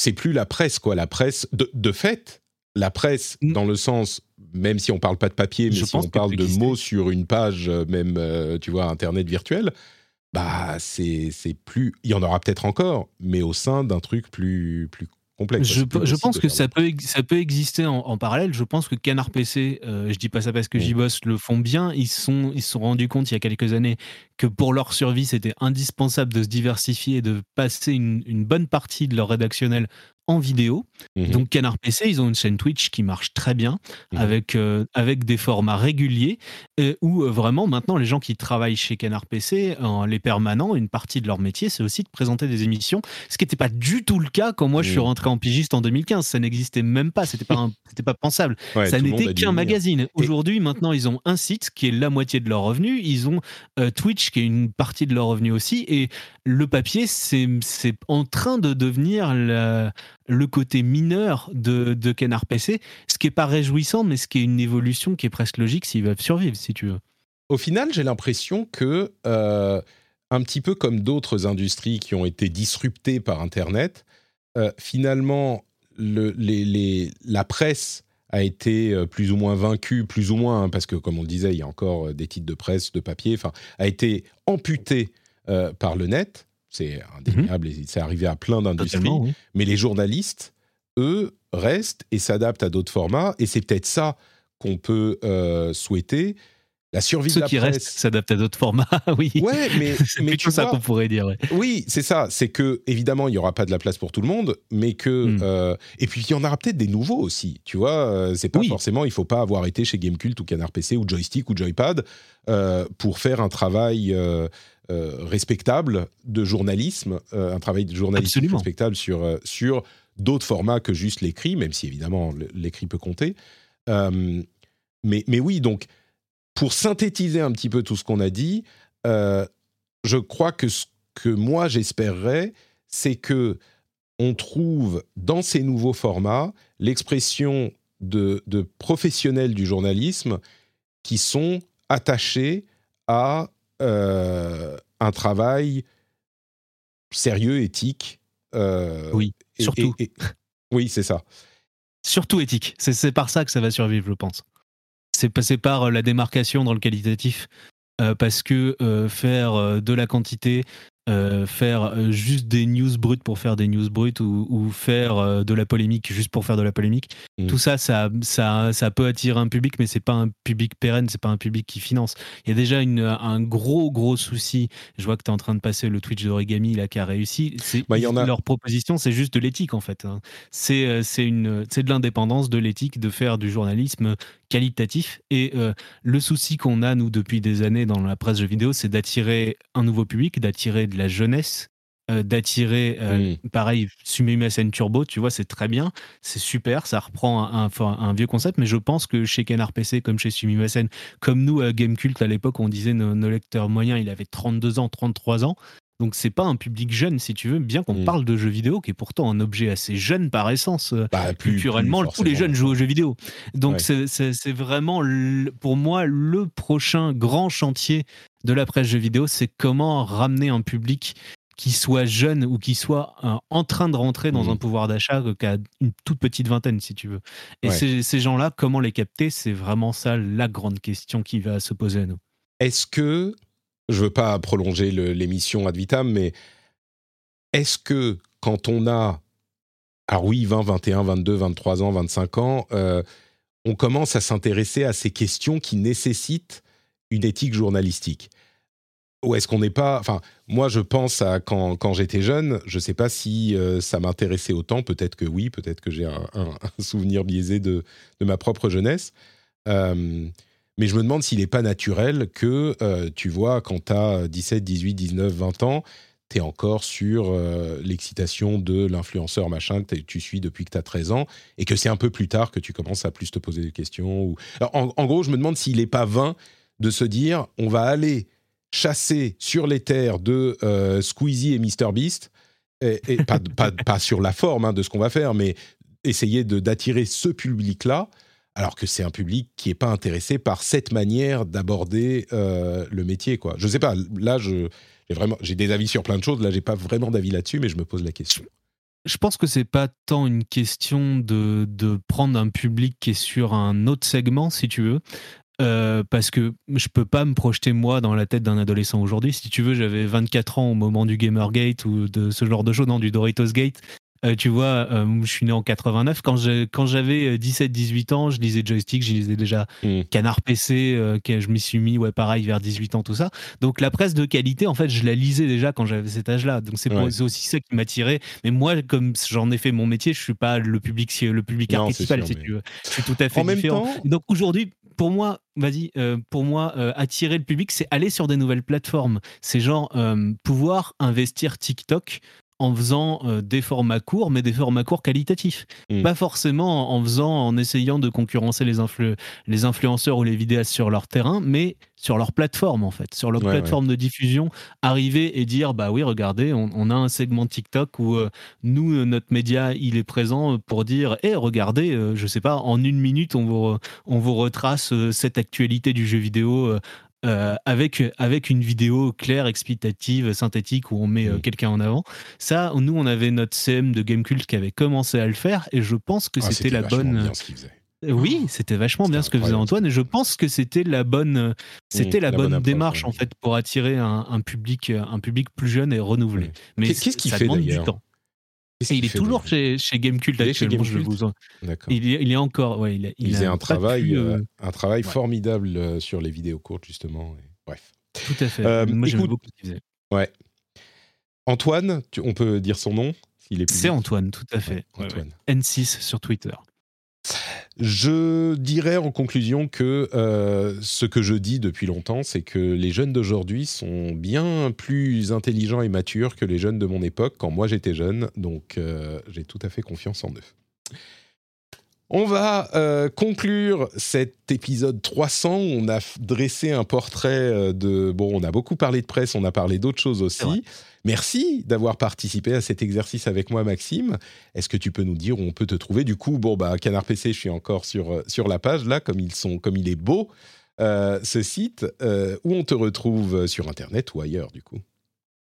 c'est plus la presse, quoi. La presse, de, de fait, la presse, mm. dans le sens même si on parle pas de papier, mais si on parle de mots sur une page, euh, même, euh, tu vois, Internet virtuel, bah, c'est plus. Il y en aura peut-être encore, mais au sein d'un truc plus, plus complexe.
Je, je pense que ça peut, ça peut exister en, parallèle. Je pense que Canard PC, euh, je dis pas ça parce que j'y bosse, le font bien. Ils se sont, ils sont rendus compte il y a quelques années que pour leur survie, c'était indispensable de se diversifier et de passer une, une bonne partie de leur rédactionnel en vidéo. Mhm. Donc Canard PC, ils ont une chaîne Twitch qui marche très bien mhm. avec, euh, avec des formats réguliers où euh, vraiment maintenant les gens qui travaillent chez Canard PC, les permanents, une partie de leur métier, c'est aussi de présenter des émissions, ce qui n'était pas du tout le cas quand moi je suis mhm. rentré en pigiste en 2015. Ça n'existait même pas, c'était pas c'était pas pensable. ça n'était qu'un magazine. Aujourd'hui, maintenant, ils ont un site qui est la moitié de leurs revenus, ils ont euh, Twitch qui est une partie de leurs revenus aussi, et le papier, c'est en train de devenir la, le côté mineur de, de Canard PC, ce qui est pas réjouissant, mais ce qui est une évolution qui est presque logique s'ils veulent survivre, si tu veux.
Au final, j'ai l'impression que, euh, un petit peu comme d'autres industries qui ont été disruptées par Internet, euh, finalement, le, les, la presse a été euh, plus ou moins vaincue, plus ou moins, hein, parce que comme on le disait, il y a encore des titres de presse, de papier, enfin, a été amputée par le net. C'est indéniable et c'est arrivé à plein d'industries. Mais les journalistes, eux, restent et s'adaptent à d'autres formats. Et c'est peut-être ça qu'on peut euh, souhaiter. La survie
Ceux
de la
qui restent s'adaptent à d'autres formats, oui.
Ouais, mais
c'est plutôt ça qu'on pourrait dire.
Oui, c'est ça. C'est que évidemment, il y aura pas de la place pour tout le monde, mais que hmm. euh, et puis il y en aura peut-être des nouveaux aussi. Tu vois, euh, c'est pas forcément. Il faut pas avoir été chez Gamecult ou Canard PC ou Joystick ou Joypad pour faire un travail euh, respectable de journalisme, euh, un travail de journalisme respectable sur, euh, sur d'autres formats que juste l'écrit, même si évidemment l'écrit peut compter. mais, mais oui, donc pour synthétiser un petit peu tout ce qu'on a dit, je crois que ce que moi j'espérerais, c'est que on trouve dans ces nouveaux formats l'expression de, de, professionnels du journalisme qui sont attachés à euh, un travail sérieux, éthique.
Euh, oui, surtout.
oui, c'est ça.
Surtout éthique. C'est par ça que ça va survivre, je pense. C'est passé par euh, la démarcation dans le qualitatif. parce que faire de la quantité, euh, faire euh, juste des news brutes pour faire des news brutes ou, faire euh, de la polémique juste pour faire de la polémique. Mm. Tout ça, ça, ça, ça peut attirer un public, mais c'est pas un public pérenne, c'est pas un public qui finance. Il y a déjà une, un gros, gros souci. Je vois que tu es en train de passer le Twitch d'Origami là qui a réussi. Bah, y en a... Leur proposition, c'est juste de l'éthique en fait. Hein. C'est de l'indépendance, de l'éthique, de faire du journalisme qualitatif. Et euh, le souci qu'on a, nous, depuis des années dans la presse jeux vidéo, c'est d'attirer un nouveau public, d'attirer de la jeunesse, euh, d'attirer, euh, pareil, SN Turbo, tu vois, c'est très bien, c'est super, ça reprend un, un, vieux concept, mais je pense que chez Canard PC, comme chez Sumimasen, comme nous à Gamecult à l'époque, on disait nos, nos lecteurs moyens, il avait 32 ans, 33 ans, donc c'est pas un public jeune, si tu veux, bien qu'on mm. parle de jeux vidéo, qui est pourtant un objet assez jeune par essence. Euh, bah, culturellement, tous les jeunes jouent aux jeux vidéo. Donc c'est vraiment, pour moi, le prochain grand chantier de la presse jeux vidéo, c'est comment ramener un public qui soit jeune ou qui soit euh, en train de rentrer dans mm. un pouvoir d'achat qui a une toute petite vingtaine, si tu veux. Et ces, ces gens-là, comment les capter? C'est vraiment ça la grande question qui va se poser à nous.
Est-ce que je veux pas prolonger l'émission ad vitam, mais est-ce que quand on a, ah oui, 20, 21, 22, 23 ans, 25 ans, euh, on commence à s'intéresser à ces questions qui nécessitent une éthique journalistique? Ou est-ce qu'on n'est pas... Enfin, moi, je pense à quand, j'étais jeune, je ne sais pas si euh, ça m'intéressait autant, peut-être que oui, peut-être que j'ai un, souvenir biaisé de, de, ma propre jeunesse. Euh, mais je me demande s'il n'est pas naturel que, euh, tu vois, quand tu as 17, 18, 19, 20 ans, tu es encore sur euh, l'excitation de l'influenceur machin que tu suis depuis que tu as 13 ans, et que c'est un peu plus tard que tu commences à plus te poser des questions. En, gros, je me demande s'il n'est pas vain de se dire, on va aller chasser sur les terres de euh, Squeezie et MrBeast, et, et pas, pas, pas, sur la forme hein, de ce qu'on va faire, mais essayer d'attirer ce public-là alors que c'est un public qui n'est pas intéressé par cette manière d'aborder euh, le métier. Quoi. Je ne sais pas, là, j'ai, vraiment, j'ai des avis sur plein de choses, là, j'ai pas vraiment d'avis là-dessus, mais je me pose la question.
Je pense que c'est pas tant une question de, de, prendre un public qui est sur un autre segment, si tu veux. Euh, parce que je peux pas me projeter moi dans la tête d'un adolescent aujourd'hui. Si tu veux, j'avais 24 ans au moment du Gamergate ou de ce genre de choses, non, du Doritos Gate. Euh, tu vois, euh, je suis né en 89. Quand, quand j'avais 17-18 ans, je lisais Joystick, je lisais déjà mm. Canard PC, euh, que je m'y suis mis, ouais, pareil, vers 18 ans, tout ça. Donc la presse de qualité, en fait, je la lisais déjà quand j'avais cet âge-là. Donc c'est ouais. aussi ça qui m'attirait. Mais moi, comme j'en ai fait mon métier, je suis pas le public, le public non, si mais... tu veux. C'est tout à fait
en
différent.
Même temps...
Donc aujourd'hui, pour moi, vas-y, euh, pour moi, euh, attirer le public, c'est aller sur des nouvelles plateformes. C'est genre euh, pouvoir investir TikTok en faisant euh, des formats courts, mais des formats courts qualitatifs. Mmh. Pas forcément en faisant, en essayant de concurrencer les, influ les influenceurs ou les vidéastes sur leur terrain, mais sur leur plateforme en fait, sur leur ouais, plateforme ouais. de diffusion, arriver et dire bah oui, regardez, on, on a un segment TikTok où euh, nous, euh, notre média, il est présent pour dire hé, hey, regardez, euh, je sais pas, en une minute, on vous, on vous retrace cette actualité du jeu vidéo euh, euh, avec, avec une vidéo claire, explicative, synthétique où on met euh, quelqu'un en avant. Ça, nous, on avait notre CM de Gamecult qui avait commencé à le faire et je pense que ah, c'était la bonne.
Bien ce qu'il faisait.
Oui, c'était vachement bien ce que faisait Antoine et je pense que c'était la bonne, c'était la, la, bonne, bonne démarche en fait pour attirer un, un, public, un public plus jeune et renouvelé.
Mais qu'est-ce qu'il fait d'ailleurs?
Et il est toujours chez, chez Gamecult actuellement. Chez Game je vous il, est, il est encore. Ouais, il, a,
il, il faisait un travail, pu, euh... un travail ouais. formidable euh, sur les vidéos courtes, justement. Et, bref.
Tout à fait. Euh, Moi, j'aime beaucoup ce qu'il faisait.
Ouais. Antoine, tu, on peut dire son nom
C'est Antoine, tout à fait. Ouais, Antoine. N6 sur Twitter.
Je dirais en conclusion que euh, ce que je dis depuis longtemps, c'est que les jeunes d'aujourd'hui sont bien plus intelligents et matures que les jeunes de mon époque quand moi j'étais jeune, donc euh, j'ai tout à fait confiance en eux. On va euh, conclure cet épisode 300. On a dressé un portrait euh, de... Bon, on a beaucoup parlé de presse, on a parlé d'autres choses aussi. Merci d'avoir participé à cet exercice avec moi, Maxime. Est-ce que tu peux nous dire où on peut te trouver? Du coup, bon, bah, Canard PC, je suis encore sur, euh, sur la page, là, comme, ils sont, comme il est beau, euh, ce site, euh, où on te retrouve sur Internet ou ailleurs, du coup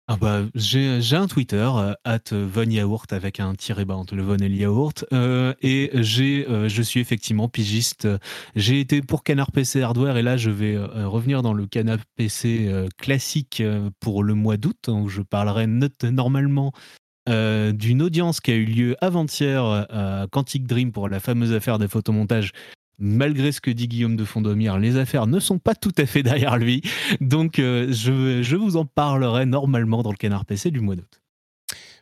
ah bah, j'ai un Twitter, euh, at Yaourt avec un tiré bas entre le Von et le Yaourt. Euh, et euh, je suis effectivement pigiste. J'ai été pour Canard PC Hardware et là je vais revenir dans le Canard PC classique pour le mois d'août où je parlerai normalement d'une audience qui a eu lieu avant-hier à Quantic Dream pour la fameuse affaire des photomontages malgré ce que dit Guillaume de Fondomir, les affaires ne sont pas tout à fait derrière lui. Donc, euh, je, je, vous en parlerai normalement dans le canard PC du mois d'août.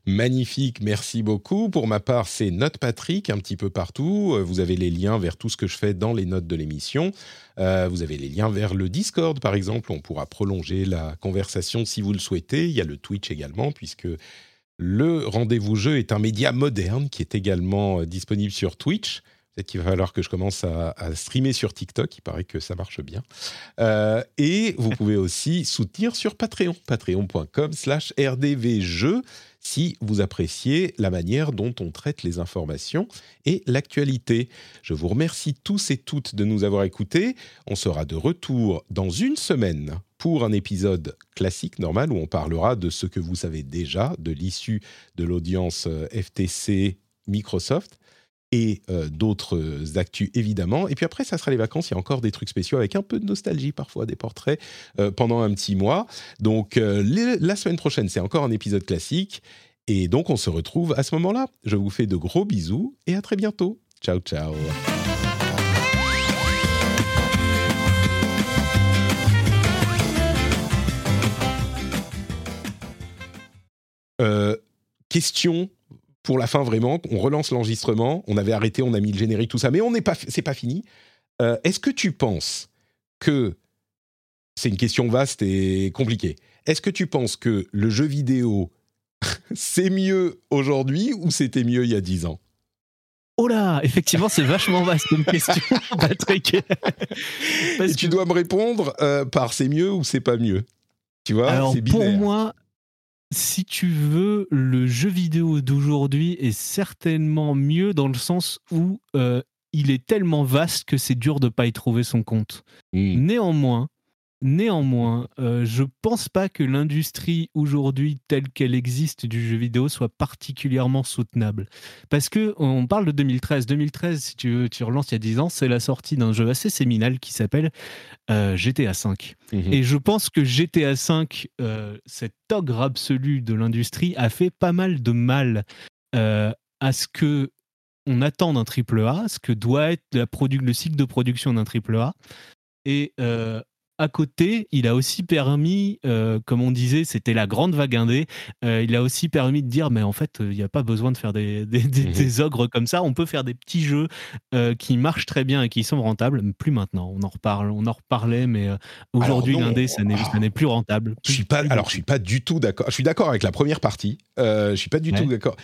Magnifique, merci beaucoup. Pour ma part, c'est Note Patrick un petit peu partout. Euh, vous avez les liens vers tout ce que je fais dans les notes de l'émission. Euh, vous avez les liens vers le Discord, par exemple. On pourra prolonger la conversation si vous le souhaitez. Il y a le Twitch également, puisque le rendez-vous jeu est un média moderne qui est également disponible sur Twitch. Peut-être qu'il va falloir que je commence à, à, streamer sur TikTok. Il paraît que ça marche bien. Euh, et vous pouvez aussi soutenir sur Patreon, patreon.com slash rdvjeux, si vous appréciez la manière dont on traite les informations et l'actualité. Je vous remercie tous et toutes de nous avoir écoutés. On sera de retour dans une semaine pour un épisode classique, normal, où on parlera de ce que vous savez déjà, de l'issue de l'audience euh, FTC Microsoft et euh, d'autres actus évidemment. Et puis après, ça sera les vacances. Il y a encore des trucs spéciaux avec un peu de nostalgie parfois, des portraits euh, pendant un petit mois. Donc euh, la semaine prochaine, c'est encore un épisode classique. et donc, on se retrouve à ce moment-là. Je vous fais de gros bisous et à très bientôt. Ciao, ciao. Question pour la fin vraiment. On relance l'enregistrement. On avait arrêté, on a mis le générique, tout ça, mais on n'est pas, c'est pas fini. Euh, est-ce que tu penses que c'est une question vaste et compliquée Est-ce que tu penses que le jeu vidéo c'est mieux aujourd'hui ou c'était mieux il y a 10 ans?
Oh là, effectivement, c'est vachement vaste comme question, Patrick.
Et tu dois me répondre euh, par c'est mieux ou c'est pas mieux. Tu vois,
Alors, pour moi, si tu veux, le jeu vidéo d'aujourd'hui est certainement mieux dans le sens où euh, il est tellement vaste que c'est dur de pas y trouver son compte. Hmm. Néanmoins, Néanmoins, euh, je pense pas que l'industrie aujourd'hui telle qu'elle existe du jeu vidéo soit particulièrement soutenable. Parce que on parle de 2013. 2013, si tu, veux, tu relances il y a 10 ans, c'est la sortie d'un jeu assez séminal qui s'appelle euh, GTA V. Mhm. Et je pense que GTA V, euh, cet ogre absolu de l'industrie, a fait pas mal de mal à ce que on attend d'un triple A, ce que doit être la le cycle de production d'un triple A. Et à côté, il a aussi permis, euh, comme on disait, c'était la grande vague indé, euh, il a aussi permis de dire, mais en fait, il n'y a pas besoin de faire des, mmh ogres comme ça, on peut faire des petits jeux euh, qui marchent très bien et qui sont rentables, plus maintenant, on en reparle, on en reparlait, mais aujourd'hui, l'indé, ça n'est plus rentable.
je suis pas, alors, je suis pas du tout d'accord, je suis d'accord avec la première partie, je suis pas du tout d'accord.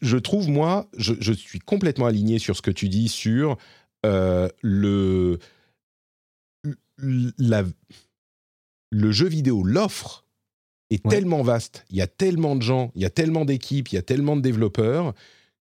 Je, trouve, moi, je, je, suis complètement aligné sur ce que tu dis sur le la, le jeu vidéo, l'offre est tellement vaste, il y a tellement de gens, il y a tellement d'équipes, il y a tellement de développeurs,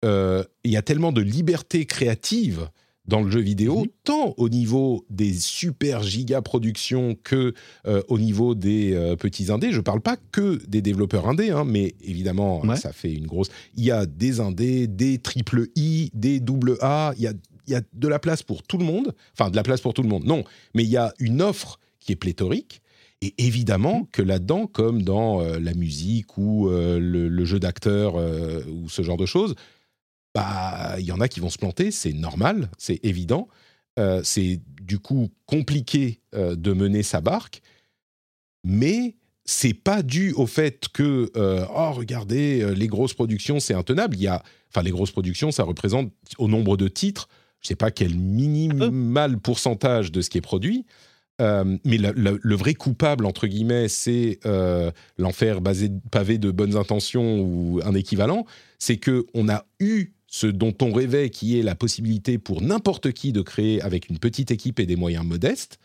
euh, il y a tellement de liberté créative dans le jeu vidéo, mhm. tant au niveau des super giga productions que euh, au niveau des euh, petits indés. Je ne parle pas que des développeurs indés, hein, mais évidemment, ça fait une grosse. Il y a des indés, des triple I, des double A. Il y a y a de la place pour tout le monde. Enfin, de la place pour tout le monde, non. Mais il y a une offre qui est pléthorique. Et évidemment mmh. que là-dedans, comme dans euh, la musique ou euh, le, jeu d'acteur euh, ou ce genre de choses, bah, il y en a qui vont se planter, c'est normal, c'est évident. c'est du coup compliqué de mener sa barque, mais c'est pas dû au fait que oh regardez les grosses productions c'est intenable. Il y a enfin les grosses productions ça représente au nombre de titres je ne sais pas quel minimal pourcentage de ce qui est produit. Euh, mais le, vrai coupable, entre guillemets, c'est euh, l'enfer pavé de bonnes intentions ou un équivalent. C'est qu'on a eu ce dont on rêvait, qui est la possibilité pour n'importe qui de créer avec une petite équipe et des moyens modestes.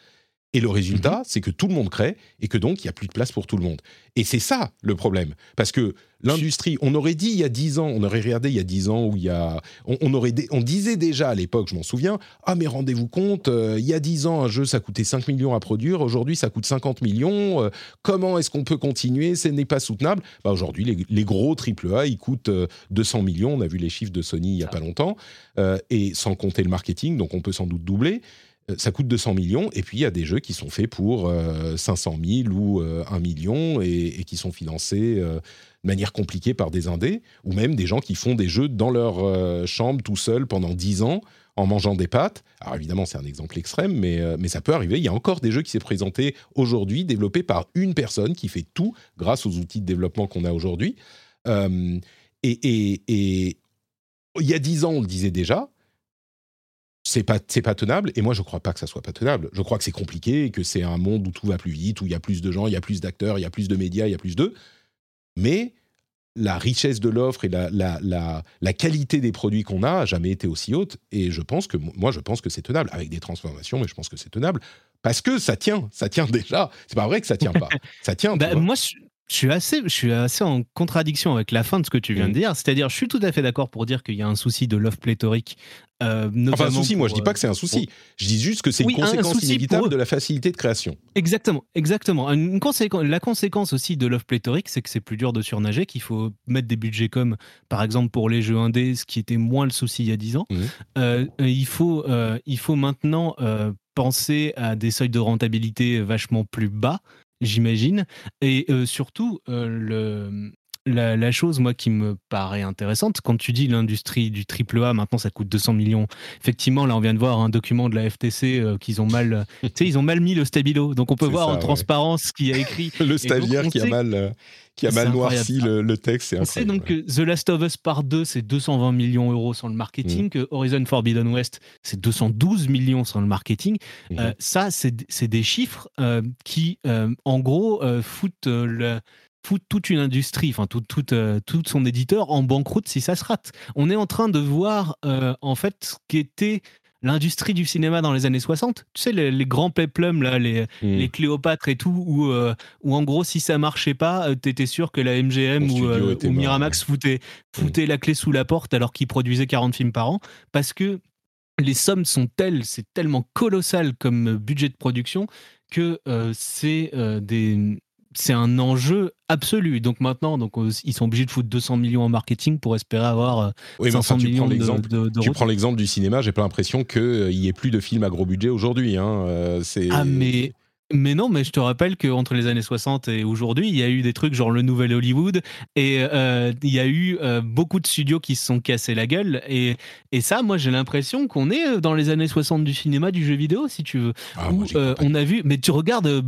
Et le résultat, mhm. c'est que tout le monde crée et que donc il n'y a plus de place pour tout le monde. Et c'est ça le problème. Parce que l'industrie, on aurait dit il y a 10 ans, on aurait regardé il y a 10 ans où il y a. On, aurait, on disait déjà à l'époque, je m'en souviens, ah mais rendez-vous compte, euh, il y a 10 ans, un jeu ça coûtait 5 millions à produire, aujourd'hui ça coûte 50 millions, euh, comment est-ce qu'on peut continuer? Ce n'est pas soutenable. Bah, aujourd'hui, les, gros AAA, ils coûtent 200 euh, millions, on a vu les chiffres de Sony il n'y a pas longtemps, et sans compter le marketing, donc on peut sans doute doubler. Euh, ça coûte 200 millions, et puis il y a des jeux qui sont faits pour 500 euh, 000 ou 1 euh, million et, qui sont financés de manière compliquée par des indés, ou même des gens qui font des jeux dans leur chambre tout seuls pendant 10 ans en mangeant des pâtes. Alors évidemment, c'est un exemple extrême, mais, mais ça peut arriver. Il y a encore des jeux qui s'est présenté aujourd'hui, développés par une personne qui fait tout grâce aux outils de développement qu'on a aujourd'hui. et il y a 10 ans, on le disait déjà, c'est pas c'est pas tenable. Et moi je crois pas que ça soit pas tenable. Je crois que c'est compliqué que c'est un monde où tout va plus vite où il y a plus de gens il y a plus d'acteurs il y a plus de médias il y a plus d'eux. Mais la richesse de l'offre et la, la, la, qualité des produits qu'on a a jamais été aussi haute. Et je pense que moi je pense que c'est tenable avec des transformations mais je pense que c'est tenable. Parce que ça tient ça tient déjà. C'est pas vrai que ça tient pas. Ça tient
bah, moi je suis, assez, je suis assez en contradiction avec la fin de ce que tu viens de mmh. dire. C'est-à-dire, je suis tout à fait d'accord pour dire qu'il y a un souci de l'offre pléthorique
euh, enfin, un souci, moi je dis pas que c'est un souci. Je dis juste que c'est une conséquence inévitable de la facilité de création.
Exactement, exactement. Une conséquence, la conséquence aussi de l'offre pléthorique, c'est que c'est plus dur de surnager, qu'il faut mettre des budgets comme, par exemple, pour les jeux indés, ce qui était moins le souci il y a 10 ans. Mmh. Euh, il, faut, euh, il faut maintenant penser à des seuils de rentabilité vachement plus bas, j'imagine. Et surtout, le la, la, chose, moi, qui me paraît intéressante, quand tu dis l'industrie du triple A, maintenant ça coûte 200 millions. Effectivement, là, on vient de voir un document de la FTC euh, qu'ils ont mal, tu sais, ils ont mal mis le stabilo. Donc, on peut voir en transparence ce qu'il y a écrit.
le stagiaire qui a mal, euh, qui a mal noirci le, texte.
On sait donc que The Last of Us Part 2, c'est 220 millions d'euros sans le marketing, mm. que Horizon Forbidden West, c'est 212 millions sans le marketing. Mm-hmm. Euh, ça, c'est des chiffres qui, en gros, foutent le toute une industrie, enfin tout, tout, son éditeur en banqueroute si ça se rate. On est en train de voir en fait ce qu'était l'industrie du cinéma dans les années 60. Tu sais, les, grands peplums, là, les, mmh. les Cléopâtres et tout, où, où, en gros, si ça marchait pas, tu étais sûr que la MGM ou, Miramax foutait, foutait la clé sous la porte alors qu'ils produisaient 40 films par an. Parce que les sommes sont telles, c'est tellement colossal comme budget de production que c'est des c'est un enjeu absolu. Donc maintenant, donc, euh, ils sont obligés de foutre 200 millions en marketing pour espérer avoir 500 euh, millions de,
Tu prends l'exemple du cinéma, j'ai pas l'impression qu'il euh, n'y ait plus de films à gros budget aujourd'hui. Hein.
ah mais mais non, mais je te rappelle qu'entre les années 60 et aujourd'hui, il y a eu des trucs genre le nouvel Hollywood et euh, il y a eu euh, beaucoup de studios qui se sont cassés la gueule. Et, et ça, moi, j'ai l'impression qu'on est euh, dans les années 60 du cinéma, du jeu vidéo, si tu veux. Ah, où, on a vu, mais tu regardes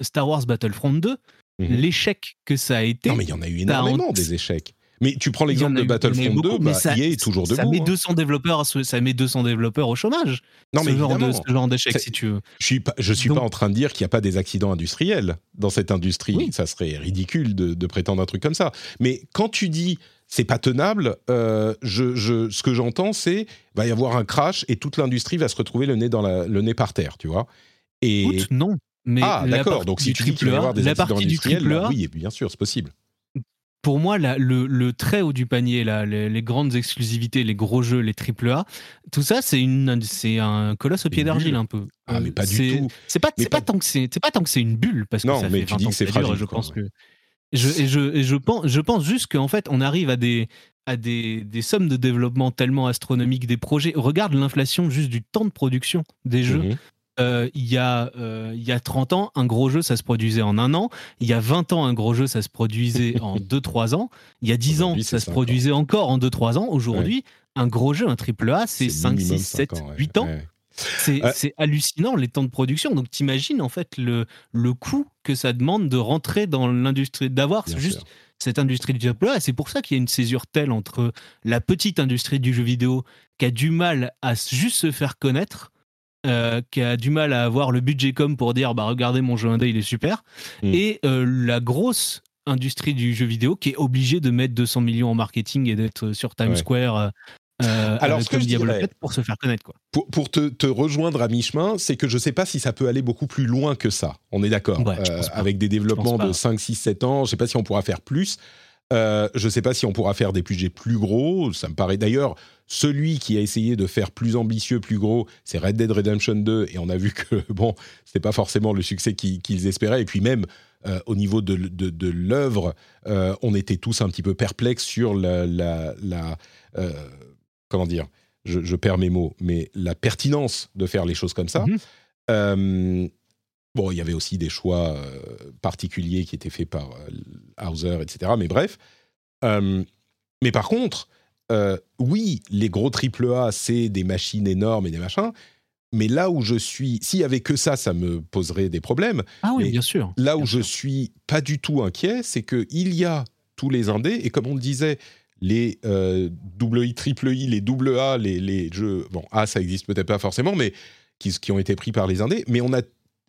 Star Wars Battlefront 2, mhm. l'échec que ça a été.
Non, mais il y en a eu énormément des échecs. Mais tu prends l'exemple de Battlefront 2, bah, ça, est toujours debout.
Ça met 200 hein. développeurs, ça met 200 développeurs au chômage. Non, mais ce genre de, ce genre d'échec, si tu veux.
Je suis pas, je suis pas en train de dire qu'il n'y a pas des accidents industriels dans cette industrie. Ça serait ridicule de, prétendre un truc comme ça. Mais quand tu dis c'est pas tenable, euh, je, je, ce que j'entends, c'est va y avoir un crash et toute l'industrie va se retrouver le nez dans la, le nez par terre, tu vois.
Et non. Mais
ah d'accord. Donc si tu dis qu'il va y avoir des accidents industriels, bah oui, bien sûr, c'est possible
pour moi, le, très haut du panier, là, les, grandes exclusivités, les gros jeux, les triple A, tout ça, c'est une, c'est un colosse au pied d'argile un peu.
Ah, mais pas du tout.
C'est pas, c'est pas, tant que c'est, pas tant que c'est une bulle parce que non, ça mais fait tu dis que c'est fragile. Je pense que. Je, et je, je, pense, je pense juste qu'en fait, on arrive à des, à des, des, sommes de développement tellement astronomiques des projets. Regarde l'inflation juste du temps de production des jeux. Mhm. Euh, il, y a, euh, il y a 30 ans, un gros jeu, ça se produisait en un an. Il y a 20 ans, un gros jeu, ça se produisait en 2-3 ans. Il y a 10 ans, ça se produisait encore en 2-3 ans. Aujourd'hui, un gros jeu, un triple A, c'est 5, 6, 7, 8 ans. C'est hallucinant les temps de production. Donc t'imagines en fait le, le coût que ça demande de rentrer dans l'industrie, d'avoir juste cette industrie du triple A. Et c'est pour ça qu'il y a une césure telle entre la petite industrie du jeu vidéo qui a du mal à juste se faire connaître euh, qui a du mal à avoir le budget comme pour dire bah regardez mon jeu indé il est super mm. et euh, la grosse industrie du jeu vidéo qui est obligée de mettre 200 millions en marketing et d'être sur Times Square euh, Alors, ce que je dirais, pour se faire connaître. Quoi.
Pour, te, te, rejoindre à mi-chemin, c'est que je ne sais pas si ça peut aller beaucoup plus loin que ça. On est d'accord. avec des développements de 5, 6, 7 ans, je ne sais pas si on pourra faire plus. Euh, je ne sais pas si on pourra faire des budgets plus gros. Ça me paraît d'ailleurs celui qui a essayé de faire plus ambitieux, plus gros, c'est Red Dead Redemption 2, et on a vu que bon, c'était pas forcément le succès qu'ils espéraient. Et puis même euh, au niveau de, de, l'œuvre, euh, on était tous un petit peu perplexes sur la, la, comment dire. Je, perds mes mots, mais la pertinence de faire les choses comme ça. Mm-hmm. Bon, il y avait aussi des choix euh, particuliers qui étaient faits par euh, Hauser, etc. Mais bref. Euh, mais par contre, oui, les gros AAA, c'est des machines énormes et des machins. Mais là où je suis, s'il y avait que ça, ça me poserait des problèmes.
Ah oui, bien sûr.
Là où je suis pas du tout inquiet, c'est qu'il y a tous les indés, et comme on le disait, les double I, triple I, les double A, les, les jeux, bon, A, ça existe peut-être pas forcément, mais qui, qui ont été pris par les indés, mais on a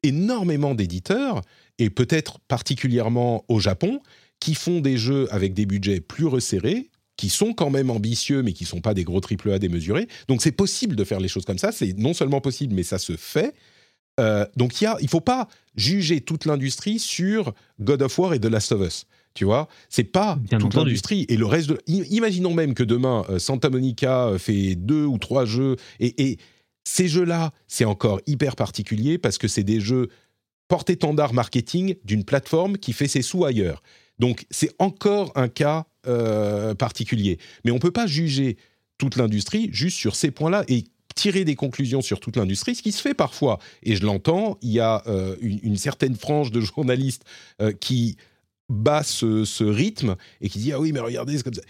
énormément d'éditeurs, et peut-être particulièrement au Japon, qui font des jeux avec des budgets plus resserrés, qui sont quand même ambitieux, mais qui ne sont pas des gros AAA démesurés. Donc c'est possible de faire les choses comme ça, c'est non seulement possible, mais ça se fait. Euh, donc il ne faut pas juger toute l'industrie sur God of War et The Last of Us. Tu vois, c'est pas toute l'industrie et le reste de. Imaginons même que demain euh, Santa Monica euh, fait deux ou trois jeux et, et ces jeux-là, c'est encore hyper particulier parce que c'est des jeux porte-étendard marketing d'une plateforme qui fait ses sous ailleurs. Donc c'est encore un cas euh, particulier. Mais on ne peut pas juger toute l'industrie juste sur ces points-là et tirer des conclusions sur toute l'industrie, ce qui se fait parfois. Et je l'entends, il y a euh, une, certaine frange de journalistes euh, qui bat ce, rythme et qui dit ah oui mais regardez c'est comme ça.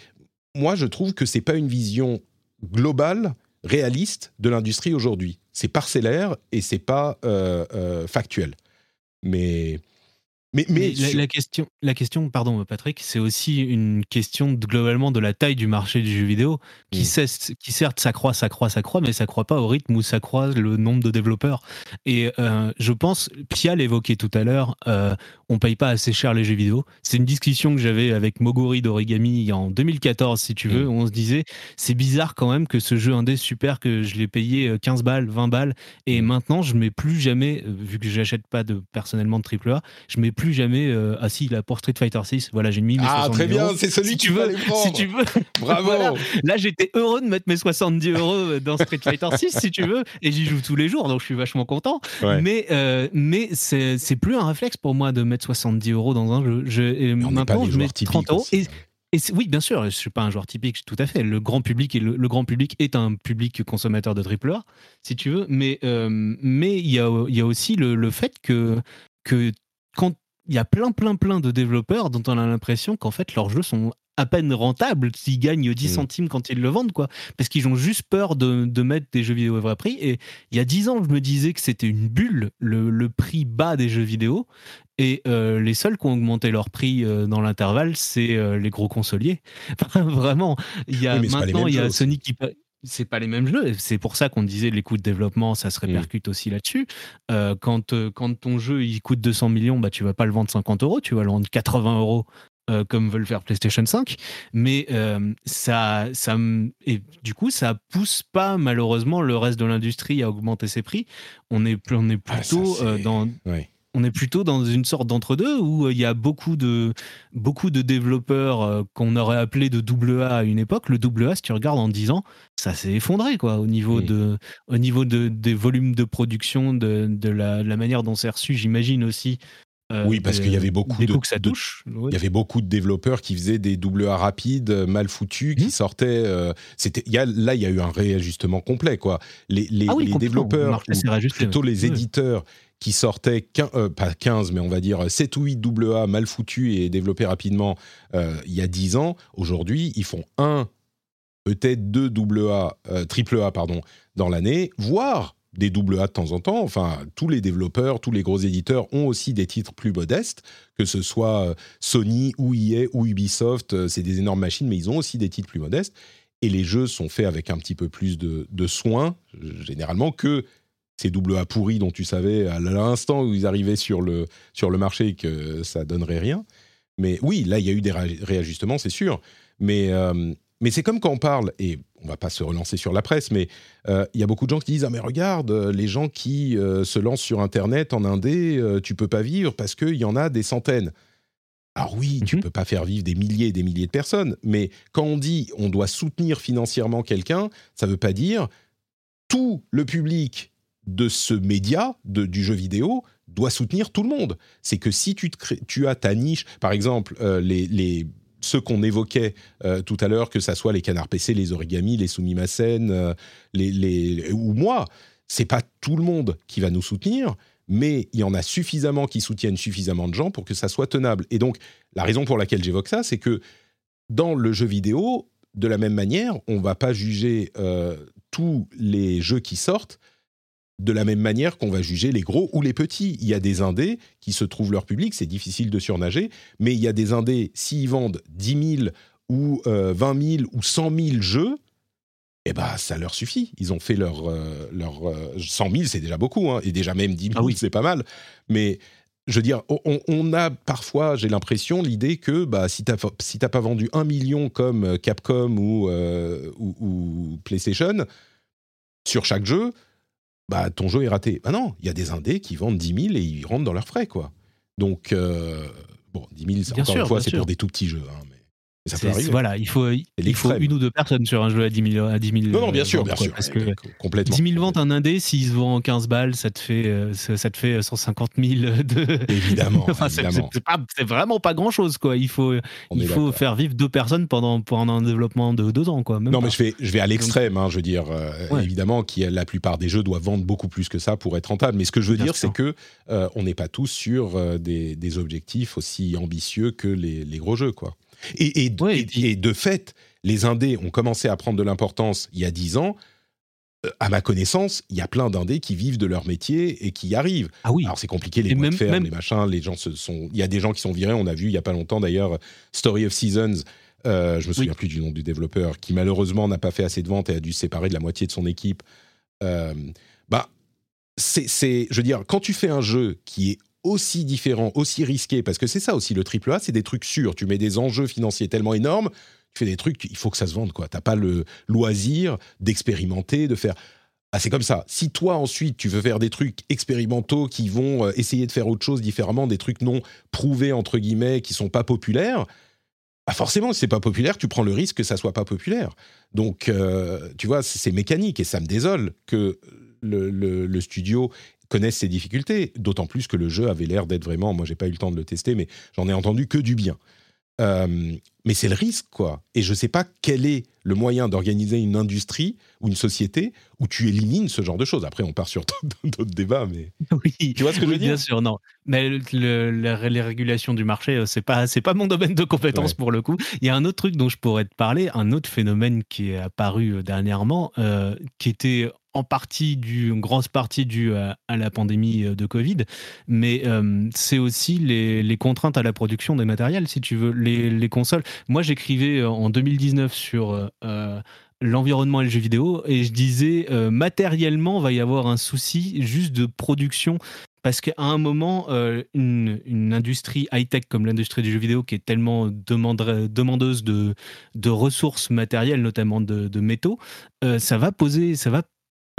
Moi je trouve que c'est pas une vision globale réaliste de l'industrie aujourd'hui. C'est parcellaire et c'est pas factuel. Mais mais, mais,
la, la, question, la question, pardon Patrick, c'est aussi une question de, globalement de la taille du marché du jeu vidéo qui, mm. cesse, qui certes s'accroît, s'accroît, s'accroît, mais s'accroît pas au rythme où s'accroît le nombre de développeurs. Et euh, je pense, Pia l'évoquait tout à l'heure, euh, on paye pas assez cher les jeux vidéo. C'est une discussion que j'avais avec Mogori d'Origami en 2014, si tu veux, mm. où on se disait, c'est bizarre quand même que ce jeu indé super que je l'ai payé 15 euh, balles, 20 balles, et mm. maintenant je mets plus jamais, euh, vu que j'achète pas de personnellement de AAA, je mets plus jamais. Euh, ah si, là pour Street Fighter 6, voilà, j'ai mis mes
Ah très bien, c'est celui
si
tu veux.
Si tu veux.
Bravo. voilà.
Là j'étais heureux de mettre mes 70 euros dans Street Fighter 6 si tu veux, et j'y joue tous les jours, donc je suis vachement content.
Ouais.
Mais euh, mais c'est c'est plus un réflexe pour moi de mettre 70 euros dans un jeu. Je, et maintenant je mets 30 euros. Et, et oui, bien sûr, je suis pas un joueur typique, tout à fait. Le grand public, est le, le, grand public est un public consommateur de AAA, si tu veux. Mais euh, mais il y a, y a aussi le, le fait que que quand il y a plein, plein, plein de développeurs dont on a l'impression qu'en fait leurs jeux sont à peine rentables s'ils gagnent 10 mmh. centimes quand ils le vendent, quoi. Parce qu'ils ont juste peur de, de, mettre des jeux vidéo à vrai prix. Et il y a 10 ans, je me disais que c'était une bulle, le, le, prix bas des jeux vidéo. Et euh, les seuls qui ont augmenté leur prix euh, dans l'intervalle, c'est euh, les gros consoliers. Vraiment, il y a
oui,
maintenant, il y a. Sony qui c'est pas les mêmes jeux. C'est pour ça qu'on disait les coûts de développement, ça se répercute mmh. aussi là-dessus. Euh, quand, euh, quand ton jeu il coûte 200 millions, bah, tu vas pas le vendre 50 euros, tu vas le vendre 80 euros. Euh, comme veulent faire PlayStation 5, mais ça, ça, et du coup, ça pousse pas malheureusement le reste de l'industrie à augmenter ses prix. On est, on est plutôt
ah, ça,
dans,
oui
on est plutôt dans une sorte d'entre-deux où il y a beaucoup de, beaucoup de développeurs euh, qu'on aurait appelé de double A à une époque. Le double A, si tu regardes en 10 ans, ça s'est effondré quoi, au niveau,
oui.
de, au niveau de, des volumes de production, de, de, la, de la manière dont c'est reçu, j'imagine aussi.
Euh, oui, parce qu'il y avait beaucoup de,
que ça touche.
De, Il y avait beaucoup de développeurs qui faisaient des double A rapides, mal foutus, qui mmh. sortaient. Euh, c'était, il y a, là, il y a eu un réajustement complet, quoi. Les, les,
ah oui,
les développeurs, ou plutôt les éditeurs qui sortaient, 15, euh, pas 15, mais on va dire 7 ou 8 double A mal foutus et développés rapidement euh, il y a 10 ans, aujourd'hui, ils font un, peut-être deux double A, euh, triple A, pardon, dans l'année, voire des double A de temps en temps. Enfin, tous les développeurs, tous les gros éditeurs ont aussi des titres plus modestes, que ce soit euh, Sony ou EA ou Ubisoft, euh, c'est des énormes machines, mais ils ont aussi des titres plus modestes. Et les jeux sont faits avec un petit peu plus de, de soin, généralement, que ces double A pourris dont tu savais à l'instant où ils arrivaient sur le, sur le marché que ça donnerait rien. Mais oui, là, il y a eu des réajustements, c'est sûr. Mais, euh, mais c'est comme quand on parle, et on va pas se relancer sur la presse, mais il euh, y a beaucoup de gens qui disent ah mais regarde les gens qui euh, se lancent sur Internet en indé, euh, tu peux pas vivre parce qu'il y en a des centaines. Alors oui, mm -hmm. tu peux pas faire vivre des milliers et des milliers de personnes, mais quand on dit on doit soutenir financièrement quelqu'un, ça veut pas dire tout le public de ce média, de, du jeu vidéo, doit soutenir tout le monde. C'est que si tu, crées, tu, as ta niche, par exemple, euh, les, les, ceux qu'on évoquait euh, tout à l'heure, que ça soit les canards PC, les origami, les sumimasen, euh, les, les, ou moi, c'est pas tout le monde qui va nous soutenir, mais il y en a suffisamment qui soutiennent suffisamment de gens pour que ça soit tenable. Et donc, la raison pour laquelle j'évoque ça, c'est que dans le jeu vidéo, de la même manière, on va pas juger euh, tous les jeux qui sortent de la même manière qu'on va juger les gros ou les petits. Il y a des indés qui se trouvent leur public, c'est difficile de surnager, mais il y a des indés, s'ils vendent 10 000 ou euh, 20 000 ou 100 000 jeux, eh ben, ça leur suffit. Ils ont fait leur, euh, leur euh, 100 000, c'est déjà beaucoup, hein, et déjà même 10 000, ah oui. c'est pas mal. Mais je veux dire, on, on a parfois, j'ai l'impression, l'idée que bah, si tu n'as si pas vendu un million comme Capcom ou, euh, ou, ou PlayStation sur chaque jeu, bah, ton jeu est raté. Ah non, il y a des indés qui vendent 10 000 et ils rentrent dans leurs frais, quoi. Donc, euh, bon, 10 000, encore sûr, une fois, c'est pour des tout petits jeux. Hein, mais... Ça peut arriver.
Voilà, il faut, il faut une ou deux personnes sur un jeu à 10 000, à 10 000
Non, non, bien sûr,
ventes,
bien
quoi,
sûr.
Parce que
euh, complètement.
10 000 ventes un indé, s'il se vend en 15 balles, ça te fait, euh, ça te fait 150 000 de.
Évidemment,
Enfin, c'est- vraiment pas grand chose, quoi. Il faut,
On
il faut faire vivre deux personnes pendant, pendant un développement de deux ans, quoi. Même
Non,
pas.
mais je vais, je vais à l'extrême, hein, je veux dire, euh,
Ouais.
évidemment, qui la plupart des jeux doivent vendre beaucoup plus que ça pour être rentable. Mais ce que je veux
Bien
dire,
sûr.
c'est que euh, on n'est pas tous sur euh, des, des objectifs aussi ambitieux que les, les gros jeux, quoi. Et, et,
Ouais, et
et-
puis-
et de fait, les indés ont commencé à prendre de l'importance il y a 10 ans. Euh, À ma connaissance, il y a plein d'indés qui vivent de leur métier et qui y arrivent.
Ah oui.
Alors c'est compliqué, les boîtes
même-
les machins, les gens se sont. Il y a des gens qui sont virés. On a vu il y a pas longtemps d'ailleurs Story of Seasons. euh, je me souviens plus du nom du développeur qui malheureusement n'a pas fait assez de ventes et a dû se séparer de la moitié de son équipe. Euh, bah, c'est, c'est, je veux dire, quand tu fais un jeu qui est aussi différent, aussi risqué, parce que c'est ça aussi le triple A, c'est des trucs sûrs. Tu mets des enjeux financiers tellement énormes, tu fais des trucs, il faut que ça se vende quoi. T'as pas le loisir d'expérimenter, de faire. Ah, c'est comme ça. Si toi, ensuite, tu veux faire des trucs expérimentaux qui vont euh, essayer de faire autre chose différemment, des trucs non prouvés, entre guillemets, qui sont pas populaires, bah forcément, si c'est pas populaire, tu prends le risque que ça soit pas populaire. Donc, euh, tu vois, c'est mécanique et ça me désole que le studio connaisse ces difficultés, d'autant plus que le jeu avait l'air d'être vraiment, moi j'ai pas eu le temps de le tester, mais j'en ai entendu que du bien. Euh, mais c'est le risque, quoi. Et je sais pas quel est le moyen d'organiser une industrie ou une société où tu élimines ce genre de choses. Après, on part sur d'autres débats, mais
Oui.
tu vois ce que je veux dire
Bien sûr, non. Mais le- le- la- les régulations du marché, euh, c'est pas, c'est pas mon domaine de compétence
Ouais.
pour le coup. Il y a un autre truc dont je pourrais te parler, un autre phénomène qui est apparu euh, dernièrement, euh, qui était en partie une grosse partie due à, la pandémie euh, de Covid, mais euh, c'est aussi les, les contraintes à la production des matériels, si tu veux, les, les consoles. Moi, j'écrivais euh, en 2019 sur l'environnement et le jeu vidéo et je disais euh, matériellement, va y avoir un souci juste de production parce qu'à un moment, une, une industrie high-tech comme l'industrie du jeu vidéo, qui est tellement demandeuse de, de ressources matérielles, notamment de, de métaux, ça va poser, ça va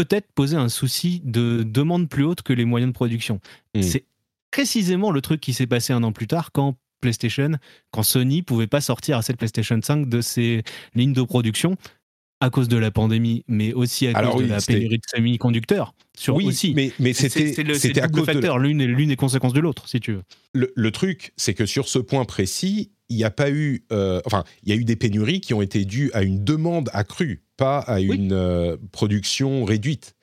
peut-être poser un souci de demande plus haute que les moyens de production.
Mm.
C'est précisément le truc qui s'est passé un an plus tard quand PlayStation, quand Sony pouvait pas sortir à cette PlayStation 5 de ses lignes de production à cause de la pandémie, mais aussi à
Alors
cause
oui,
de la pénurie de semi-conducteurs. Sur
oui,
aussi.
mais, c'était à cause de
facteur, l'une est l'une est conséquence de l'autre, si tu veux.
le, le truc, c'est que sur ce point précis, il n'y a pas eu, euh, enfin, il y a eu des pénuries qui ont été dues à une demande accrue, pas à
Oui.
une euh, production réduite.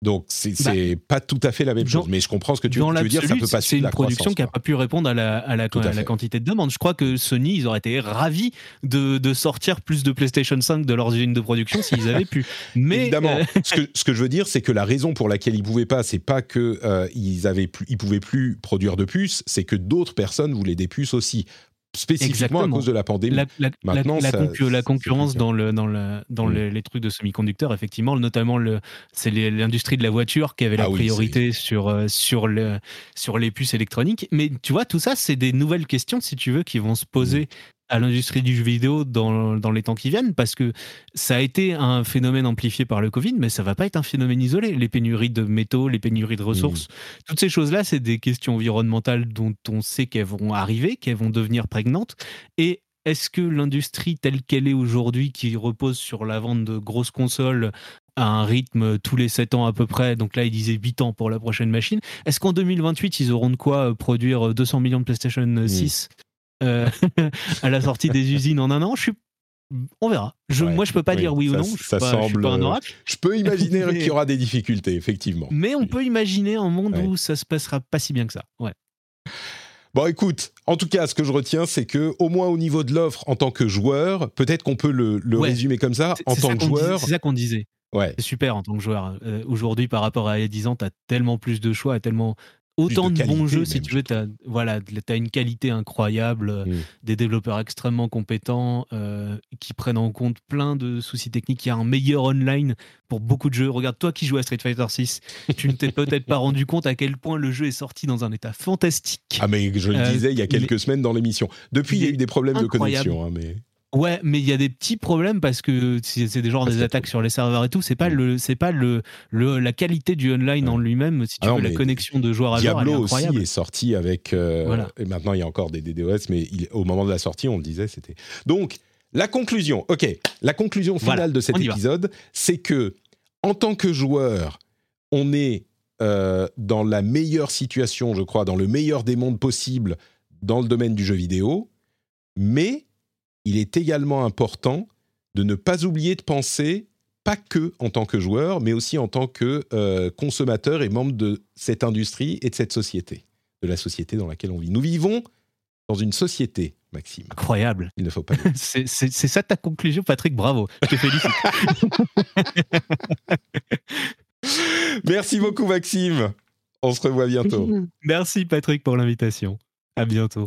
Donc c'est
Bah,
pas tout à fait la même chose, mais je comprends ce que tu,
Dans
tu veux dire. Ça peut pas
c'est une
la
production qui n'a pas pu répondre à la, à la,
Tout à
à la
fait.
quantité de demande. Je crois que Sony, ils auraient été ravis de, de sortir plus de PlayStation 5 de leurs usines de production s'ils avaient pu. Mais
Évidemment,
euh,
ce, que, ce que je veux dire, c'est que la raison pour laquelle ils pouvaient pas, c'est pas que euh, ils avaient plus, ils pouvaient plus produire de puces, c'est que d'autres personnes voulaient des puces aussi, spécifiquement à
Exactement.
cause de la pandémie.
la,
Maintenant,
la concurrence dans, le, dans, le, dans les, les trucs de semi-conducteurs, effectivement, notamment le, c'est l'industrie de la voiture qui avait la
Ah oui,
priorité sur, euh, sur, le, sur les puces électroniques. Mais tu vois, tout ça, c'est des nouvelles questions, si tu veux, qui vont se poser. À l'industrie du jeu vidéo dans, dans les temps qui viennent, parce que ça a été un phénomène amplifié par le Covid, mais ça va pas être un phénomène isolé. Les pénuries de métaux, les pénuries de ressources, toutes ces choses-là, c'est des questions environnementales dont on sait qu'elles vont arriver, qu'elles vont devenir prégnantes. Et est-ce que l'industrie telle qu'elle est aujourd'hui, qui repose sur la vente de grosses consoles à un rythme tous les 7 ans à peu près, donc là ils disaient 8 ans pour la prochaine machine, est-ce qu'en 2028 ils auront de quoi produire 200 millions de PlayStation 6 euh, à la sortie des usines en un an Je suis... On verra. Je,
Ouais,
moi je peux pas
oui,
dire oui ou non, je
ça
pas, je suis
semble,
pas un
euh,
oracle.
Je peux imaginer qu'il y aura des difficultés, effectivement.
Mais on peut imaginer un monde
Ouais.
où ça se passera pas si bien que ça. Ouais.
Bon, écoute, en tout cas, ce que je retiens, c'est que, au moins au niveau de l'offre, en tant que joueur, peut-être qu'on peut le, le
Ouais.
résumer comme ça, en tant
ça
que joueur,
C'est ça qu'on disait.
ouais,
C'est super en tant que joueur. Euh, Aujourd'hui, par rapport à il y a 10 ans, tu as tellement plus de choix, tellement autant
de
de, bons jeux, si tu veux. Tu as, voilà, as une qualité incroyable, euh,
Mm.
des développeurs extrêmement compétents euh, qui prennent en compte plein de soucis techniques. Il y a un meilleur online pour beaucoup de jeux. Regarde, toi qui joues à Street Fighter 6, tu ne t'es peut-être pas rendu compte à quel point le jeu est sorti dans un état fantastique.
Ah, mais je le
Euh,
disais il y a quelques semaines dans l'émission. Depuis, il y a eu des problèmes
incroyable.
de connexion, hein, mais
Ouais, mais il y a des petits problèmes parce que c'est des genres des attaques sur les serveurs et tout, c'est pas le, c'est pas le, le, la qualité du online en lui-même. Si tu
Ah
veux,
non,
la connexion de joueur à joueur,
Diablo aussi est sorti avec. euh,
Voilà.
Et maintenant, il y a encore des DDoS, mais il- au moment de la sortie, on le disait, c'était. Donc, la conclusion. Ok, la conclusion finale
Voilà,
de cet épisode, c'est que en tant que joueur, on est euh, dans la meilleure situation, je crois, dans le meilleur des mondes possibles dans le domaine du jeu vidéo, mais il est également important de ne pas oublier de penser pas que en tant que joueur, mais aussi en tant que euh, consommateur et membre de cette industrie et de cette société, de la société dans laquelle on vit. Nous vivons dans une société, Maxime.
Incroyable.
Il ne faut pas
c'est ça ta conclusion, Patrick. Bravo. Je te félicite.
Merci beaucoup, Maxime. On se revoit bientôt.
Merci, Patrick, pour l'invitation. À bientôt.